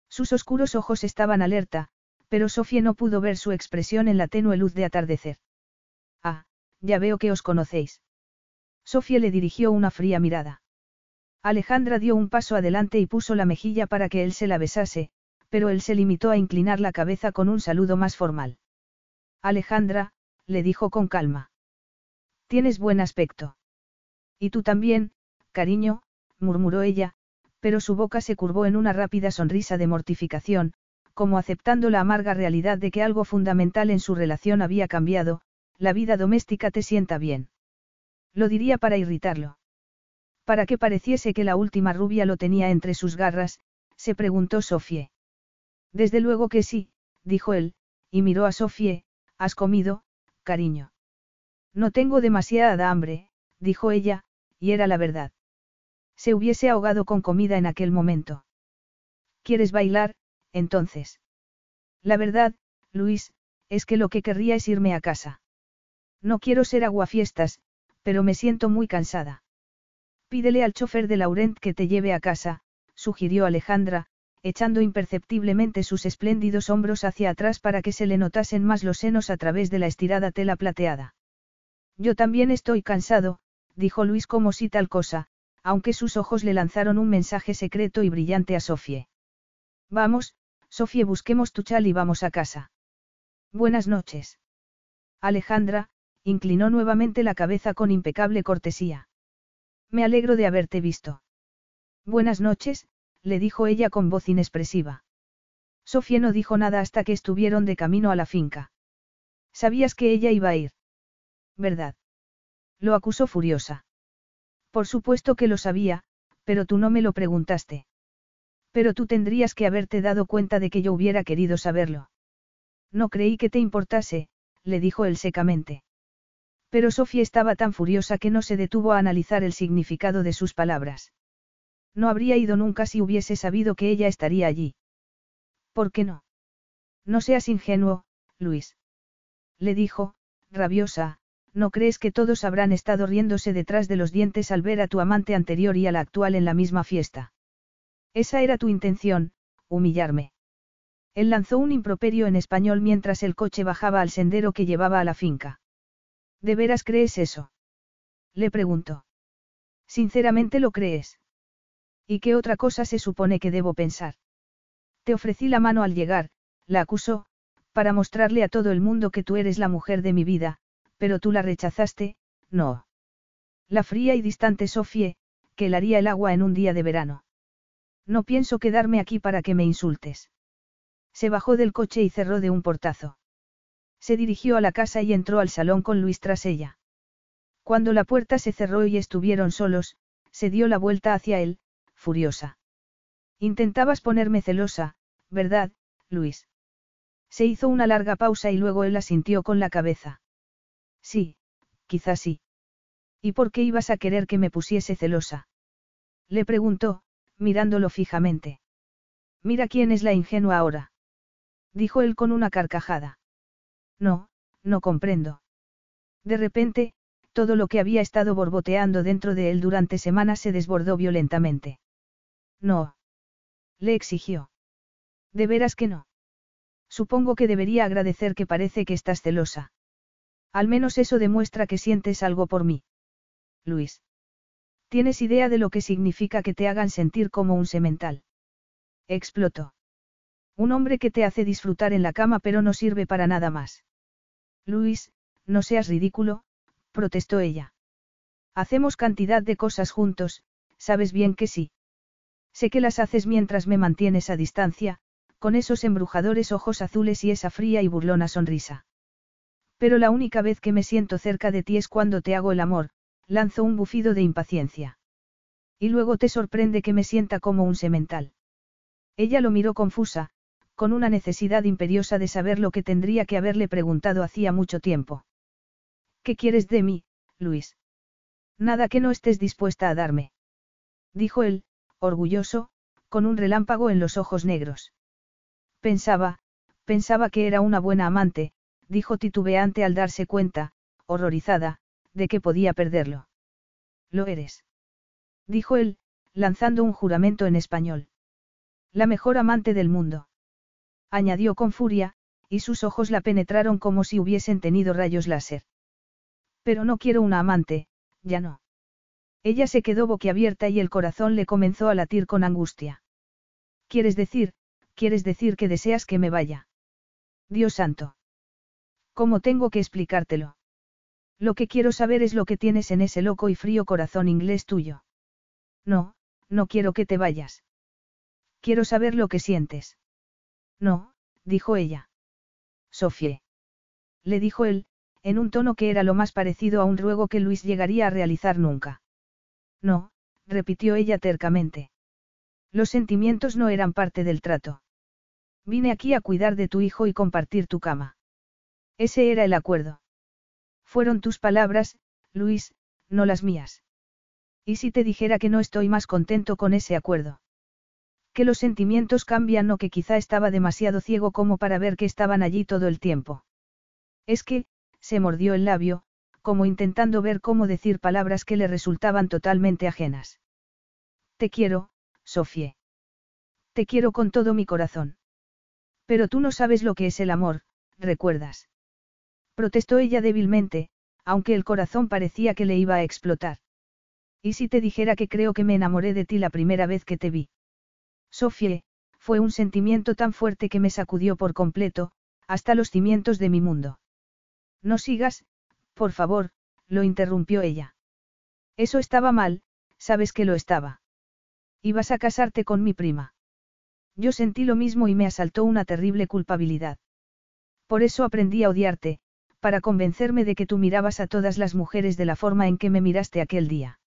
Sus oscuros ojos estaban alerta, pero Sofía no pudo ver su expresión en la tenue luz de atardecer. Ah, ya veo que os conocéis. Sofía le dirigió una fría mirada. Alejandra dio un paso adelante y puso la mejilla para que él se la besase, pero él se limitó a inclinar la cabeza con un saludo más formal. Alejandra, le dijo con calma. Tienes buen aspecto. Y tú también, cariño, murmuró ella, pero su boca se curvó en una rápida sonrisa de mortificación, como aceptando la amarga realidad de que algo fundamental en su relación había cambiado, la vida doméstica te sienta bien. Lo diría para irritarlo. Para que pareciese que la última rubia lo tenía entre sus garras, se preguntó Sofie. Desde luego que sí, dijo él, y miró a Sofie, ¿has comido, cariño? No tengo demasiada hambre, dijo ella, y era la verdad. Se hubiese ahogado con comida en aquel momento. ¿Quieres bailar, entonces? La verdad, Luis, es que lo que querría es irme a casa. No quiero ser aguafiestas, pero me siento muy cansada. Pídele al chofer de Laurent que te lleve a casa, sugirió Alejandra, echando imperceptiblemente sus espléndidos hombros hacia atrás para que se le notasen más los senos a través de la estirada tela plateada. Yo también estoy cansado, dijo Luis como si tal cosa, aunque sus ojos le lanzaron un mensaje secreto y brillante a Sofie. Vamos, Sofie, busquemos tu chal y vamos a casa. Buenas noches. Alejandra, inclinó nuevamente la cabeza con impecable cortesía. Me alegro de haberte visto. Buenas noches, le dijo ella con voz inexpresiva. Sofía no dijo nada hasta que estuvieron de camino a la finca. Sabías que ella iba a ir. ¿Verdad? Lo acusó furiosa. Por supuesto que lo sabía, pero tú no me lo preguntaste. Pero tú tendrías que haberte dado cuenta de que yo hubiera querido saberlo. No creí que te importase, le dijo él secamente. Pero Sofía estaba tan furiosa que no se detuvo a analizar el significado de sus palabras. No habría ido nunca si hubiese sabido que ella estaría allí. ¿Por qué no? No seas ingenuo, Luis. Le dijo, rabiosa, ¿no crees que todos habrán estado riéndose detrás de los dientes al ver a tu amante anterior y a la actual en la misma fiesta? Esa era tu intención, humillarme. Él lanzó un improperio en español mientras el coche bajaba al sendero que llevaba a la finca. ¿De veras crees eso? Le preguntó. Sinceramente lo crees. ¿Y qué otra cosa se supone que debo pensar? Te ofrecí la mano al llegar, la acusó, para mostrarle a todo el mundo que tú eres la mujer de mi vida, pero tú la rechazaste, no. La fría y distante Sofie, que helaría el agua en un día de verano. No pienso quedarme aquí para que me insultes. Se bajó del coche y cerró de un portazo. Se dirigió a la casa y entró al salón con Luis tras ella. Cuando la puerta se cerró y estuvieron solos, se dio la vuelta hacia él, furiosa. Intentabas ponerme celosa, ¿verdad, Luis? Se hizo una larga pausa y luego él asintió con la cabeza. Sí, quizás sí. ¿Y por qué ibas a querer que me pusiese celosa? Le preguntó, mirándolo fijamente. Mira quién es la ingenua ahora. Dijo él con una carcajada. No, no comprendo. De repente, todo lo que había estado borboteando dentro de él durante semanas se desbordó violentamente. No. Le exigió. ¿De veras que no? Supongo que debería agradecer que parece que estás celosa. Al menos eso demuestra que sientes algo por mí. Luis. ¿Tienes idea de lo que significa que te hagan sentir como un semental? Explotó. Un hombre que te hace disfrutar en la cama pero no sirve para nada más. Luis, no seas ridículo, protestó ella. Hacemos cantidad de cosas juntos, sabes bien que sí. Sé que las haces mientras me mantienes a distancia, con esos embrujadores ojos azules y esa fría y burlona sonrisa. Pero la única vez que me siento cerca de ti es cuando te hago el amor, lanzo un bufido de impaciencia. Y luego te sorprende que me sienta como un semental. Ella lo miró confusa, con una necesidad imperiosa de saber lo que tendría que haberle preguntado hacía mucho tiempo. ¿Qué quieres de mí, Luis? Nada que no estés dispuesta a darme. Dijo él, orgulloso, con un relámpago en los ojos negros. Pensaba, pensaba que era una buena amante, dijo titubeante al darse cuenta, horrorizada, de que podía perderlo. Lo eres. Dijo él, lanzando un juramento en español. La mejor amante del mundo. Añadió con furia, y sus ojos la penetraron como si hubiesen tenido rayos láser. Pero no quiero una amante, ya no. Ella se quedó boquiabierta y el corazón le comenzó a latir con angustia. ¿Quieres decir, quieres decir que deseas que me vaya? Dios santo. ¿Cómo tengo que explicártelo? Lo que quiero saber es lo que tienes en ese loco y frío corazón inglés tuyo. No, no quiero que te vayas. Quiero saber lo que sientes. No, dijo ella. Sofie. Le dijo él, en un tono que era lo más parecido a un ruego que Luis llegaría a realizar nunca. No, repitió ella tercamente. Los sentimientos no eran parte del trato. Vine aquí a cuidar de tu hijo y compartir tu cama. Ese era el acuerdo. Fueron tus palabras, Luis, no las mías. ¿Y si te dijera que no estoy más contento con ese acuerdo? Que los sentimientos cambian o que quizá estaba demasiado ciego como para ver que estaban allí todo el tiempo. Es que, se mordió el labio, como intentando ver cómo decir palabras que le resultaban totalmente ajenas. Te quiero, Sofie. Te quiero con todo mi corazón. Pero tú no sabes lo que es el amor, ¿recuerdas? Protestó ella débilmente, aunque el corazón parecía que le iba a explotar. ¿Y si te dijera que creo que me enamoré de ti la primera vez que te vi? Sofie, fue un sentimiento tan fuerte que me sacudió por completo, hasta los cimientos de mi mundo. No sigas, por favor, lo interrumpió ella. Eso estaba mal, sabes que lo estaba. Ibas a casarte con mi prima. Yo sentí lo mismo y me asaltó una terrible culpabilidad. Por eso aprendí a odiarte, para convencerme de que tú mirabas a todas las mujeres de la forma en que me miraste aquel día.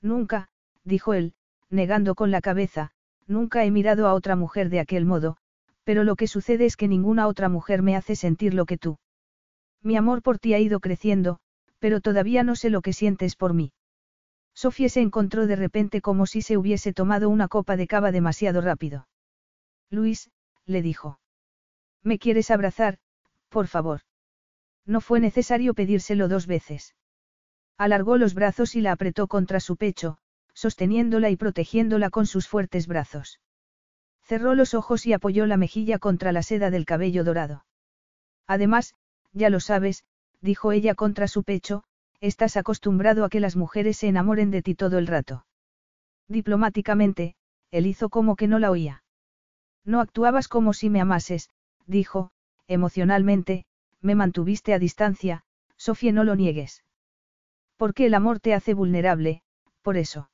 Nunca, dijo él, negando con la cabeza, nunca he mirado a otra mujer de aquel modo, pero lo que sucede es que ninguna otra mujer me hace sentir lo que tú. Mi amor por ti ha ido creciendo, pero todavía no sé lo que sientes por mí. Sofía se encontró de repente como si se hubiese tomado una copa de cava demasiado rápido. Luis, le dijo. ¿Me quieres abrazar, por favor? No fue necesario pedírselo dos veces. Alargó los brazos y la apretó contra su pecho, sosteniéndola y protegiéndola con sus fuertes brazos. Cerró los ojos y apoyó la mejilla contra la seda del cabello dorado. Además, ya lo sabes, dijo ella contra su pecho, estás acostumbrado a que las mujeres se enamoren de ti todo el rato. Diplomáticamente, él hizo como que no la oía. No actuabas como si me amases, dijo, emocionalmente, me mantuviste a distancia, Sofía no lo niegues. Porque el amor te hace vulnerable, por eso.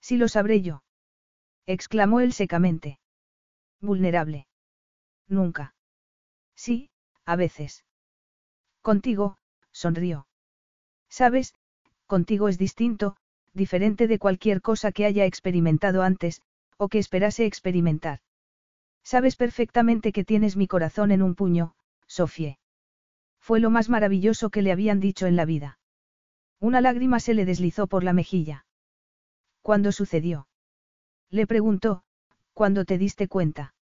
Si lo sabré yo. exclamó él secamente. Vulnerable. Nunca. Sí, a veces. Contigo, sonrió. Sabes, contigo es distinto, diferente de cualquier cosa que haya experimentado antes, o que esperase experimentar. Sabes perfectamente que tienes mi corazón en un puño, Sofie. Fue lo más maravilloso que le habían dicho en la vida. Una lágrima se le deslizó por la mejilla. ¿Cuándo sucedió? Le preguntó, ¿cuándo te diste cuenta?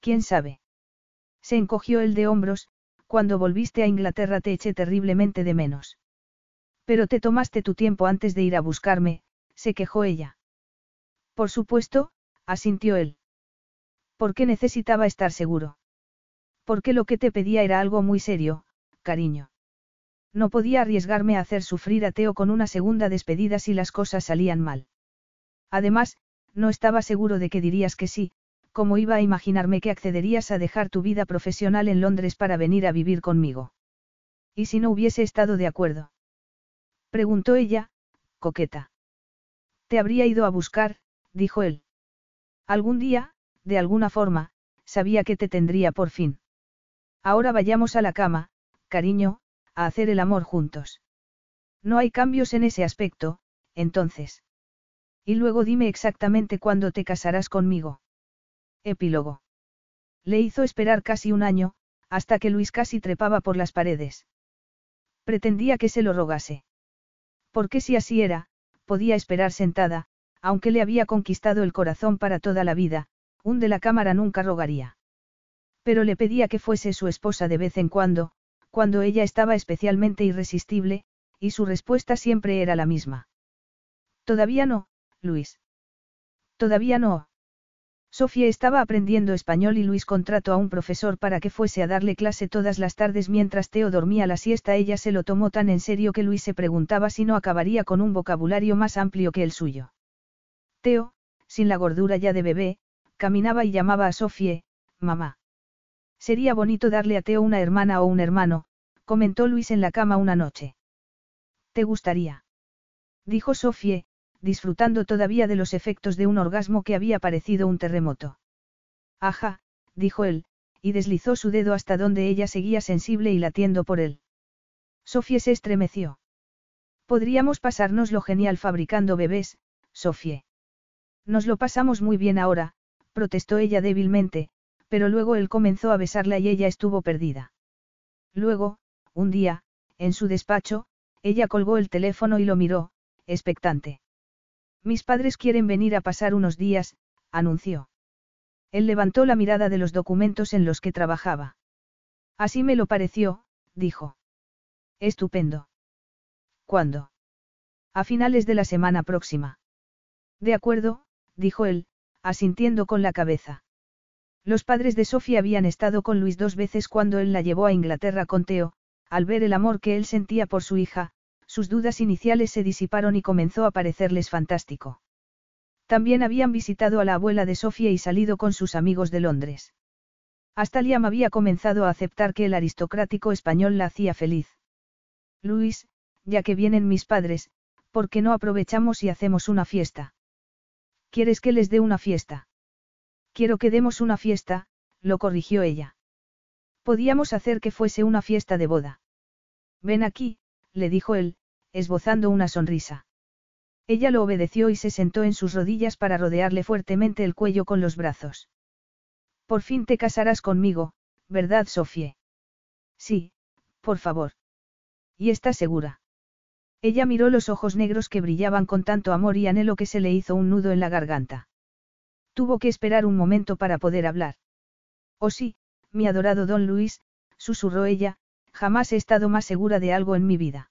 ¿Quién sabe? Se encogió el de hombros, cuando volviste a Inglaterra te eché terriblemente de menos. Pero te tomaste tu tiempo antes de ir a buscarme, se quejó ella. Por supuesto, asintió él. ¿Por qué necesitaba estar seguro? Porque lo que te pedía era algo muy serio, cariño. No podía arriesgarme a hacer sufrir a Teo con una segunda despedida si las cosas salían mal. Además, no estaba seguro de que dirías que sí, como iba a imaginarme que accederías a dejar tu vida profesional en Londres para venir a vivir conmigo. ¿Y si no hubiese estado de acuerdo? Preguntó ella, coqueta. Te habría ido a buscar, dijo él. Algún día, de alguna forma, sabía que te tendría por fin. Ahora vayamos a la cama, cariño, a hacer el amor juntos. No hay cambios en ese aspecto, entonces. Y luego dime exactamente cuándo te casarás conmigo. Epílogo. Le hizo esperar casi un año, hasta que Luis casi trepaba por las paredes. Pretendía que se lo rogase. Porque si así era, podía esperar sentada, aunque le había conquistado el corazón para toda la vida, un de la cámara nunca rogaría. Pero le pedía que fuese su esposa de vez en cuando, cuando ella estaba especialmente irresistible, y su respuesta siempre era la misma. Todavía no, Luis. Todavía no. Sofía estaba aprendiendo español y Luis contrató a un profesor para que fuese a darle clase todas las tardes mientras Teo dormía la siesta. Ella se lo tomó tan en serio que Luis se preguntaba si no acabaría con un vocabulario más amplio que el suyo. Teo, sin la gordura ya de bebé, caminaba y llamaba a Sofía, mamá. Sería bonito darle a Teo una hermana o un hermano, comentó Luis en la cama una noche. ¿Te gustaría? Dijo Sofía, disfrutando todavía de los efectos de un orgasmo que había parecido un terremoto. Ajá, dijo él, y deslizó su dedo hasta donde ella seguía sensible y latiendo por él. Sofía se estremeció. Podríamos pasarnos lo genial fabricando bebés, Sofía. Nos lo pasamos muy bien ahora, protestó ella débilmente, pero luego él comenzó a besarla y ella estuvo perdida. Luego, un día, en su despacho, ella colgó el teléfono y lo miró, expectante. Mis padres quieren venir a pasar unos días, anunció. Él levantó la mirada de los documentos en los que trabajaba. Así me lo pareció, dijo. Estupendo. ¿Cuándo? A finales de la semana próxima. De acuerdo, dijo él, asintiendo con la cabeza. Los padres de Sofía habían estado con Luis dos veces cuando él la llevó a Inglaterra con Teo, al ver el amor que él sentía por su hija, sus dudas iniciales se disiparon y comenzó a parecerles fantástico. También habían visitado a la abuela de Sofía y salido con sus amigos de Londres. Hasta Liam había comenzado a aceptar que el aristocrático español la hacía feliz. Luis, ya que vienen mis padres, ¿por qué no aprovechamos y hacemos una fiesta? ¿Quieres que les dé una fiesta? Quiero que demos una fiesta, lo corrigió ella. Podíamos hacer que fuese una fiesta de boda. Ven aquí, le dijo él, esbozando una sonrisa. Ella lo obedeció y se sentó en sus rodillas para rodearle fuertemente el cuello con los brazos. Por fin te casarás conmigo, ¿verdad, Sofie? Sí, por favor. ¿Y estás segura? Ella miró los ojos negros que brillaban con tanto amor y anhelo que se le hizo un nudo en la garganta. Tuvo que esperar un momento para poder hablar. Oh sí, mi adorado don Luis, susurró ella, jamás he estado más segura de algo en mi vida.